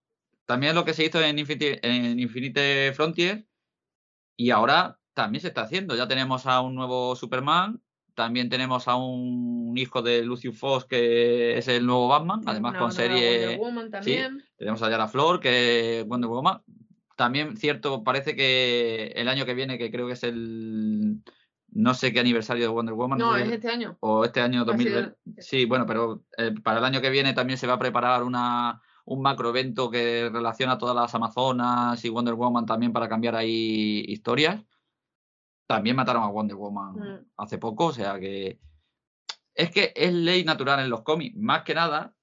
también lo que se hizo en Infinite, en Infinite Frontier y ahora también se está haciendo. Ya tenemos a un nuevo Superman, también tenemos a un hijo de Lucius Fox que es el nuevo Batman, además una con nueva serie... Wonder Woman también. Tenemos a Yara Flor, que es Wonder Woman. También, cierto, parece que el año que viene, que creo que es el. No sé qué aniversario de Wonder Woman. No, sé es este año. O este año Ha sido 2020. Sí, bueno, pero eh, para el año que viene también se va a preparar una, un macro evento que relaciona todas las Amazonas y Wonder Woman también para cambiar ahí historias. También mataron a Wonder Woman Mm. hace poco, o sea que. Es que es ley natural en los cómics, más que nada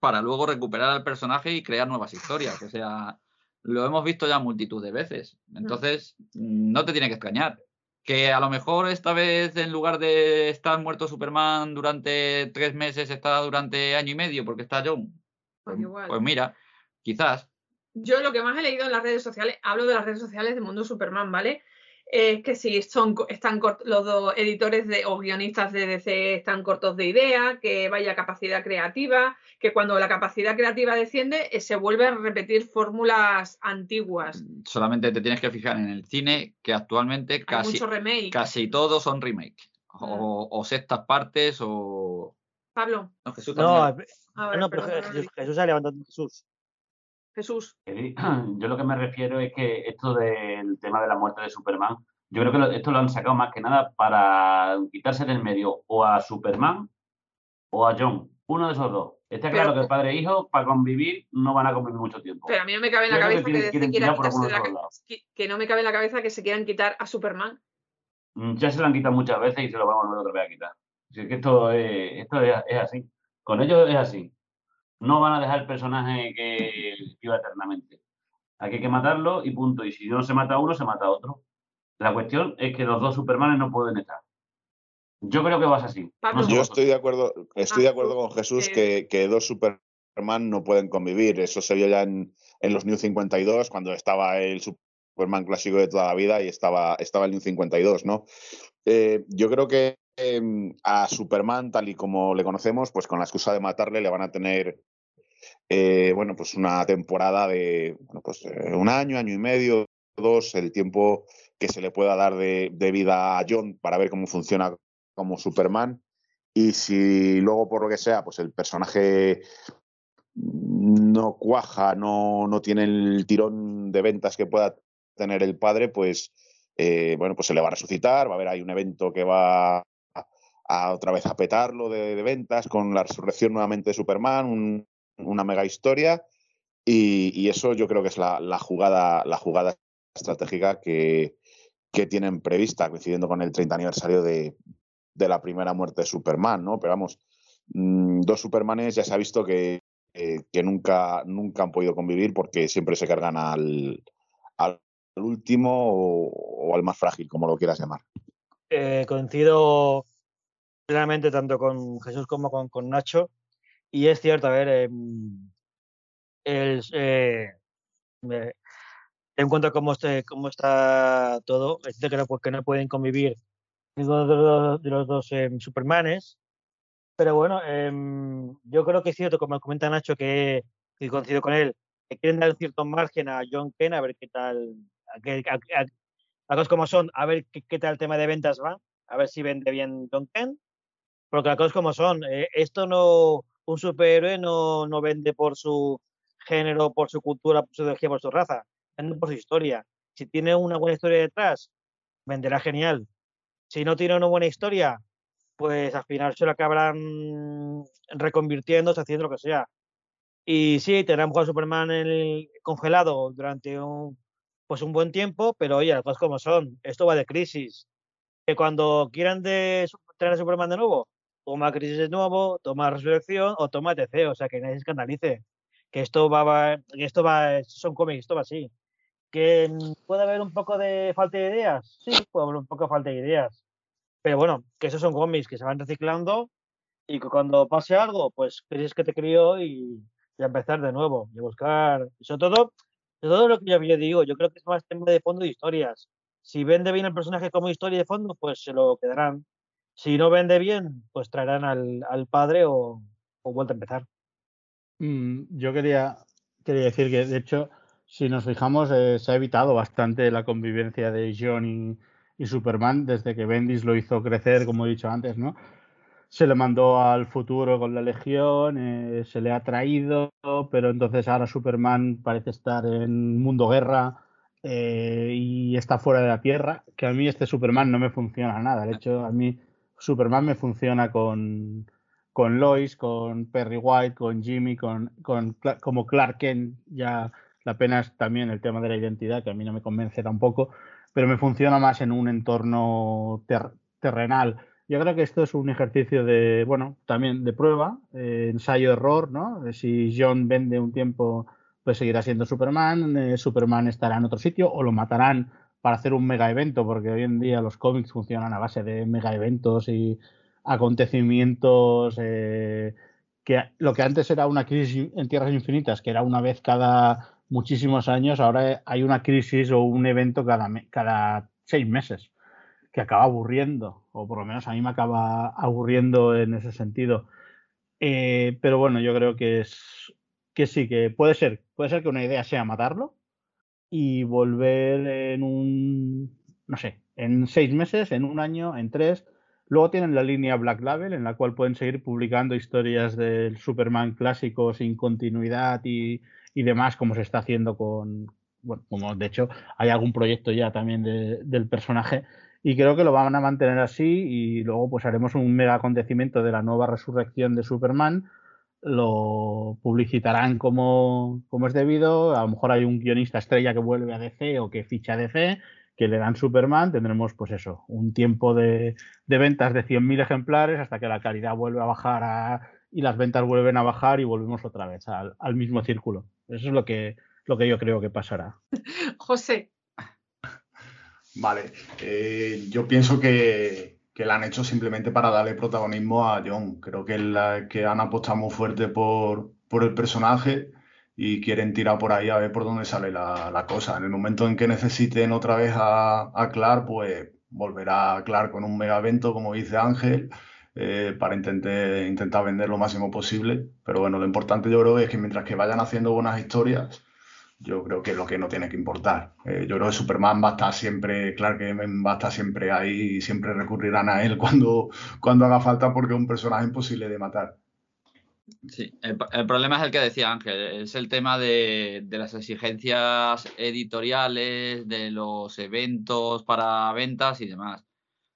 para luego recuperar al personaje y crear nuevas historias. O sea, lo hemos visto ya multitud de veces. Entonces, no te tiene que extrañar. Que a lo mejor esta vez, en lugar de estar muerto Superman durante tres meses, está durante año y medio porque está John. Pues igual. Pues mira, quizás. Yo lo que más he leído en las redes sociales, hablo de las redes sociales de Mundo Superman, ¿vale? Es que si son, están cort- los dos editores de, o guionistas de DC están cortos de idea, que vaya capacidad creativa, que cuando la capacidad creativa desciende eh, se vuelven a repetir fórmulas antiguas. Solamente te tienes que fijar en el cine que actualmente casi, casi todos son remake. Mm. O, o sextas partes o. Pablo, No, Jesús No. A ver, no, pero perdón, Jesús, Jesús se ha levantado Jesús. Jesús. Yo lo que me refiero es que esto del tema de la muerte de Superman, yo creo que esto lo han sacado más que nada para quitarse del medio o a Superman o a John. Uno de esos dos. Está claro Pero- que padre e hijo, para convivir, no van a convivir mucho tiempo. Pero a mí no me cabe en la creo que cabeza que, quieren- de la que- que no me cabe en la cabeza que se quieran quitar a Superman. Mm, Ya se lo han quitado muchas veces y se lo van a volver otra vez a quitar. Si es que esto, es, esto es, es así. Con ellos es así. No van a dejar el personaje que viva eternamente. Aquí hay que matarlo y punto. Y si no se mata a uno, se mata a otro. La cuestión es que los dos Supermanes no pueden estar. Yo creo que vas así. No sé Yo estoy de acuerdo, estoy de acuerdo con Jesús que, que dos Superman no pueden convivir. Eso se vio ya en, en los New 52, cuando estaba el Superman clásico de toda la vida y estaba, estaba el New 52, ¿no? Eh, yo creo que em, a Superman, tal y como le conocemos, pues con la excusa de matarle, le van a tener eh, bueno, pues una temporada de bueno, pues, eh, un año, año y medio, dos, el tiempo que se le pueda dar de, vida a John para ver cómo funciona como Superman. Y si luego, por lo que sea, pues el personaje no cuaja, no, no tiene el tirón de ventas que pueda tener el padre, pues eh, bueno, pues se le va a resucitar, va a haber ahí un evento que va a, otra vez a petarlo de, ventas con la resurrección nuevamente de Superman, un- una mega historia. Y, y eso yo creo que es la, la jugada, la jugada estratégica que, que tienen prevista, coincidiendo con el 30 aniversario de, de la primera muerte de Superman, ¿no? Pero vamos, mm, dos Supermanes ya se ha visto que, eh, que nunca, nunca han podido convivir porque siempre se cargan al, al último o, o al más frágil, como lo quieras llamar. Eh, coincido plenamente tanto con Jesús como con, con Nacho. Y es cierto, a ver, em, el, eh, ten en cuenta cómo, este, cómo está todo, es de que no, pues, que no pueden convivir ninguno de los, de los dos em, Supermanes. Pero bueno, em, yo creo que es cierto, como comenta Nacho, que, y coincido con él, que quieren dar cierto margen a John Ken a ver qué tal, a, a- a- cosas como son, a ver qué, qué tal el tema de ventas va, a ver si vende bien John Ken, porque las cosas como son, eh, esto no, un superhéroe no, no vende por su género, por su cultura, por su ideología, por su raza, vende por su historia. Si tiene una buena historia detrás, venderá genial. Si no tiene una buena historia, pues al final se lo acabarán reconvirtiendo, haciendo lo que sea. Y sí, tendrán a Superman el- congelado durante un, pues un buen tiempo, pero oye, las cosas como son. Esto va de crisis. Que cuando quieran de, a Superman de nuevo, toma Crisis de nuevo, toma Resurrección o toma TC, o sea que nadie se escandalice. Que esto va, va que esto va, son cómics, esto va así. Que puede haber un poco de falta de ideas, sí, puede haber un poco de falta de ideas. Pero bueno, que esos son cómics que se van reciclando y que cuando pase algo, pues crees que te crió y, y empezar de nuevo y buscar, sobre todo, sobre todo lo que yo, yo digo, yo creo que es más tema de fondo de historias. Si vende bien el personaje como historia de fondo, pues se lo quedarán. Si no vende bien, pues traerán al, al padre o, o vuelta a empezar. Mm, yo quería, quería decir que, de hecho, si nos fijamos, eh, se ha evitado bastante la convivencia de John y, y Superman desde que Bendis lo hizo crecer, como he dicho antes, ¿no? Se le mandó al futuro con la Legión, eh, se le ha traído, pero entonces ahora Superman parece estar en mundo guerra eh, y está fuera de la Tierra, que a mí este Superman no me funciona nada. De hecho, a mí Superman me funciona con, con Lois, con Perry White, con Jimmy, con, como Clark Kent. Ya la pena es también el tema de la identidad, que a mí no me convence tampoco, pero me funciona más en un entorno ter- terrenal. Yo creo que esto es un ejercicio de, bueno, también de prueba, eh, ensayo-error, ¿no? De Si John vende un tiempo, pues seguirá siendo Superman, eh, Superman estará en otro sitio o lo matarán para hacer un mega evento, porque hoy en día los cómics funcionan a base de mega eventos y acontecimientos eh, que lo que antes era una crisis en tierras infinitas, que era una vez cada muchísimos años, ahora hay una crisis o un evento cada, cada seis meses, que acaba aburriendo, o por lo menos a mí me acaba aburriendo en ese sentido. Eh, pero bueno, yo creo que es que sí, que puede ser, puede ser que una idea sea matarlo y volver en un, no sé, en seis meses, en un año, en tres. Luego tienen la línea Black Label, en la cual pueden seguir publicando historias del Superman clásico sin continuidad y, y demás, como se está haciendo con, bueno, como de hecho hay algún proyecto ya también de- del personaje. Y creo que lo van a mantener así y luego pues haremos un mega acontecimiento de la nueva resurrección de Superman lo publicitarán como, como es debido. A lo mejor hay un guionista estrella que vuelve a DC o que ficha a DC, que le dan Superman. Tendremos, pues eso, un tiempo de, de ventas de 100.000 ejemplares hasta que la calidad vuelve a bajar a- y las ventas vuelven a bajar y volvemos otra vez al, al mismo círculo. Eso es lo que, lo que yo creo que pasará. José, Vale, eh, yo pienso que, que la han hecho simplemente para darle protagonismo a John. Creo que, la, que han apostado muy fuerte por, por el personaje y quieren tirar por ahí a ver por dónde sale la, la cosa. En el momento en que necesiten otra vez a, a Clark, pues volverá Clark con un mega evento, como dice Ángel, eh, para intentar, intentar vender lo máximo posible. Pero bueno, lo importante yo creo es que mientras que vayan haciendo buenas historias, yo creo que es lo que no tiene que importar. Eh, yo creo que Superman va a estar siempre, Clark Kent va a estar siempre ahí y siempre recurrirán a él cuando, cuando haga falta porque es un personaje imposible de matar. Sí, el, el problema es el que decía Ángel, es el tema de, de las exigencias editoriales, de los eventos para ventas y demás.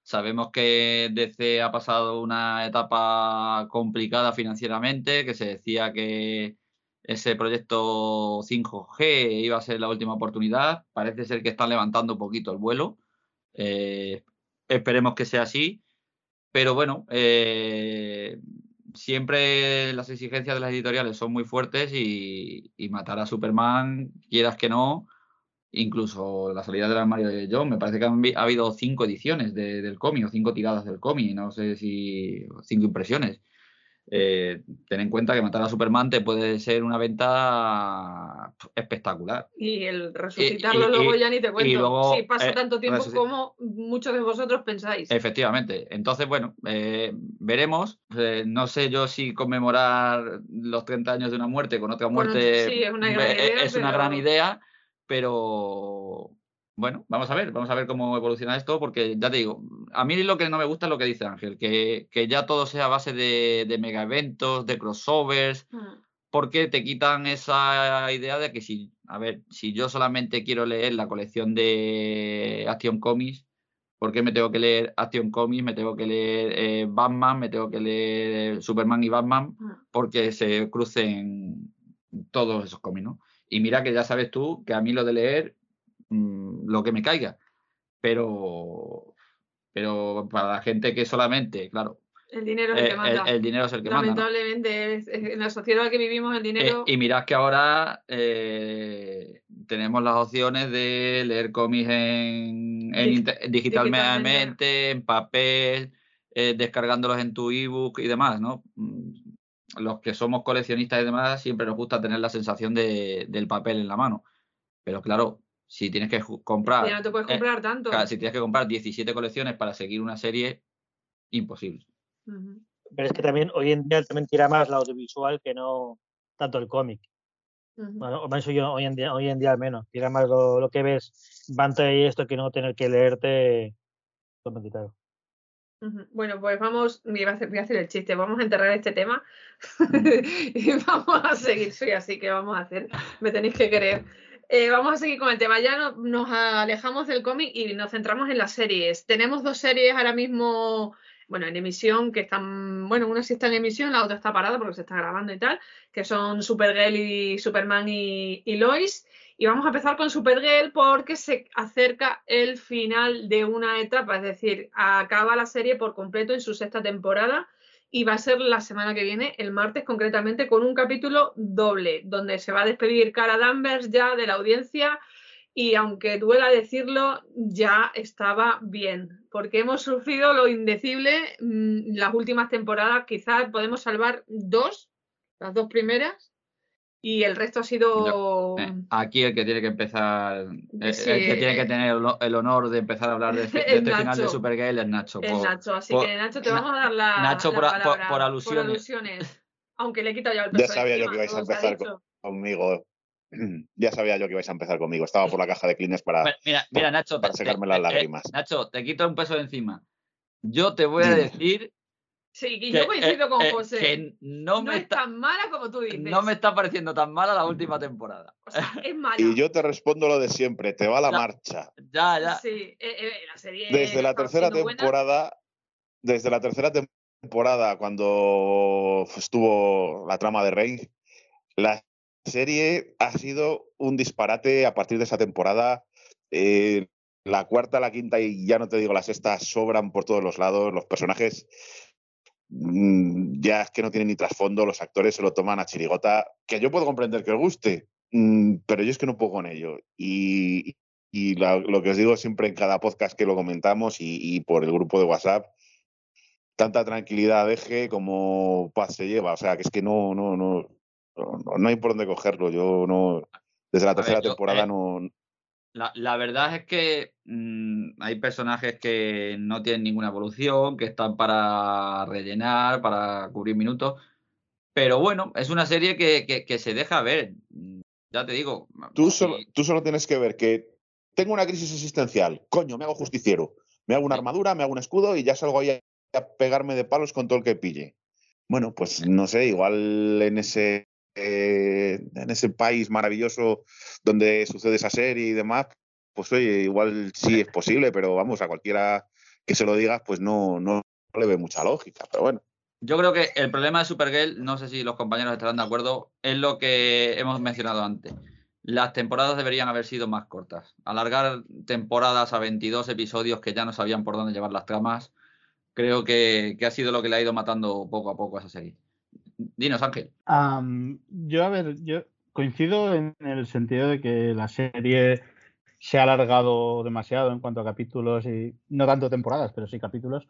Sabemos que DC ha pasado una etapa complicada financieramente, que se decía que ese proyecto 5G iba a ser la última oportunidad. Parece ser que están levantando un poquito el vuelo. Eh, esperemos que sea así. Pero bueno, eh, siempre las exigencias de las editoriales son muy fuertes y, matar a Superman, quieras que no, incluso la salida del armario de John, me parece que han ha habido cinco ediciones de- del cómic o cinco tiradas del cómic, no sé si cinco impresiones. Eh, ten en cuenta que matar a Superman te puede ser una venta espectacular. y el resucitarlo y- luego y- ya ni te cuento. luego, si pasa eh, tanto tiempo como muchos de vosotros pensáis. Efectivamente. Entonces, bueno, eh, veremos. Eh, no sé yo si conmemorar los 30 años de una muerte con otra Bueno, muerte sí, es una gran idea, es una pero- gran idea, pero bueno, vamos a ver, vamos a ver cómo evoluciona esto, porque ya te digo, a mí lo que no me gusta es lo que dice Ángel, que, que ya todo sea a base de, de mega eventos, de crossovers, Mm. porque te quitan esa idea de que si, a ver, si yo solamente quiero leer la colección de Action Comics, ¿por qué me tengo que leer Action Comics? Me tengo que leer eh, Batman, me tengo que leer Superman y Batman, Mm. porque se crucen todos esos cómics, ¿no? Y mira que ya sabes tú que a mí lo de leer, mm, lo que me caiga, pero, pero para la gente que solamente, claro, El dinero es el eh, que manda. el, el dinero es el que manda. ¿no? Lamentablemente, es- en la sociedad que vivimos, el Eh, dinero. y mirad que ahora eh, tenemos las opciones de leer cómics en, en Dig- inte- digitalmente, en papel, eh, descargándolos en tu ebook y demás, ¿no? Mm, Los que somos coleccionistas y demás siempre nos gusta tener la sensación de, del papel en la mano. Pero claro, si tienes que comprar, ya no te puedes eh, comprar tanto. claro, si tienes que comprar 17 colecciones para seguir una serie, imposible. Ujú. Pero es que también hoy en día también tira más la audiovisual que no tanto el cómic. Ujú. Bueno, o eso yo hoy en día, hoy en día al menos. Tira más lo, lo que ves pantalla y esto que no tener que leerte. Pues quitaron. Ujú. Bueno, pues vamos, me iba a hacer, voy a hacer el chiste, vamos a enterrar este tema y vamos a seguir, soy así que vamos a hacer, me tenéis que creer. Eh, vamos a seguir con el tema, ya no- nos alejamos del cómic y nos centramos en las series. Tenemos dos series ahora mismo, bueno, en emisión, que están, bueno, una sí está en emisión, la otra está parada porque se está grabando y tal, que son Supergirl y Superman y, y Lois. Y vamos a empezar con Supergirl porque se acerca el final de una etapa, es decir, acaba la serie por completo en su sexta temporada y va a ser la semana que viene, el martes concretamente, con un capítulo doble, donde se va a despedir Cara Danvers ya de la audiencia y aunque duela decirlo, ya estaba bien, porque hemos sufrido lo indecible mm, las últimas temporadas, quizás podemos salvar dos, las dos primeras, y el resto ha sido... Eh, aquí el que tiene que empezar, eh, Sí, el que tiene que tener el, honor de empezar a hablar de, este- de este final de. Supergirl es Nacho. Por- Nacho, así por- que Nacho te vamos a dar la, Nacho la por alusiones. alusiones. Aunque le he quitado ya el Ya peso de sabía yo encima, que ibais a empezar conmigo. Ya sabía yo que ibais a empezar conmigo. Estaba por la caja de Kleenex para. Mira, mira, Nacho, para secarme te- las eh, lágrimas. Nacho, te quito un peso de encima. Yo te voy a decir Sí, y que, yo coincido eh, con eh, José. que no, no me es está, tan mala como tú dices. no me está pareciendo tan mala la última temporada. O sea, es mala. Y yo te respondo lo de siempre: te va la Ya. marcha. Ya, ya. Sí, eh, eh, la serie Desde la tercera buena. temporada, desde la tercera temporada, cuando estuvo la trama de Reigns, la serie ha sido un disparate a partir de esa temporada. Eh, la cuarta, la quinta y ya no te digo la sexta sobran por todos los lados. Los personajes mm, ya es que no tienen ni trasfondo, los actores se lo toman a chirigota, que yo puedo comprender que os guste, mm, pero yo es que no puedo con ello. Y, y la- lo que os digo siempre en cada podcast que lo comentamos y, y por el grupo de WhatsApp, tanta tranquilidad deje como paz se lleva. O sea, que es que no, no, no, no, no hay por dónde cogerlo. Yo no, desde la ver, tercera yo, temporada eh, no. La, la verdad es que mm, hay personajes que no tienen ninguna evolución, que están para rellenar, para cubrir minutos. Pero bueno, es una serie que, que- que se deja ver. Mm, Ya te digo. Tú si- solo, tú solo tienes que ver que tengo una crisis existencial. Coño, me hago justiciero. Me hago una armadura, me hago un escudo y ya salgo ahí a pegarme de palos con todo el que pille. Bueno, pues no sé, igual en ese, eh, en ese país maravilloso donde sucede esa serie y demás, pues oye, igual sí es posible, pero vamos, a cualquiera que se lo digas, pues no, no le ve mucha lógica. Pero bueno. Yo creo que el problema de Supergirl, no sé si los compañeros estarán de acuerdo, es lo que hemos mencionado antes. Las temporadas deberían haber sido más cortas. Alargar temporadas a 22 episodios que ya no sabían por dónde llevar las tramas, creo que, que ha sido lo que le ha ido matando poco a poco a esa serie. Dinos, Ángel. Yo, a ver, yo coincido en el sentido de que la serie se ha alargado demasiado en cuanto a capítulos y no tanto temporadas, pero sí capítulos,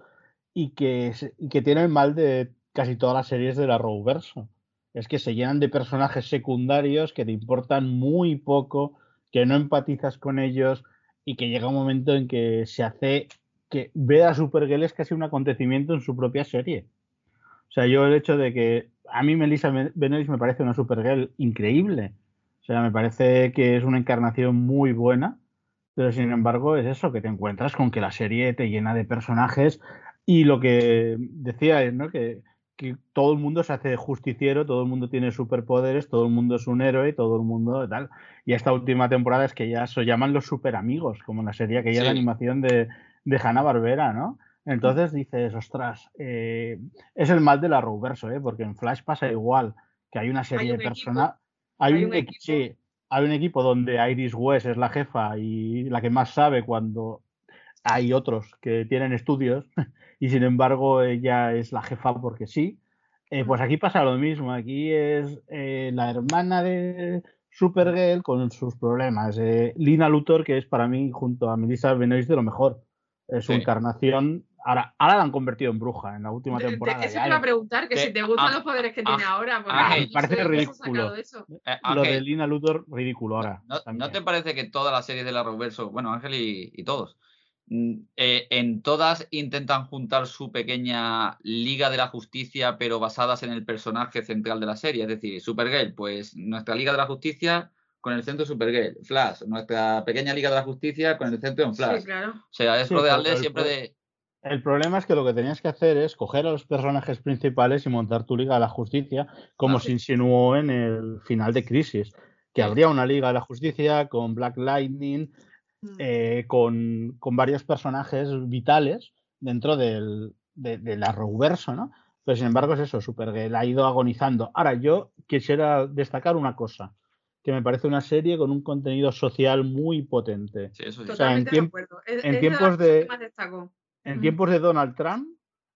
y que, y que tiene el mal de casi todas las series de la Rowverso. Es que se llenan de personajes secundarios que te importan muy poco, que no empatizas con ellos y que llega un momento en que se hace que ver a Supergirl es casi un acontecimiento en su propia serie. O sea, yo el hecho de que a mí Melissa Ben- Benoist me parece una Supergirl increíble. O sea, me parece que es una encarnación muy buena, pero sin embargo es eso, que te encuentras con que la serie te llena de personajes y lo que decía es, ¿no? Que, que todo el mundo se hace justiciero, todo el mundo tiene superpoderes, todo el mundo es un héroe, todo el mundo tal. Y esta última temporada es que ya se llaman los superamigos, como en la serie aquella de Sí. animación de, de Hanna-Barbera, ¿no? Entonces dices, ostras, eh, es el mal de la Rowverso, ¿eh? porque en Flash pasa igual, que hay una serie un de personas. Hay, hay un, un equi- equipo. sí, hay un equipo donde Iris West es la jefa y la que más sabe cuando hay otros que tienen estudios y sin embargo ella es la jefa porque sí. Eh, pues aquí pasa lo mismo, aquí es eh, la hermana de Supergirl con sus problemas. Eh, Lina Luthor, que es para mí, junto a Melissa Benoist, de lo mejor. Es su Sí. encarnación. Ahora, ahora la han convertido en bruja en la última temporada. eso te iba a preguntar, que de- si te gustan ah, los poderes que tiene ah, ahora. porque parece ridículo. sacado eso. Eh, Lo de Lina Luthor, ridículo ahora. ¿no, también. ¿no te parece que todas las series de la Reverso, bueno, Ángel y, y todos, mm, eh, en todas intentan juntar su pequeña Liga de la Justicia, pero basadas en el personaje central de la serie? Es decir, Supergirl, pues nuestra Liga de la Justicia con el centro Supergirl. Flash, nuestra pequeña Liga de la Justicia con el centro en Flash. Sí, claro. O sea, es Sí, rodearle siempre de... El problema es que lo que tenías que hacer es coger a los personajes principales y montar tu Liga de la Justicia, como Ah, se insinuó en el final de Crisis, que habría una Liga de la Justicia con Black Lightning, Mm. eh, con, con varios personajes vitales dentro del, de, del Arrowverso, ¿no? Pero sin embargo es eso, Supergirl ha ido agonizando. Ahora, yo quisiera destacar una cosa, que me parece una serie con un contenido social muy potente. Sí, eso sí. sea, en de tiemp- acuerdo. Es, en es tiempos de las de- que más destacó. En tiempos de Donald Trump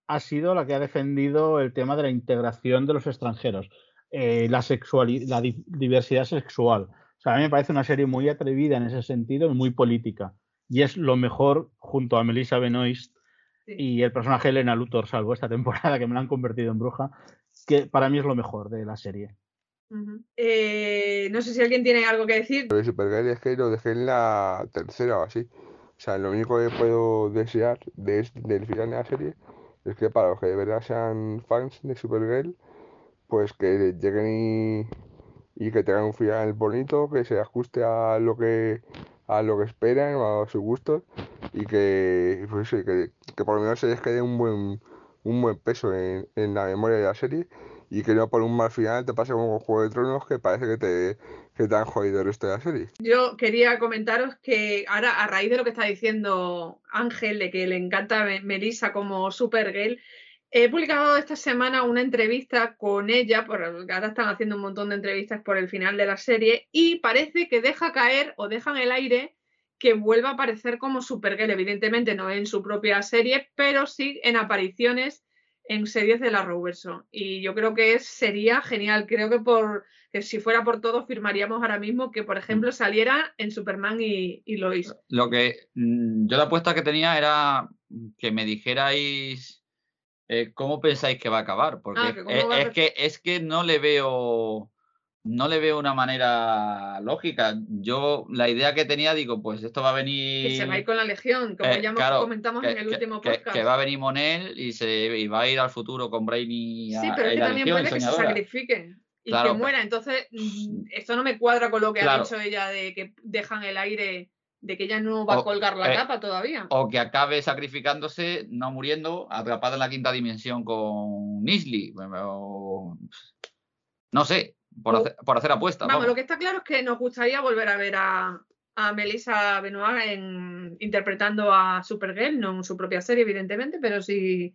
ha sido la que ha defendido el tema de la integración de los extranjeros, eh, la, la di- diversidad sexual. O sea, a mí me parece una serie muy atrevida en ese sentido y muy política. Y es lo mejor junto a Melissa Benoist Sí. y el personaje Elena Luthor, salvo esta temporada que me la han convertido en bruja, que para mí es lo mejor de la serie. Ujú. Eh, no sé si alguien tiene algo que decir. Lo de Supergirl es que lo dejé en la tercera o así. O sea, lo único que puedo desear de es- del final de la serie es que para los que de verdad sean fans de Supergirl, pues que lleguen y, y que tengan un final bonito, que se ajuste a lo que a lo que esperan o a sus gustos y que, pues, que, que por lo menos se les quede un buen, un buen peso en, en la memoria de la serie y que no por un mal final te pase como con Juego de Tronos que parece que te, que te han jodido el. Yo quería comentaros que ahora, a raíz de lo que está diciendo Ángel, de que le encanta Me- Melissa como Supergirl, he publicado esta semana una entrevista con ella, por, ahora están haciendo un montón de entrevistas por el final de la serie, y parece que deja caer o deja en el aire que vuelva a aparecer como Supergirl, evidentemente no en su propia serie, pero sí en apariciones en series de la Arrowverso. Y yo creo que es- sería genial. Creo que por que si fuera por todo firmaríamos ahora mismo que, por ejemplo, saliera en Superman y, y Lois. Lo que mm, yo la apuesta que tenía era que me dijerais eh, cómo pensáis que va a acabar, porque Ah, es que es que no le veo no le veo una manera lógica. Yo la idea que tenía digo, pues esto va a venir Que se va a ir con la Legión, como Eh, ya claro, comentamos que, en el que- último podcast. que va a venir Monel y se y va a ir al futuro con Brainy Sí, pero es que también Legión puede que se soñadora. sacrifique y Claro, que muera. Entonces, mm, esto no me cuadra con lo que Claro. ha dicho ella de que dejan el aire, de que ella no va a colgar la eh, capa todavía. O que acabe sacrificándose, no muriendo, atrapada en la quinta dimensión con Nisley. o- No sé, por, O- hacer, por hacer apuestas. Vamos, vamos. lo que está claro es que nos gustaría volver a ver a, a Melissa Benoist en, interpretando a Supergirl, no en su propia serie, evidentemente, pero sí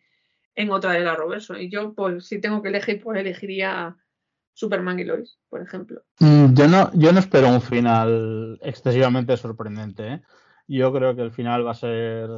en otra de la Roverso. Y yo, pues, si tengo que elegir, pues elegiría Superman y Lois, por ejemplo. Mm, Yo no, yo no espero un final excesivamente sorprendente. ¿eh? Yo creo que el final va a ser.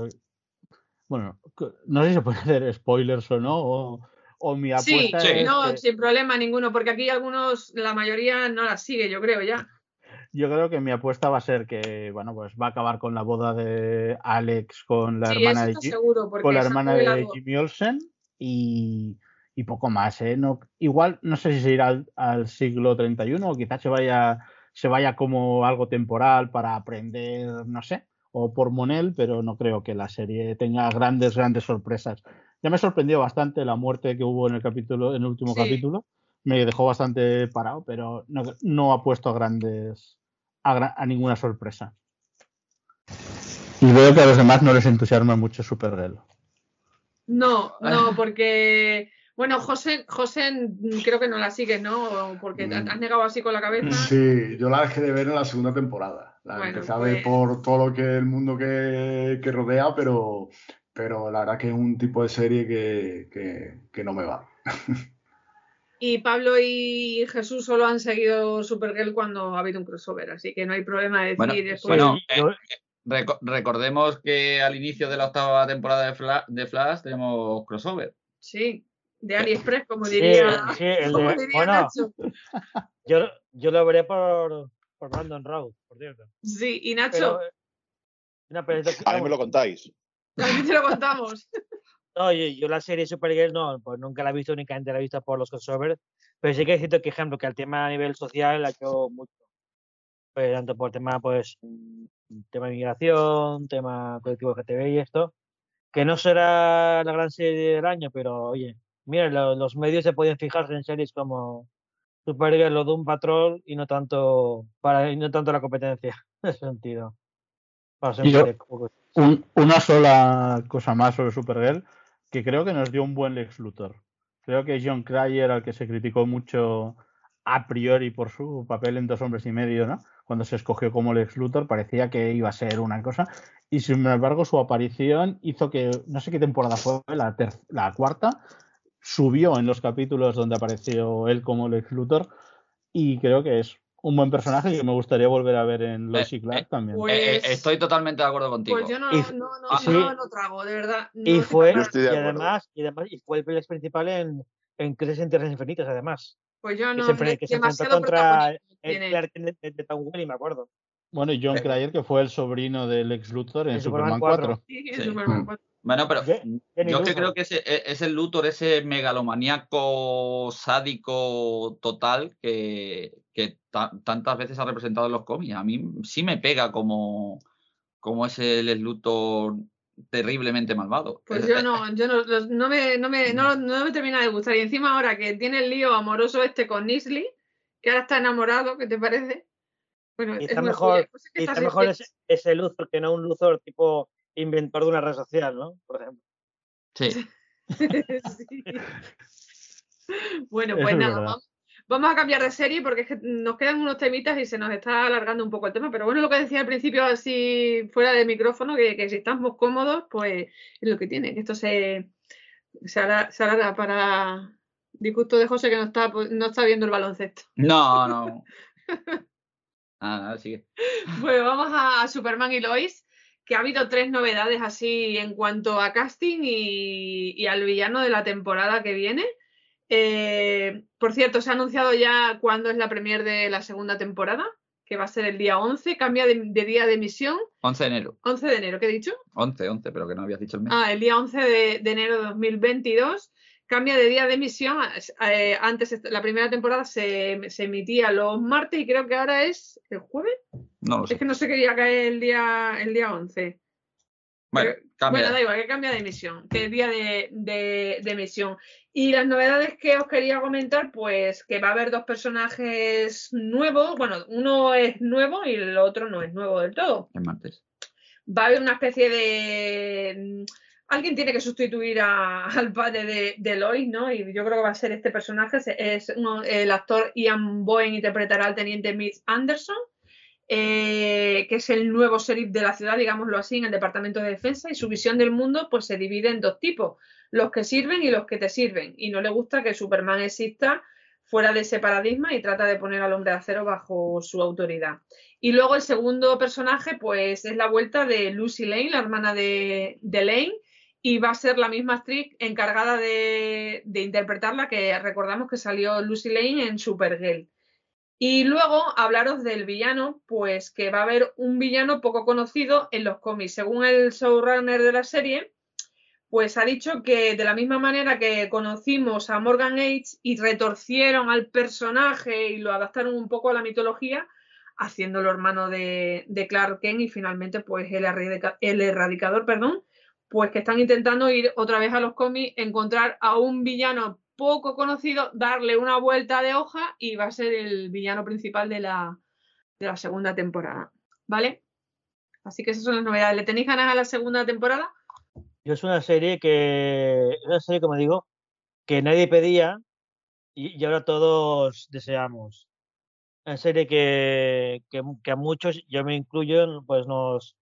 Bueno, no sé si se puede hacer spoilers o no, o, o mi Sí, apuesta sí. es no, que- sin problema ninguno, porque aquí algunos, la mayoría no la sigue, yo creo ya. yo creo que mi apuesta va a ser que, bueno, pues va a acabar con la boda de Alex con la sí, hermana de seguro, con la hermana de. Jimmy Olsen y, y poco más, ¿eh? No, igual no sé si se irá al, al siglo 31 o quizás se vaya, se vaya como algo temporal para aprender, no sé, o por Monel, pero no creo que la serie tenga grandes, grandes sorpresas. Ya me sorprendió bastante la muerte que hubo en el capítulo, en el último Sí. capítulo. Me dejó bastante parado, pero no, no ha puesto a grandes a, ninguna sorpresa. Y veo que a los demás no les entusiasma mucho Supergirl. No, no, porque, bueno, José, José creo que no la sigues, ¿no? Porque te Mm. has negado así con la cabeza. Sí, yo la dejé de ver en la segunda temporada. La Bueno, empecé a ver pues- por todo lo que el mundo que, que rodea, pero, pero la verdad que es un tipo de serie que, que- que no me va. Y Pablo y Jesús solo han seguido Supergirl cuando ha habido un crossover, así que no hay problema de decir Bueno, después. bueno, yo, eh, reco- recordemos que al inicio de la octava temporada de, Fla- de Flash tenemos crossover. Sí, de AliExpress, como diría, sí, el como de- diría bueno, Nacho. yo, yo lo veré por, por Brandon Routh, por cierto. Sí, y Nacho, Pero, eh, no, pero es que, A mí me lo contáis. También te lo contamos. no, yo, la serie Supergirl no, pues nunca la he visto, únicamente la he visto por los crossovers, pero sí que es cierto que, ejemplo, que al tema a nivel social ha hecho mucho. Pues, tanto por tema, pues, mm, tema de migración, tema colectivo GTB y esto, que no será la gran serie del año, pero oye, mira, lo- los medios se pueden fijarse en series como Supergirl o Doom Patrol y no tanto para y no tanto la competencia en ese sentido. Para ser Y yo- serie poco- Un- una sola cosa más sobre Supergirl, que creo que nos dio un buen Lex Luthor. Creo que John Cryer, al que se criticó mucho a priori por su papel en Dos Hombres y Medio, ¿no? Cuando se escogió como Lex Luthor, parecía que iba a ser una cosa. Y sin embargo, su aparición hizo que, no sé qué temporada fue, la, la cuarta, subió en los capítulos donde apareció él como Lex Luthor. Y creo que es un buen personaje que me gustaría volver a ver en Lois y Clark también. Pues- Eh, eh, estoy totalmente de acuerdo contigo. Pues yo no, Y- no, no, no, sí. lo trago, de verdad. no Y fue, de y además, y además, y fue el película principal en, en Crisis en Tierras Infinitas, además. Pues yo Que no, se, enfre- hombre, que se enfrentó contra el tiene. Clark Kent de, de Tom Welling, me acuerdo. Bueno, y John Eh. Cryer, que fue el sobrino del ex Luthor en En Superman, Superman 4. 4. Sí, Sí. Superman cuatro. Bueno, pero yo es que creo que ese, e- es el Luthor, ese megalomaníaco sádico total que, que ta- tantas veces ha representado en los cómics. A mí sí me pega como, como ese el Luthor terriblemente malvado. Pues yo no, yo no, los- no me, no me, no, no me termina de gustar. Y encima ahora que tiene el lío amoroso este con Nisley, que ahora está enamorado, ¿qué te parece? Bueno, Y está mejor, pues es que y está está así- mejor ese, ese Luthor que no un Luthor tipo inventor de una red social, ¿no? Por ejemplo. Sí. Sí. Bueno, pues es nada, vamos, vamos a cambiar de serie porque es que nos quedan unos temitas y se nos está alargando un poco el tema. Pero bueno, lo que decía al principio, así fuera de micrófono, que, que si estamos cómodos, pues es lo que tiene, que esto se, se, alar- se alarga para disgusto de José que no está, pues, no está viendo el baloncesto. No, no. Nada, sigue. Bueno, vamos a Superman y Lois, que ha habido tres novedades así en cuanto a casting y, y al villano de la temporada que viene. Eh, por cierto, se ha anunciado ya cuándo es la premier de la segunda temporada, que va a ser el día 11, cambia de, de día de emisión, 11 de enero. 11 de enero, ¿qué he dicho? 11, 11, pero que no habías dicho el mes. Ah, el día 11 de, de enero de 2022 cambia de día de emisión. eh, antes la primera temporada se, se emitía los martes y creo que ahora es el jueves. No lo Es que no sé qué día cae el día, el día 11. Bueno, pero- cambia. Bueno, da igual, que cambia de emisión, que es día de, de- de emisión. Y las novedades que os quería comentar, pues que va a haber dos personajes nuevos. Bueno, uno es nuevo y el otro no es nuevo del todo. El martes. Va a haber una especie de... Alguien tiene que sustituir a- al padre de, de Lois, ¿no? Y yo creo que va a ser este personaje. Es uno- el actor Ian Bowen interpretará al teniente Mitch Anderson, eh, que es el nuevo sheriff de la ciudad, digámoslo así, en el Departamento de Defensa. Y su visión del mundo pues se divide en dos tipos, los que sirven y los que te sirven. Y no le gusta que Superman exista fuera de ese paradigma y trata de poner al hombre de acero bajo su autoridad. Y luego el segundo personaje, pues es la vuelta de Lucy Lane, la hermana de, de Lane, y va a ser la misma actriz encargada de, interpretarla, que recordamos que salió Lucy Lane en Supergirl. Y luego hablaros del villano, pues que va a haber un villano poco conocido en los cómics. Según el showrunner de la serie, pues ha dicho que de la misma manera que conocimos a Morgan Age y retorcieron al personaje y lo adaptaron un poco a la mitología, haciéndolo hermano de, Clark Kent y finalmente pues el, el erradicador, perdón, pues que están intentando ir otra vez a los cómics, encontrar a un villano poco conocido, darle una vuelta de hoja y va a ser el villano principal de la, de la segunda temporada. ¿Vale? Así que esas son las novedades. ¿Le tenéis ganas a la segunda temporada? Es una serie que, es una serie, como digo, que nadie pedía y, y ahora todos deseamos. Una serie que, que, que a muchos, yo me incluyo, pues nos,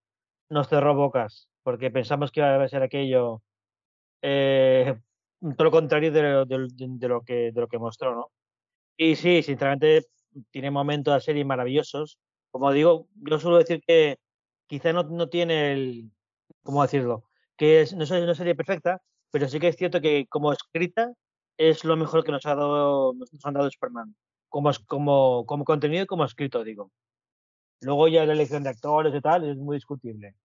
nos cerró bocas, porque pensamos que iba a ser aquello eh, todo lo contrario de de- de- lo que, de lo que mostró, ¿no? Y sí, sinceramente, tiene momentos de serie maravillosos. Como digo, yo suelo decir que, quizá no, no tiene el, ¿cómo decirlo? Que es, no es una serie perfecta, pero sí que es cierto que como escrita es lo mejor que nos, ha dado, nos han dado Superman, como, como, como contenido y como escrito, digo. Luego ya la elección de actores y tal es muy discutible.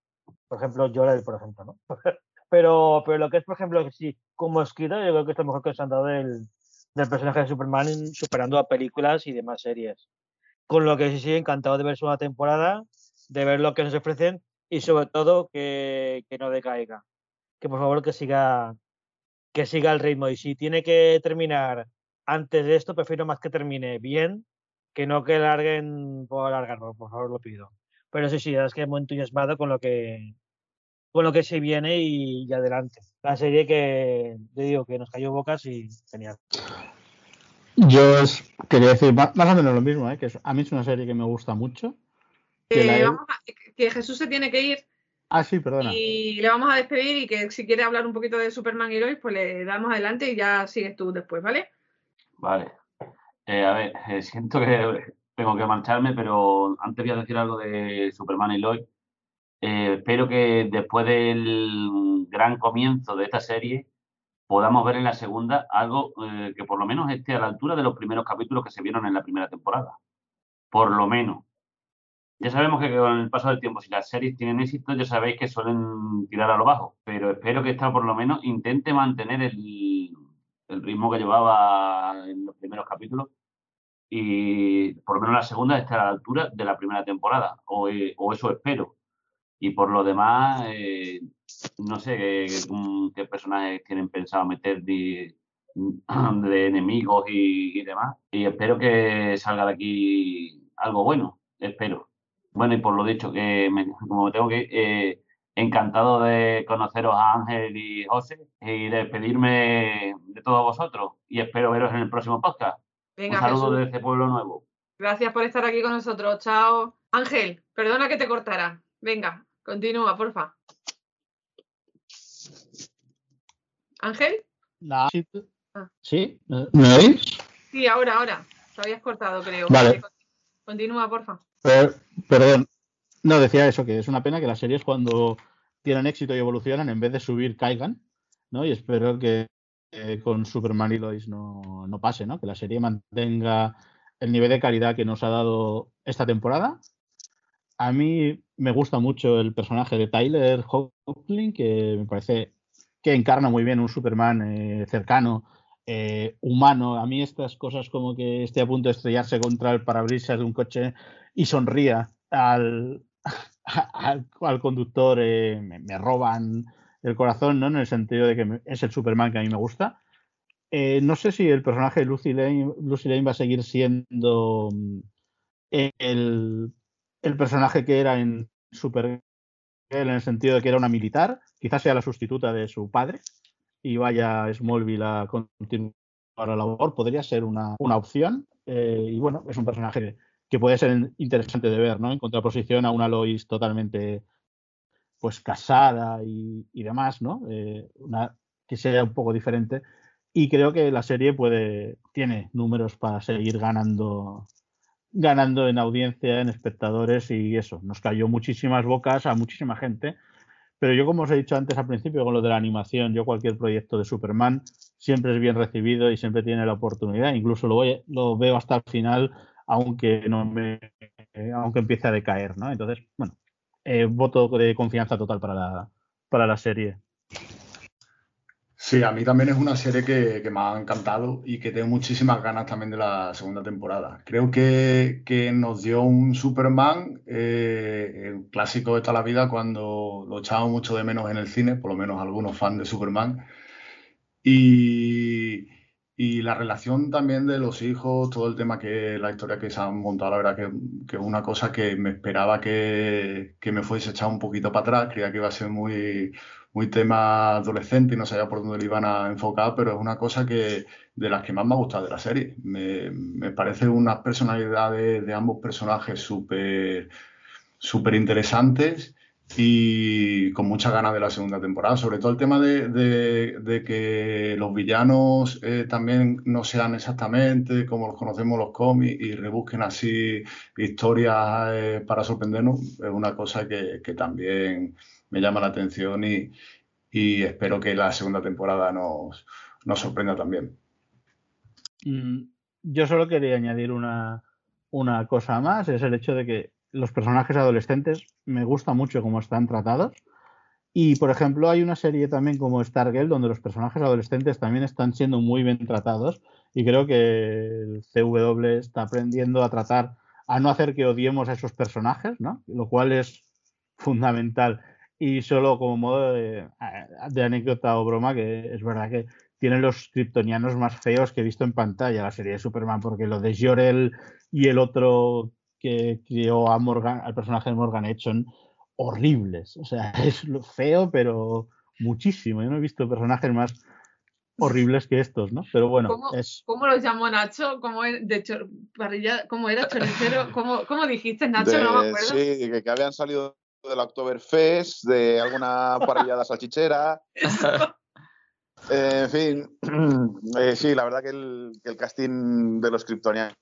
Por ejemplo, Jorel, por ejemplo, ¿no? pero, pero lo que es, por ejemplo, sí, como escrito, yo creo que es lo mejor que nos han dado del, del personaje de Superman superando a películas y demás series. Con lo que sí, sí, encantado de ver su temporada, de ver lo que nos ofrecen y sobre todo que, que no decaiga. Que por favor que siga, que siga el ritmo. Y si tiene que terminar antes de esto, prefiero más que termine bien que no que larguen por alargarlo, por favor lo pido. Pero sí, sí, es que muy entusiasmado con lo que con lo que se viene y, adelante. La serie que te digo que nos cayó bocas y genial. Yo quería decir más, o menos lo mismo, ¿eh? que a mí es una serie que me gusta mucho. Que, que Jesús se tiene que ir. Ah, sí, perdona. Y le vamos a despedir y que si quiere hablar un poquito de Superman y Lois, pues le damos adelante y ya sigues tú después, ¿vale? Vale. Eh, a ver, eh, siento que tengo que marcharme, pero antes voy a decir algo de Superman y Lois. Eh, espero que después del gran comienzo de esta serie podamos ver en la segunda algo que por lo menos esté a la altura de los primeros capítulos que se vieron en la primera temporada. Por lo menos. Ya sabemos que con el paso del tiempo, si las series tienen éxito, ya sabéis que suelen tirar a lo bajo, pero espero que esta por lo menos intente mantener el ritmo que llevaba en los primeros capítulos y por lo menos la segunda esté a la altura de la primera temporada, o, eh, eso espero. Y por lo demás, eh, no sé qué, personajes tienen pensado meter de, enemigos y, demás. Y espero que salga de aquí algo bueno, espero. Bueno, y por lo dicho, que como tengo que eh, Encantado de conoceros a Ángel y José y de despedirme de todos vosotros y espero veros en el próximo podcast. Venga, Un saludo desde este Pueblo Nuevo. Gracias por estar aquí con nosotros. Chao. Ángel, perdona que te cortara. Venga, continúa, porfa. Ángel. Ah. sí. ¿Me oís? Sí, ahora, ahora. Te habías cortado, creo. Vale. Continúa, porfa. perdón, no, decía eso, que es una pena que las series cuando tienen éxito y evolucionan, en vez de subir, caigan, ¿no? Y espero que con Superman y Lois no, no, pase, ¿no? Que la serie mantenga el nivel de calidad que nos ha dado esta temporada. A mí me gusta mucho el personaje de Tyler Hoechlin, que me parece que encarna muy bien un Superman eh, cercano, eh, humano. A mí estas cosas como que esté a punto de estrellarse contra el parabrisas de un coche y sonría al, al, conductor eh, me, roban el corazón, ¿no? En el sentido de que es el Superman que a mí me gusta. Eh, no sé si el personaje de Lucy Lane, Lucy va a seguir siendo mm, el, el personaje que era en Supergirl, en el sentido de que era una militar, quizás sea la sustituta de su padre y vaya Smallville a continuar la labor, podría ser una, una opción. Eh, y bueno, es un personaje que puede ser interesante de ver, ¿no? En contraposición a una Lois totalmente pues casada y, demás, ¿no? Eh, una que sea un poco diferente. Y creo que la serie puede, tiene números para seguir ganando, ganando en audiencia, en espectadores, y eso, nos cayó muchísimas bocas a muchísima gente. Pero yo, como os he dicho antes al principio, con lo de la animación, yo cualquier proyecto de Superman siempre es bien recibido y siempre tiene la oportunidad. Incluso lo, voy, lo veo hasta el final aunque no me aunque empiece a decaer, ¿no? Entonces, bueno, eh, voto de confianza total para la, para la serie. Sí, a mí también es una serie que, me ha encantado y que tengo muchísimas ganas también de la segunda temporada. Creo que, nos dio un Superman, eh, clásico de toda la vida, cuando lo echamos mucho de menos en el cine, por lo menos algunos fans de Superman. Y, y la relación también de los hijos, todo el tema que la historia que se han montado, la verdad que, es una cosa que me esperaba que, me fuese echado un poquito para atrás. Creía que iba a ser muy, muy tema adolescente y no sabía por dónde le iban a enfocar, pero es una cosa que de las que más me ha gustado de la serie. Me, me parece unas personalidades de ambos personajes súper súper interesantes y con muchas ganas de la segunda temporada. Sobre todo el tema de, de- que los villanos eh, también no sean exactamente como los conocemos los cómics y rebusquen así historias eh, para sorprendernos, es una cosa que, que también me llama la atención y, y espero que la segunda temporada nos, nos sorprenda también. Mm, Yo solo quería añadir una, una cosa más, es el hecho de que los personajes adolescentes me gusta mucho cómo están tratados. Y, por ejemplo, hay una serie también como Stargirl donde los personajes adolescentes también están siendo muy bien tratados. Y creo que el CW está aprendiendo a tratar, a no hacer que odiemos a esos personajes, ¿no? Lo cual es fundamental. Y solo como modo de, anécdota o broma, que es verdad que tienen los kryptonianos más feos que he visto en pantalla la serie de Superman, porque lo de Jor-El y el otro que crió a Morgan, al personaje de Morgan Edge son horribles. O sea, es feo, pero muchísimo. Yo no he visto personajes más horribles que estos, ¿no? Pero bueno, ¿Cómo, es cómo los llamó Nacho? ¿Cómo, es- de chor- parrilla, ¿Cómo era choricero? ¿Cómo, cómo dijiste, Nacho? De- no me acuerdo. sí, que, que habían salido del Oktoberfest, de alguna parrillada salchichera. Eh, en fin, eh, sí, la verdad que el, que el casting de los kryptonianos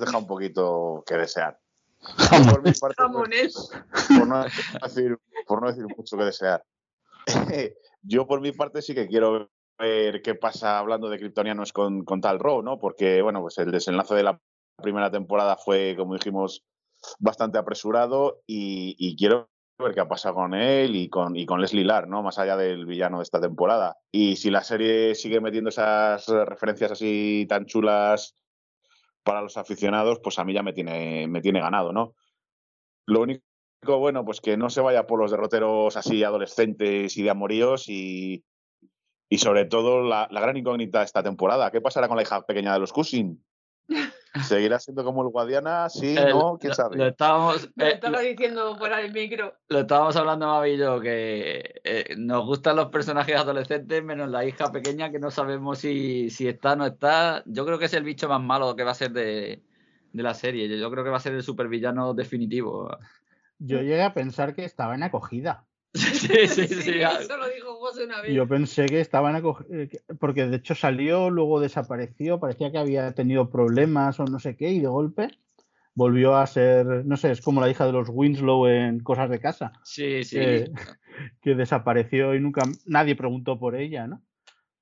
deja un poquito que desear. Yo por mi parte, pues, Jamonés. por no decir, por no decir mucho que desear. Yo por mi parte sí que quiero ver qué pasa hablando de kryptonianos con, con Tal Ro, ¿no? Porque, bueno, pues el desenlace de la primera temporada fue, como dijimos, bastante apresurado y, y quiero ver qué ha pasado con él y con, y con Leslie Lar, ¿no? Más allá del villano de esta temporada. Y si la serie sigue metiendo esas referencias así tan chulas para los aficionados, pues a mí ya me tiene, me tiene ganado, ¿no? Lo único bueno, pues que no se vaya por los derroteros así adolescentes y de amoríos y, y sobre todo la, la gran incógnita de esta temporada. ¿Qué pasará con la hija pequeña de los Cushing? ¿Seguirá siendo como el Guadiana? Sí, no, quién lo- sabe. Lo estábamos, Me eh, estaba diciendo fuera del micro. lo estábamos hablando Mavi y yo, que eh, nos gustan los personajes adolescentes, menos la hija pequeña, que no sabemos si, si está o no está. Yo creo que es el bicho más malo que va a ser de, de la serie. Yo, creo que va a ser el supervillano definitivo. yo llegué a pensar que estaba en acogida. sí, sí, sí. Sí, ah, eso lo una vez. Yo pensé que estaban acogida, porque de hecho salió, luego desapareció, parecía que había tenido problemas o no sé qué, y de golpe volvió a ser, no sé, es como la hija de los Winslow en Cosas de Casa, Sí, sí. que, que desapareció y nunca nadie preguntó por ella, ¿no?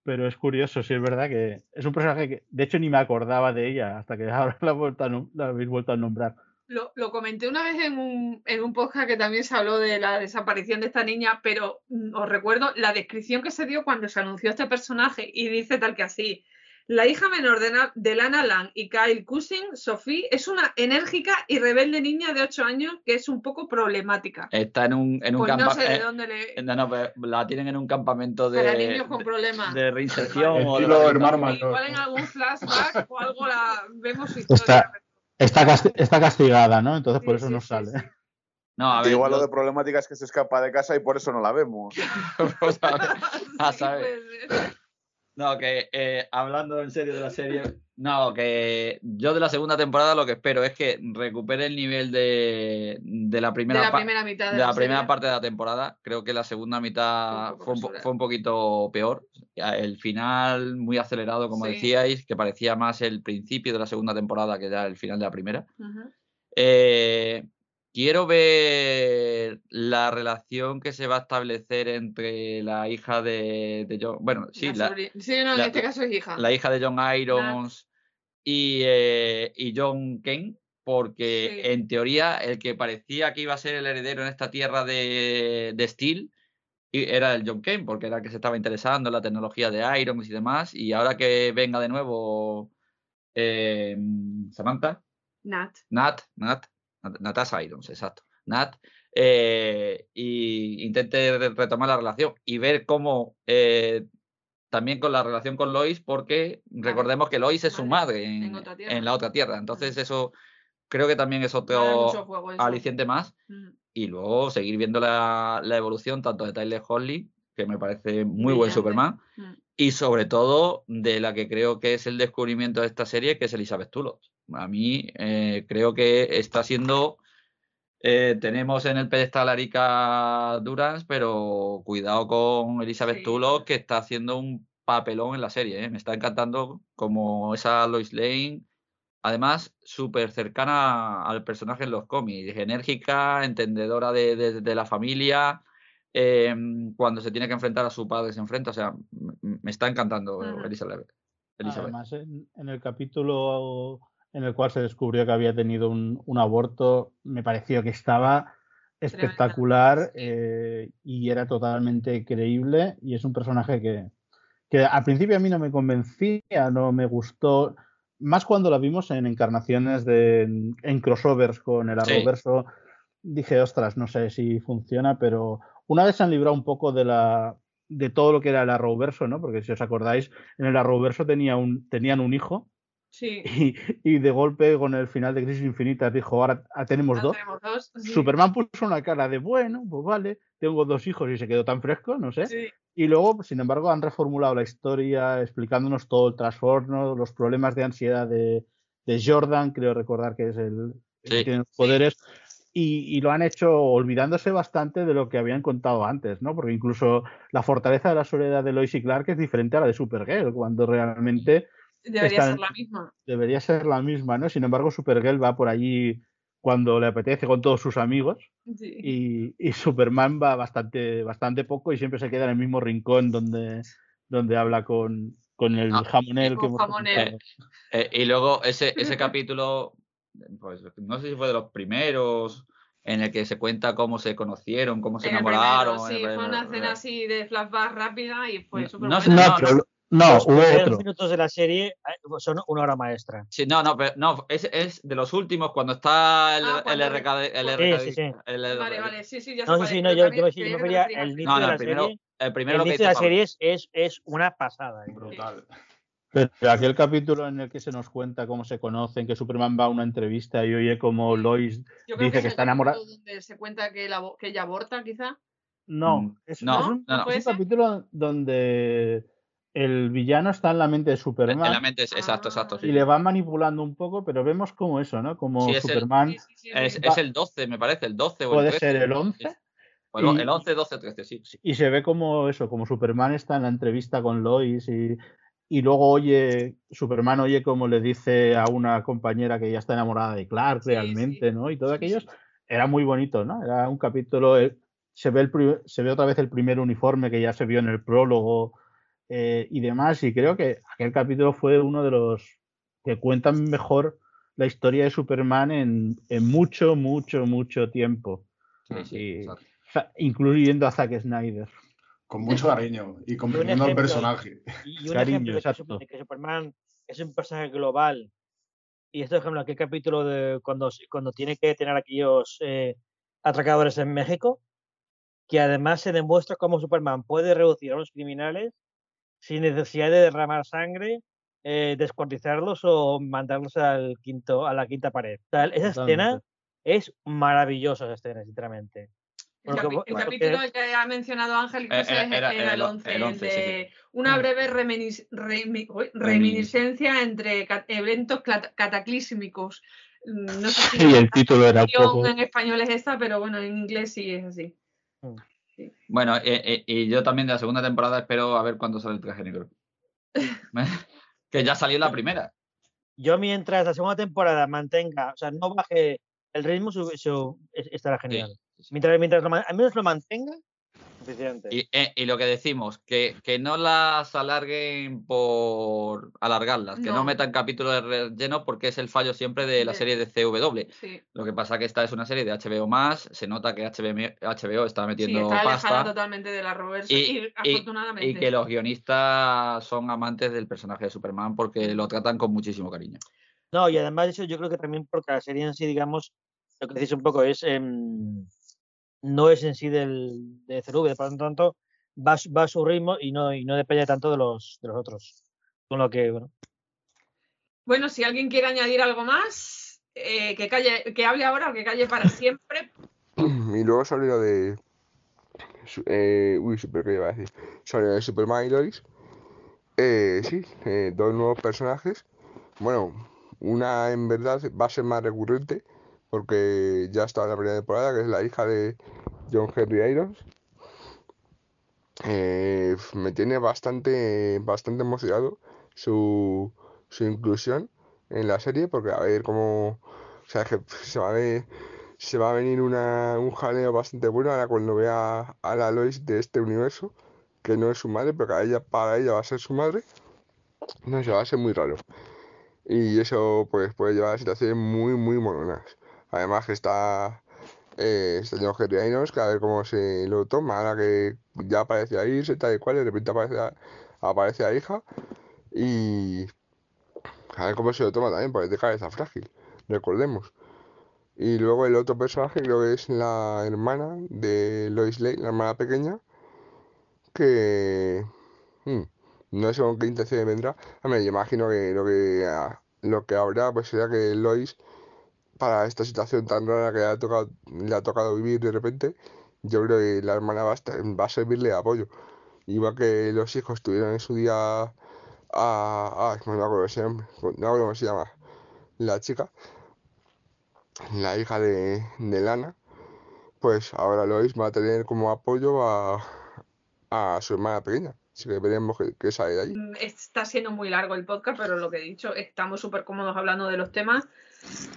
Pero es curioso, sí es verdad que es un personaje que, de hecho, ni me acordaba de ella hasta que ahora la, a nom- la habéis vuelto a nombrar. Lo, lo comenté una vez en un, en un podcast que también se habló de la desaparición de esta niña, pero mm, os recuerdo la descripción que se dio cuando se anunció este personaje y dice tal que así. La hija menor de, Na- de Lana Lang y Kyle Cushing, Sophie, es una enérgica y rebelde niña de 8 años que es un poco problemática. Está en un, en un Pues no campa- sé de eh, dónde le... no, no, la tienen en un campamento de, Para niños con problemas. de reinserción. o de Sí, mayor. igual en algún flashback o algo la vemos su historia. Está, casti- está castigada, ¿no? Entonces por Sí, eso sí, no sí, sale. sí. No, a ver, Igual lo de problemática es que se escapa de casa y por eso no la vemos. Vamos a ver. A Sí, saber. No, que eh, hablando en serio de la serie, no, que yo de la segunda temporada lo que espero es que recupere el nivel de, de la De primera, la primera mitad de de la la primera parte de la temporada. Creo que la segunda mitad Un fue un, fue poquito peor. El final muy acelerado, como Sí. decíais, que parecía más el principio de la segunda temporada que ya el final de la primera. Eh, quiero ver la relación que se va a establecer entre la hija de, de John. Bueno, sí, La la, sobri- sí, no, en la- este caso es hija. la hija de John Irons y, eh, y John Kane, porque Sí. en teoría el que parecía que iba a ser el heredero en esta tierra de, de Steel y era el John Kane, porque era el que se estaba interesando en la tecnología de Irons y demás. Y ahora que venga de nuevo eh, Samantha, Nat. Nat, Nat, Nat- Natasha Irons, exacto. Nat, eh, y intente re- retomar la relación y ver cómo eh, también con la relación con Lois, porque recordemos que Lois es su madre en, en otra en tierra. la otra tierra. Entonces, eso creo que también es otro juego aliciente más. Mm. Y luego seguir viendo la, la evolución tanto de Tyler Holly, que me parece muy buen. Superman, Mm. y sobre todo de la que creo que es el descubrimiento de esta serie, que es Elizabeth Tulloch. A mí eh, creo que está siendo Eh, tenemos en el pedestal a Erika Durans, pero cuidado con Elizabeth Sí. Tulloch, que está haciendo un papelón en la serie. ¿eh? Me está encantando como esa Lois Lane. Además, súper cercana al personaje en los cómics, enérgica, entendedora de, de- de la familia. eh, cuando se tiene que enfrentar a su padre, se enfrenta. O sea, me está encantando. Elizabeth. Elizabeth. Además, en, en el capítulo en el cual se descubrió que había tenido un, un aborto, me pareció que estaba espectacular sí. eh, y era totalmente creíble y es un personaje que, que al principio a mí no me convencía, no me gustó, más cuando la vimos en encarnaciones de en, en crossovers con el Sí. Arrowverso, dije, ostras, no sé si funciona, pero una vez se han librado un poco de la de todo lo que era el Arrowverso, ¿no? Porque si os acordáis, en el Arrowverso tenía un, tenían un hijo Sí. y, y de golpe con el final de Crisis Infinitas dijo, ahora ah, tenemos dos. tenemos dos. sí. Superman puso una cara de bueno, pues vale, tengo dos hijos y se quedó tan fresco, no sé. Sí. Y luego, sin embargo, han reformulado la historia explicándonos todo el trastorno, los problemas de ansiedad de, de Jordan, creo recordar que es el, el que tiene los poderes, y, y lo han hecho olvidándose bastante de lo que habían contado antes, ¿no? Porque incluso la fortaleza de la soledad de Lois y Clark es diferente a la de Supergirl, cuando realmente Debería Están- ser la misma. debería ser la misma, ¿no? Sin embargo, Supergirl va por allí cuando le apetece con todos sus amigos Sí. y, y Superman va bastante, bastante poco y siempre se queda en el mismo rincón donde, donde habla con, con el Ah, jamonel que con hemos jamonel. comentado. Eh, y luego ese, ese capítulo, pues no sé si fue de los primeros, en el que se cuenta cómo se conocieron, cómo se En enamoraron. primero, en sí, el fue una escena así de flashback rápida y fue No súper. No, no, pero lo- no, Los hubo primeros otro. minutos de la serie eh, son una hora maestra. Sí, no, no, pero no, es, es de los últimos cuando está el, Ah, el RKD. El Sí, RKD sí, sí. el- Vale, vale, sí, sí, ya No, sí, sí, es, no, yo, yo me, refería al inicio No, de no, la el primero, serie. el primero El que de la Pablo. serie es, es, es una pasada. eh. Brutal. Pero aquel capítulo en el que se nos cuenta cómo se conocen, que Superman va a una entrevista y oye como Lois dice que, es que el está enamorada. capítulo donde se cuenta que, la, que ella aborta, quizá. No, Mm, es, no, es un, no, no. es ¿Fue un capítulo donde el villano está en la mente de En la Superman mente exacto, exacto. Sí. y le va manipulando un poco, pero vemos como eso, ¿no? Como Sí, es el- Superman sí, sí, Es, el 12, me parece, el 12 o el puede 13. ser el 11 O el, y- el 11, 12, 13, sí. y se ve como eso, como Superman está en la entrevista con Lois y, y luego oye, Superman oye como le dice a una compañera que ya está enamorada de Clark realmente. ¿no? Y todo aquello era muy bonito, ¿no? Era un capítulo, eh, se ve, el, pri- se ve otra vez el primer uniforme que ya se vio en el prólogo eh, y demás, y creo que aquel capítulo fue uno de los que cuentan mejor la historia de Superman en, en mucho, mucho, mucho tiempo, Sí, sí, Y- incluyendo a Zack Snyder. Con mucho cariño y comprendiendo al personaje. Y un Cariño, ejemplo de que, Superman es un personaje global. Y esto, por ejemplo, aquel capítulo de cuando, cuando tiene que tener aquellos eh, atracadores en México, que además se demuestra cómo Superman puede reducir a los criminales sin necesidad de derramar sangre, eh, descuartizarlos o mandarlos al quinto, a la quinta pared. O sea, esa escena es maravillosa, esa escena, sinceramente. El, capi- capítulo que ha mencionado Ángel que Eh, era- es- era- era, el el 11, el el 11, sí, de una Mm. breve reminis- remi- uy, reminiscencia entre eventos cataclísmicos. Mm, No sé si Y la el título era un poco... en español es esta, pero bueno, en inglés sí es así. Bueno, eh, eh, y yo también de la segunda temporada espero a ver cuándo sale el traje negro. que ya salió la primera. yo mientras la segunda temporada mantenga, o sea, no baje el ritmo, su, su- es- estará genial. sí, sí. Mientras, mientras lo, al menos lo mantenga, suficiente. Y, eh, y lo que decimos, que, que no las alarguen por alargarlas, que no metan capítulos de relleno porque es el fallo siempre de la De- serie de CW. Sí, Lo que pasa que esta es una serie de HBO más, se nota que HBO, HBO está sí, metiendo está alejada pasta totalmente de la Y- y, y- afortunadamente. y que los guionistas son amantes del personaje de Superman porque lo tratan con muchísimo cariño. No, y además de eso, yo creo que también porque la serie en sí, digamos, lo que decís un poco es, em, no es en sí del de CW, por lo tanto, va, a su- va a su ritmo y no, y no depende tanto de los, de los otros. Con lo que, bueno, Bueno, si alguien quiere añadir algo más, eh, que, calle, que hable ahora o que calle para siempre. Y luego sobre lo de. Eh, uy, super, ¿qué iba a decir? Lo de Superman y Lois. Eh, sí, eh, dos nuevos personajes. Bueno, una en verdad va a ser más recurrente, porque ya está en la primera temporada, que es la hija de John Henry Irons. Eh, me tiene bastante, bastante emocionado su, su inclusión en la serie, porque a ver cómo. O sea, se va a se va a venir una, un jaleo bastante bueno ahora cuando vea a la Lois de este universo, que no es su madre, pero que ella, para ella va a ser su madre. No sé, va a ser muy raro. Y eso pues puede llevar a situaciones muy, muy mononas. Además que está eh, este señor Henry Irons, que a ver cómo se lo toma, ahora que ya aparece a irse, tal y cual, de repente aparece a, aparece a hija. Y a ver cómo se lo toma también, porque es de cabeza frágil, recordemos. Y luego el otro personaje creo que es la hermana de Lois Lane, la hermana pequeña, que hmm, no sé con qué intención vendrá. Hombre, yo imagino que lo que lo que habrá pues será que Lois, para esta situación tan rara que le ha tocado, le ha tocado vivir de repente, yo creo que la hermana va a, estar- va a servirle de apoyo. Igual que los hijos tuvieron en su día a, a llama- no cómo se llama, la chica, la hija de, de Lana, pues ahora Lois va a tener como apoyo a, a su hermana pequeña. Así que veremos qué, qué sale de ahí. Mm, Está siendo muy largo el podcast, pero lo que he dicho, estamos súper cómodos hablando de los temas.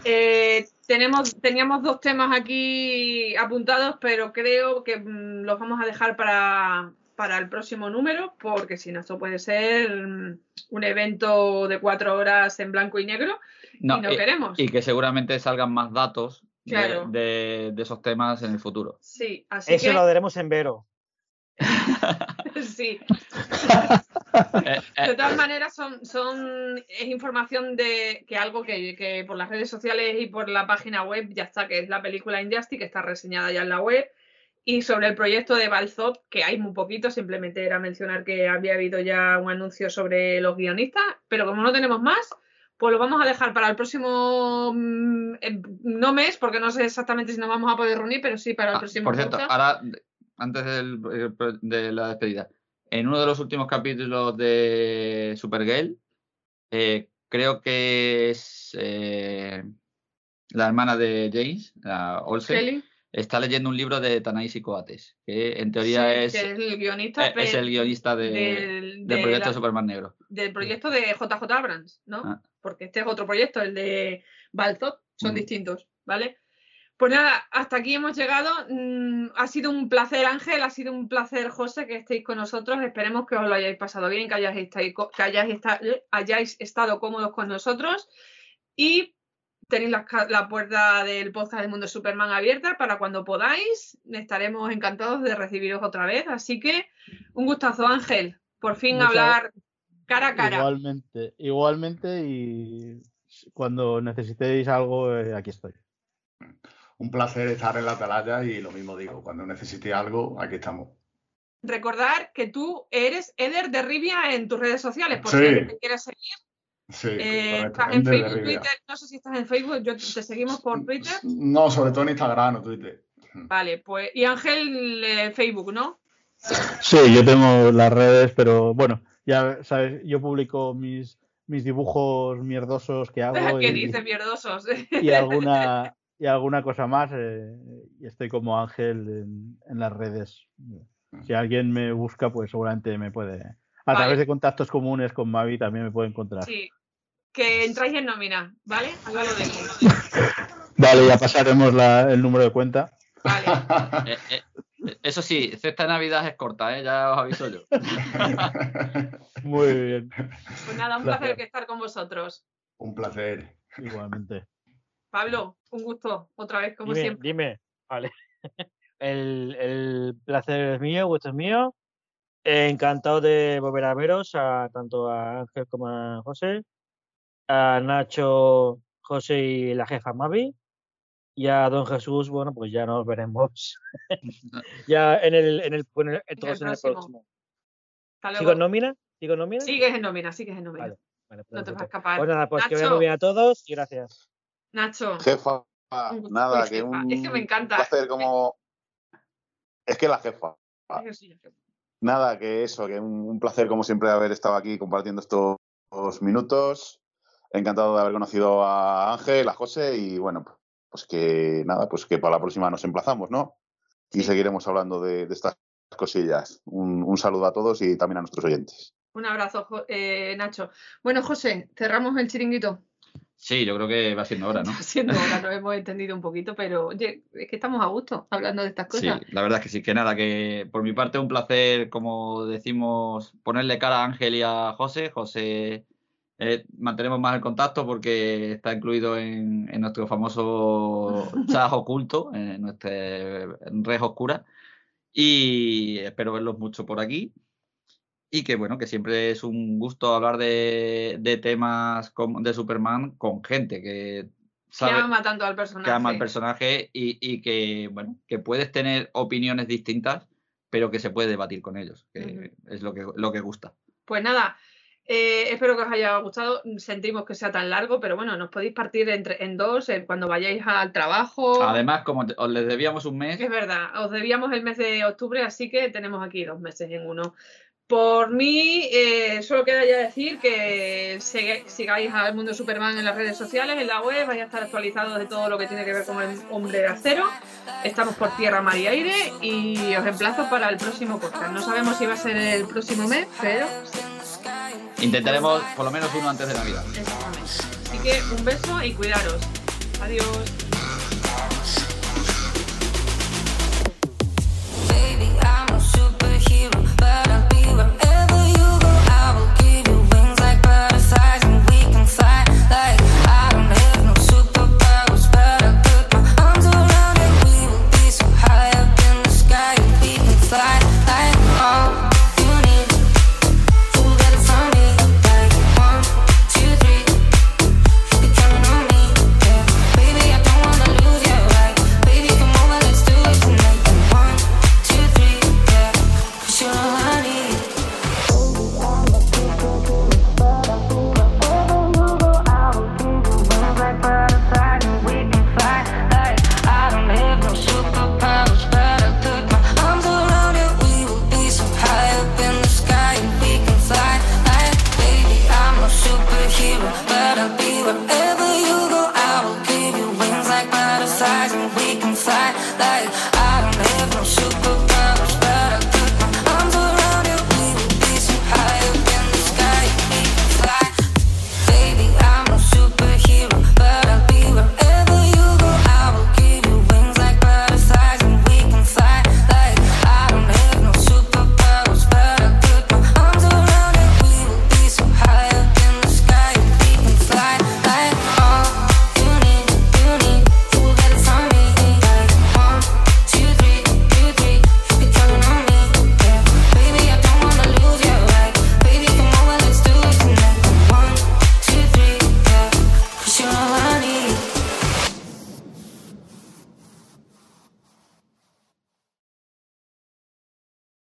Eh, tenemos, teníamos dos temas aquí apuntados, pero creo que mm, los vamos a dejar para, para el próximo número, porque si no, esto puede ser mm, un evento de cuatro horas en blanco y negro No, y no y- queremos. y que seguramente salgan más datos de- Claro. de, de esos temas en el futuro. Sí, así Eso que lo veremos en Vero. sí. Eh, eh, De todas maneras, son, son, es información de que algo que, que por las redes sociales y por la página web ya está, que es la película Injustice, que está reseñada ya en la web. Y sobre el proyecto de Balzop, que hay muy poquito, simplemente era mencionar que había habido ya un anuncio sobre los guionistas, pero como no tenemos más, pues lo vamos a dejar para el próximo, mm, eh, no mes, porque no sé exactamente si nos vamos a poder reunir, pero sí para el ah, próximo por cierto, podcast. ahora, antes del- eh, de la despedida, en uno de los últimos capítulos de Supergirl, eh, creo que es eh, la hermana de James, la Olsen, Kelly, está leyendo un libro de Tanais Coates, que en teoría sí, es, que es el guionista eh, es el guionista de- del- del de proyecto la- de Superman Negro. del proyecto de JJ Abrams, ¿no? Ah. Porque este es otro proyecto, el de Balzot, son Mm. distintos, ¿vale? Pues nada, hasta aquí hemos llegado. Mm, ha sido un placer, Ángel, ha sido un placer, José, que estéis con nosotros. Esperemos que os lo hayáis pasado bien, que hayáis, estai- que hayáis, esta- hayáis estado cómodos con nosotros. Y tenéis la, puerta del podcast del mundo Superman abierta para cuando podáis. Estaremos encantados de recibiros otra vez. Así que un gustazo, Ángel. Por fin Muchas- hablar cara a cara. Igualmente, igualmente y cuando necesitéis algo, eh, aquí estoy. Un placer estar en la atalaya y lo mismo digo, cuando necesite algo, aquí estamos. Recordar que tú eres Eder de Rivia en tus redes sociales, por Sí. si alguien te quiere seguir. Sí, Eh, estás en Facebook. Twitter. No sé si estás en Facebook, yo te seguimos por Twitter. No, sobre todo en Instagram o Twitter. Vale, pues. Y Ángel, eh, Facebook, ¿no? Sí, yo tengo las redes, pero bueno, ya sabes, yo publico mis, mis dibujos mierdosos que hago ¿Qué y, dices, mierdosos? y alguna y alguna cosa más. eh, y estoy como Ángel en, en las redes. Si alguien me busca, pues seguramente me puede. A Vale. través de contactos comunes con Mavi también me puede encontrar. Sí. Que entráis en nómina, ¿vale? Ahora lo dejo. Vale, ya pasaremos la- el número de cuenta. Vale. Eh, eh, eso sí, cesta de Navidad es corta, ¿eh? ya os aviso yo. Muy bien, Pues nada, un Placer. placer que estar con vosotros. Un placer. igualmente. Pablo, un gusto, otra vez, como dime, siempre. dime. Vale. El, el placer es mío, gusto es mío. Eh, encantado de volver a veros, a, tanto a Ángel como a José, a Nacho, José y la jefa Mavi. Y a Don Jesús, bueno, pues ya nos veremos. ya en el, en el, en el- todos en el próximo. ¿Sigo en nómina? ¿Sigo en nómina? Sigues en nómina, sigues en nómina. Vale, Vale, No te vas a escapar. Pues nada, pues que vaya Nacho. muy bien a todos y gracias. Nacho, Jefa, nada, que jefa, un es que me encanta. placer como... Es que la jefa. es que sí, Nada, que eso, que un, un placer como siempre haber estado aquí compartiendo estos minutos. Encantado de haber conocido a Ángel, a José y bueno, pues que nada, pues que para la próxima nos emplazamos, ¿no? Y Sí. seguiremos hablando de, de estas cosillas. Un, un saludo a todos y también a nuestros oyentes. Un abrazo, eh, Nacho. Bueno, José, cerramos el chiringuito. Sí, yo creo que va siendo hora, ¿no? Está siendo hora, nos hemos entendido un poquito, pero oye, es que estamos a gusto hablando de estas Sí, cosas. la verdad es que sí, que nada, que por mi parte un placer, como decimos, ponerle cara a Ángel y a José. José, eh, mantenemos más el contacto porque está incluido en, en nuestro famoso chat oculto, en nuestra red oscura. Y espero verlos mucho por aquí. Y que bueno, que siempre es un gusto hablar de, de temas de Superman con gente que Que sabe, ama tanto al personaje. que ama al personaje y, y que, bueno, que puedes tener opiniones distintas, pero que se puede debatir con ellos, que es lo que, lo que gusta. Pues nada, eh, espero que os haya gustado. Sentimos que sea tan largo, pero bueno, nos podéis partir entre, en dos eh, cuando vayáis al trabajo. Además, como te- os les debíamos un mes, Es verdad, os debíamos el mes de octubre, así que tenemos aquí dos meses en uno. Por mí, eh, solo queda ya decir que sigáis al mundo Superman en las redes sociales, en la web, vais a estar actualizados de todo lo que tiene que ver con el hombre de acero. Estamos por tierra, mar y aire y os emplazo para el próximo podcast. No sabemos si va a ser el próximo mes, pero sí, intentaremos por lo menos uno antes de Navidad. exactamente. Así que un beso y cuidaros. Adiós.